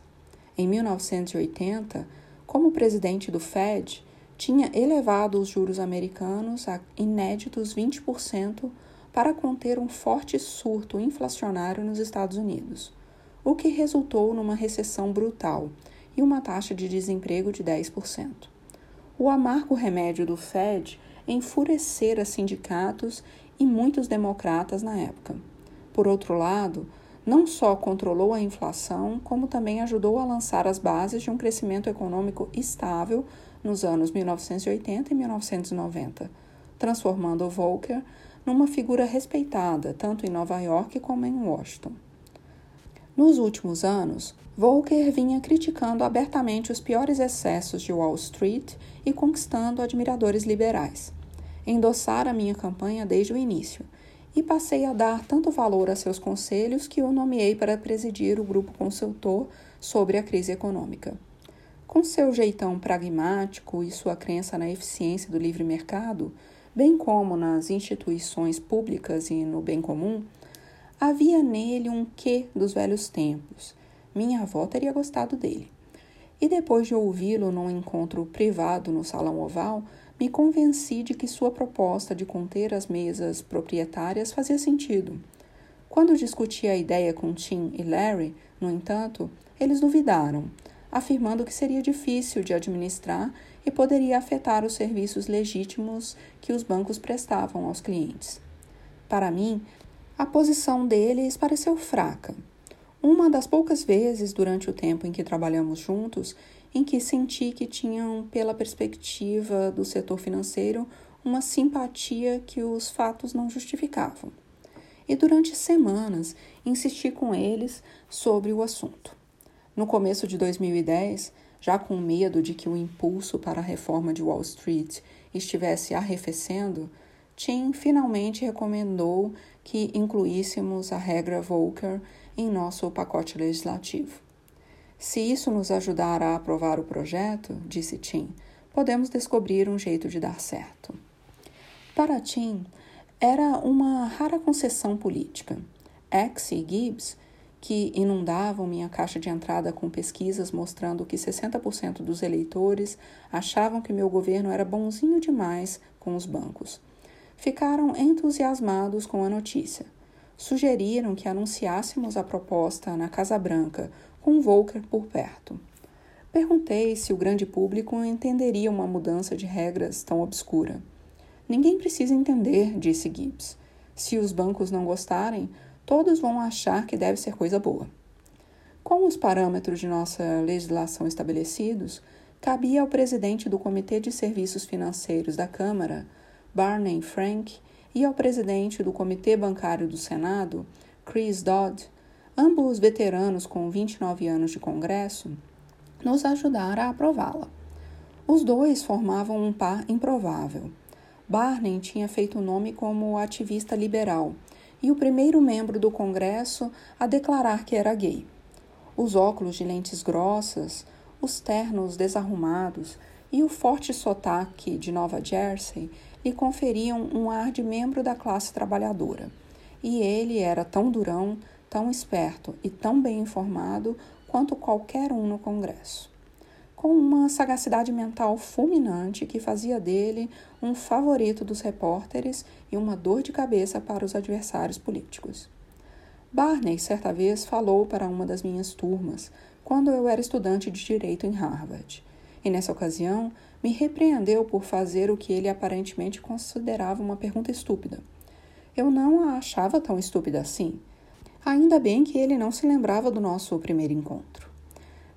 Em 1980, como presidente do Fed, tinha elevado os juros americanos a inéditos 20% para conter um forte surto inflacionário nos Estados Unidos, o que resultou numa recessão brutal e uma taxa de desemprego de 10%. O amargo remédio do Fed enfurecera sindicatos e muitos democratas na época. Por outro lado, não só controlou a inflação, como também ajudou a lançar as bases de um crescimento econômico estável nos anos 1980 e 1990, transformando Volcker numa figura respeitada tanto em Nova York como em Washington. Nos últimos anos, Volcker vinha criticando abertamente os piores excessos de Wall Street e conquistando admiradores liberais. Endossara minha campanha desde o início e passei a dar tanto valor a seus conselhos que o nomeei para presidir o grupo consultor sobre a crise econômica. Com seu jeitão pragmático e sua crença na eficiência do livre mercado, bem como nas instituições públicas e no bem comum, havia nele um quê dos velhos tempos. Minha avó teria gostado dele. E depois de ouvi-lo num encontro privado no Salão Oval, me convenci de que sua proposta de conter as mesas proprietárias fazia sentido. Quando discuti a ideia com Tim e Larry, no entanto, eles duvidaram, afirmando que seria difícil de administrar e poderia afetar os serviços legítimos que os bancos prestavam aos clientes. Para mim, a posição deles pareceu fraca. Uma das poucas vezes durante o tempo em que trabalhamos juntos em que senti que tinham, pela perspectiva do setor financeiro, uma simpatia que os fatos não justificavam. E durante semanas insisti com eles sobre o assunto. No começo de 2010, já com medo de que o impulso para a reforma de Wall Street estivesse arrefecendo, Tim finalmente recomendou que incluíssemos a regra Volcker em nosso pacote legislativo. Se isso nos ajudar a aprovar o projeto, disse Tim, podemos descobrir um jeito de dar certo. Para Tim, era uma rara concessão política. X e Gibbs que inundavam minha caixa de entrada com pesquisas mostrando que 60% dos eleitores achavam que meu governo era bonzinho demais com os bancos. Ficaram entusiasmados com a notícia. Sugeriram que anunciássemos a proposta na Casa Branca, com Volcker por perto. Perguntei se o grande público entenderia uma mudança de regras tão obscura. Ninguém precisa entender, disse Gibbs. Se os bancos não gostarem, todos vão achar que deve ser coisa boa. Com os parâmetros de nossa legislação estabelecidos, cabia ao presidente do Comitê de Serviços Financeiros da Câmara, Barney Frank, e ao presidente do Comitê Bancário do Senado, Chris Dodd, ambos veteranos com 29 anos de Congresso, nos ajudar a aprová-la. Os dois formavam um par improvável. Barney tinha feito o nome como ativista liberal e o primeiro membro do Congresso a declarar que era gay. Os óculos de lentes grossas, os ternos desarrumados e o forte sotaque de Nova Jersey lhe conferiam um ar de membro da classe trabalhadora. E ele era tão durão, tão esperto e tão bem informado quanto qualquer um no Congresso com uma sagacidade mental fulminante que fazia dele um favorito dos repórteres e uma dor de cabeça para os adversários políticos. Barney, certa vez, falou para uma das minhas turmas, quando eu era estudante de direito em Harvard, e nessa ocasião me repreendeu por fazer o que ele aparentemente considerava uma pergunta estúpida. Eu não a achava tão estúpida assim. Ainda bem que ele não se lembrava do nosso primeiro encontro.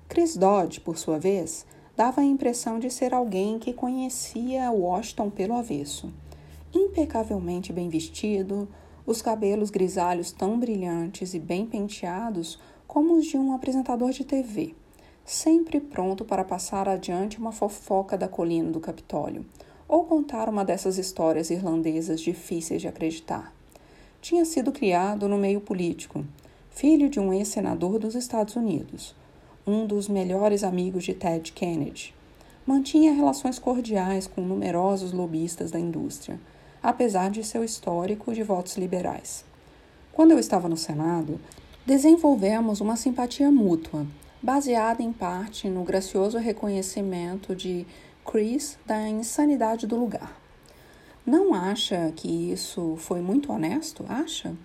Chris Dodd, por sua vez, dava a impressão de ser alguém que conhecia Washington pelo avesso. Impecavelmente bem vestido, os cabelos grisalhos tão brilhantes e bem penteados como os de um apresentador de TV, sempre pronto para passar adiante uma fofoca da colina do Capitólio, ou contar uma dessas histórias irlandesas difíceis de acreditar. Tinha sido criado no meio político, filho de um ex-senador dos Estados Unidos, um dos melhores amigos de Ted Kennedy. Mantinha relações cordiais com numerosos lobistas da indústria, apesar de seu histórico de votos liberais. Quando eu estava no Senado, desenvolvemos uma simpatia mútua, baseada em parte no gracioso reconhecimento de Chris da insanidade do lugar. Não acha que isso foi muito honesto? Acha?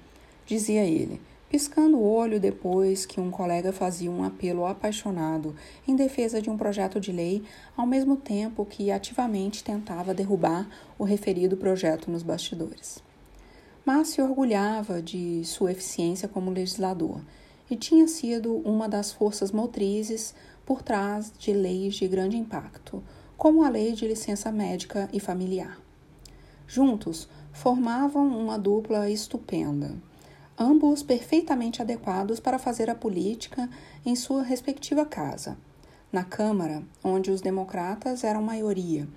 Dizia ele, piscando o olho depois que um colega fazia um apelo apaixonado em defesa de um projeto de lei, ao mesmo tempo que ativamente tentava derrubar o referido projeto nos bastidores. Mas se orgulhava de sua eficiência como legislador e tinha sido uma das forças motrizes por trás de leis de grande impacto, como a Lei de Licença Médica e Familiar. Juntos, formavam uma dupla estupenda, ambos perfeitamente adequados para fazer a política em sua respectiva casa. Na Câmara, onde os democratas eram maioria,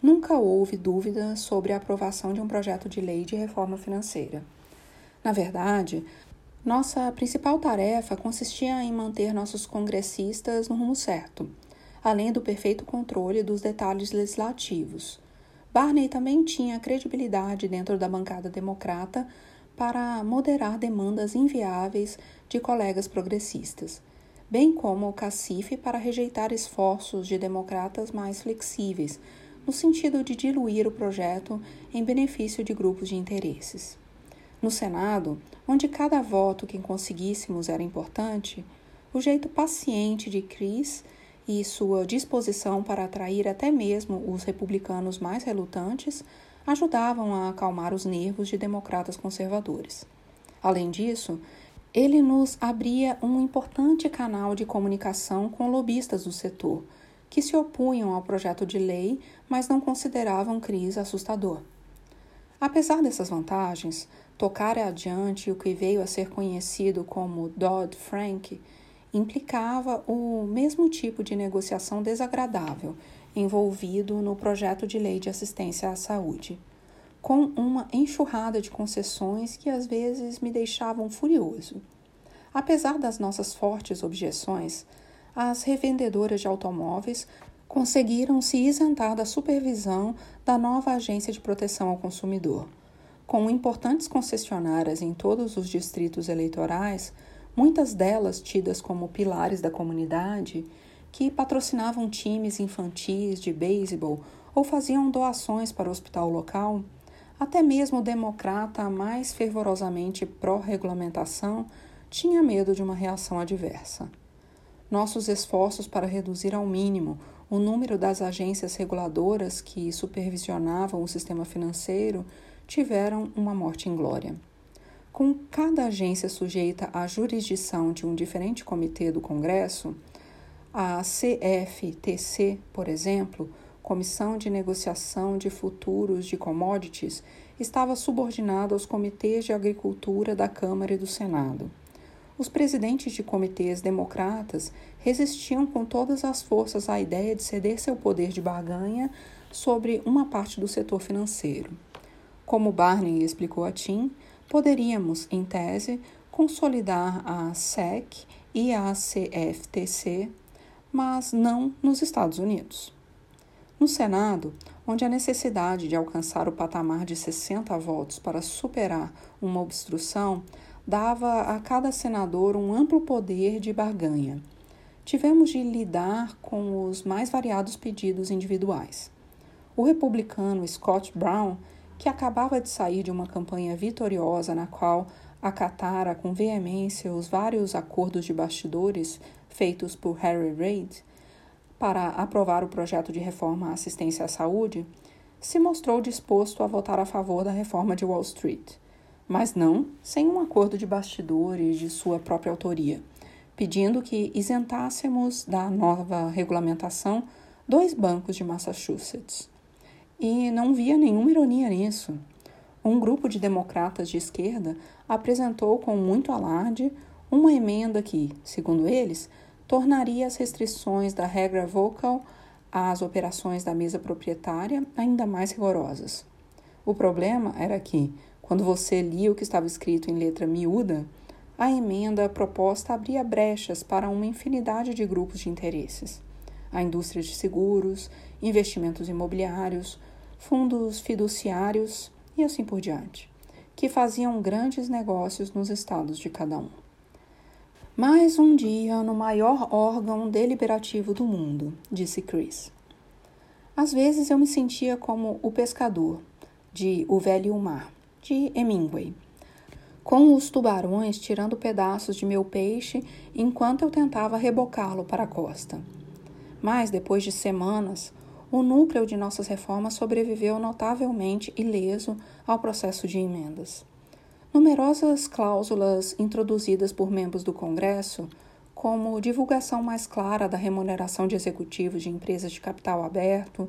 nunca houve dúvida sobre a aprovação de um projeto de lei de reforma financeira. Na verdade, nossa principal tarefa consistia em manter nossos congressistas no rumo certo além do perfeito controle dos detalhes legislativos. Barney também tinha credibilidade dentro da bancada democrata para moderar demandas inviáveis de colegas progressistas, bem como o cacife para rejeitar esforços de democratas mais flexíveis, no sentido de diluir o projeto em benefício de grupos de interesses. No Senado, onde cada voto que conseguíssemos era importante, o jeito paciente de Chris e sua disposição para atrair até mesmo os republicanos mais relutantes ajudavam a acalmar os nervos de democratas conservadores. Além disso, ele nos abria um importante canal de comunicação com lobistas do setor, que se opunham ao projeto de lei, mas não consideravam crise assustador. Apesar dessas vantagens, tocar adiante o que veio a ser conhecido como Dodd-Frank implicava o mesmo tipo de negociação desagradável envolvido no projeto de lei de assistência à saúde, com uma enxurrada de concessões que às vezes me deixavam furioso. Apesar das nossas fortes objeções, as revendedoras de automóveis conseguiram se isentar da supervisão da nova Agência de Proteção ao Consumidor. Com importantes concessionárias em todos os distritos eleitorais, muitas delas tidas como pilares da comunidade, que patrocinavam times infantis de beisebol ou faziam doações para o hospital local, até mesmo o democrata mais fervorosamente pró-regulamentação tinha medo de uma reação adversa. Nossos esforços para reduzir ao mínimo o número das agências reguladoras que supervisionavam o sistema financeiro tiveram uma morte inglória. Com cada agência sujeita à jurisdição de um diferente comitê do Congresso, a CFTC, por exemplo, Comissão de Negociação de Futuros de Commodities, estava subordinada aos comitês de agricultura da Câmara e do Senado. Os presidentes de comitês democratas resistiam com todas as forças à ideia de ceder seu poder de barganha sobre uma parte do setor financeiro. Como Barney explicou a Tim, poderíamos, em tese, consolidar a SEC e a CFTC, mas não nos Estados Unidos. No Senado, onde a necessidade de alcançar o patamar de 60 votos para superar uma obstrução dava a cada senador um amplo poder de barganha. Tivemos de lidar com os mais variados pedidos individuais. O republicano Scott Brown que acabava de sair de uma campanha vitoriosa na qual acatara com veemência os vários acordos de bastidores feitos por Harry Reid para aprovar o projeto de reforma à assistência à saúde, se mostrou disposto a votar a favor da reforma de Wall Street, mas não sem um acordo de bastidores de sua própria autoria, pedindo que isentássemos da nova regulamentação dois bancos de Massachusetts e não via nenhuma ironia nisso. Um grupo de democratas de esquerda apresentou com muito alarde uma emenda que, segundo eles, tornaria as restrições da regra vocal as operações da mesa proprietária ainda mais rigorosas. O problema era que, quando você lia o que estava escrito em letra miúda, a emenda proposta abria brechas para uma infinidade de grupos de interesses. A indústria de seguros, investimentos imobiliários, fundos fiduciários e assim por diante, que faziam grandes negócios nos estados de cada um. Mais um dia no maior órgão deliberativo do mundo, disse Chris. Às vezes eu me sentia como o pescador de O Velho Mar, de Hemingway, com os tubarões tirando pedaços de meu peixe enquanto eu tentava rebocá-lo para a costa. Mas, depois de semanas, o núcleo de nossas reformas sobreviveu notavelmente ileso ao processo de emendas. Numerosas cláusulas introduzidas por membros do Congresso, como divulgação mais clara da remuneração de executivos de empresas de capital aberto,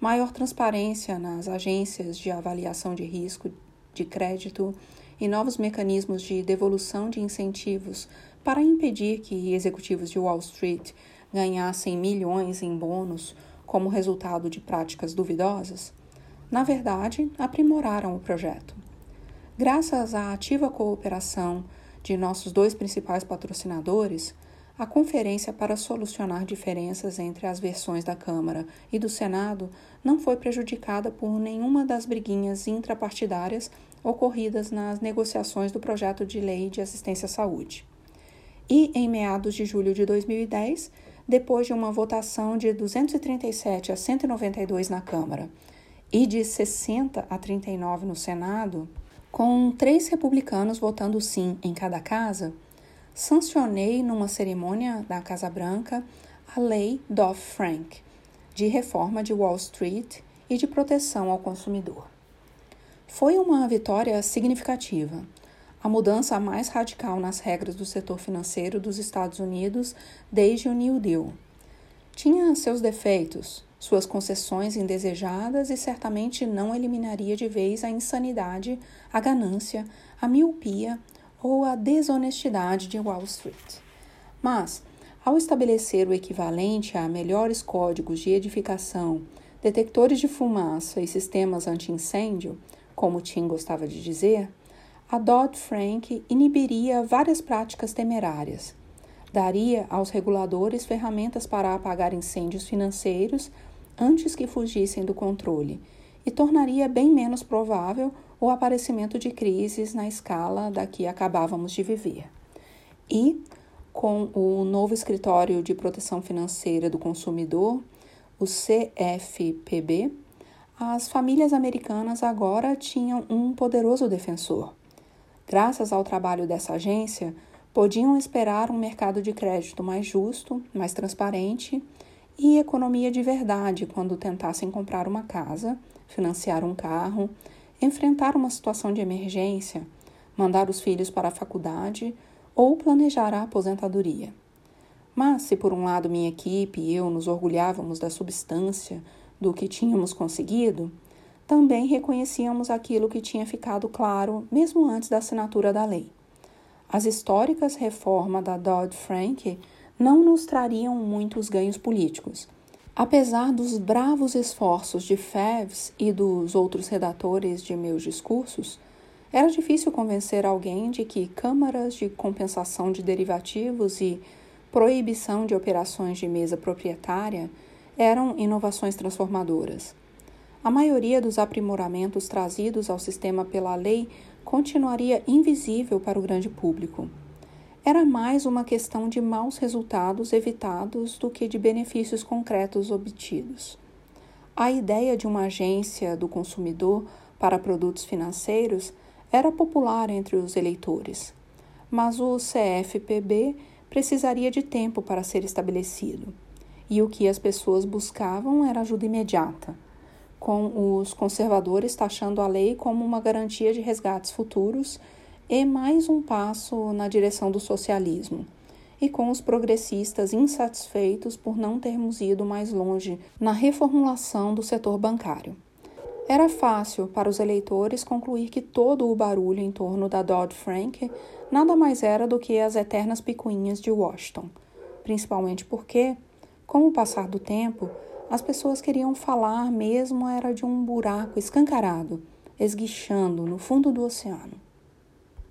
maior transparência nas agências de avaliação de risco de crédito e novos mecanismos de devolução de incentivos para impedir que executivos de Wall Street ganhassem milhões em bônus como resultado de práticas duvidosas, na verdade, aprimoraram o projeto. Graças à ativa cooperação de nossos dois principais patrocinadores, a Conferência para Solucionar Diferenças entre as Versões da Câmara e do Senado não foi prejudicada por nenhuma das briguinhas intrapartidárias ocorridas nas negociações do projeto de lei de assistência à saúde. E, em meados de julho de 2010, depois de uma votação de 237 a 192 na Câmara e de 60 a 39 no Senado, com três republicanos votando sim em cada casa, sancionei numa cerimônia da Casa Branca a Lei Dodd-Frank, de reforma de Wall Street e de proteção ao consumidor. Foi uma vitória significativa, a mudança mais radical nas regras do setor financeiro dos Estados Unidos desde o New Deal. Tinha seus defeitos, suas concessões indesejadas e certamente não eliminaria de vez a insanidade, a ganância, a miopia ou a desonestidade de Wall Street. Mas, ao estabelecer o equivalente a melhores códigos de edificação, detectores de fumaça e sistemas anti-incêndio, como Tim gostava de dizer, a Dodd-Frank inibiria várias práticas temerárias, daria aos reguladores ferramentas para apagar incêndios financeiros antes que fugissem do controle e tornaria bem menos provável o aparecimento de crises na escala da que acabávamos de viver. E, com o novo Escritório de Proteção Financeira do Consumidor, o CFPB, as famílias americanas agora tinham um poderoso defensor. Graças ao trabalho dessa agência, podiam esperar um mercado de crédito mais justo, mais transparente e economia de verdade quando tentassem comprar uma casa, financiar um carro, enfrentar uma situação de emergência, mandar os filhos para a faculdade ou planejar a aposentadoria. Mas, se por um lado minha equipe e eu nos orgulhávamos da substância do que tínhamos conseguido, também reconhecíamos aquilo que tinha ficado claro mesmo antes da assinatura da lei. As históricas reformas da Dodd-Frank não nos trariam muitos ganhos políticos. Apesar dos bravos esforços de Fevs e dos outros redatores de meus discursos, era difícil convencer alguém de que câmaras de compensação de derivativos e proibição de operações de mesa proprietária eram inovações transformadoras. A maioria dos aprimoramentos trazidos ao sistema pela lei continuaria invisível para o grande público. Era mais uma questão de maus resultados evitados do que de benefícios concretos obtidos. A ideia de uma agência do consumidor para produtos financeiros era popular entre os eleitores, mas o CFPB precisaria de tempo para ser estabelecido e o que as pessoas buscavam era ajuda imediata, com os conservadores taxando a lei como uma garantia de resgates futuros e mais um passo na direção do socialismo, e com os progressistas insatisfeitos por não termos ido mais longe na reformulação do setor bancário. Era fácil para os eleitores concluir que todo o barulho em torno da Dodd-Frank nada mais era do que as eternas picuinhas de Washington, principalmente porque com o passar do tempo, As pessoas queriam falar mesmo era de um buraco escancarado, esguichando no fundo do oceano.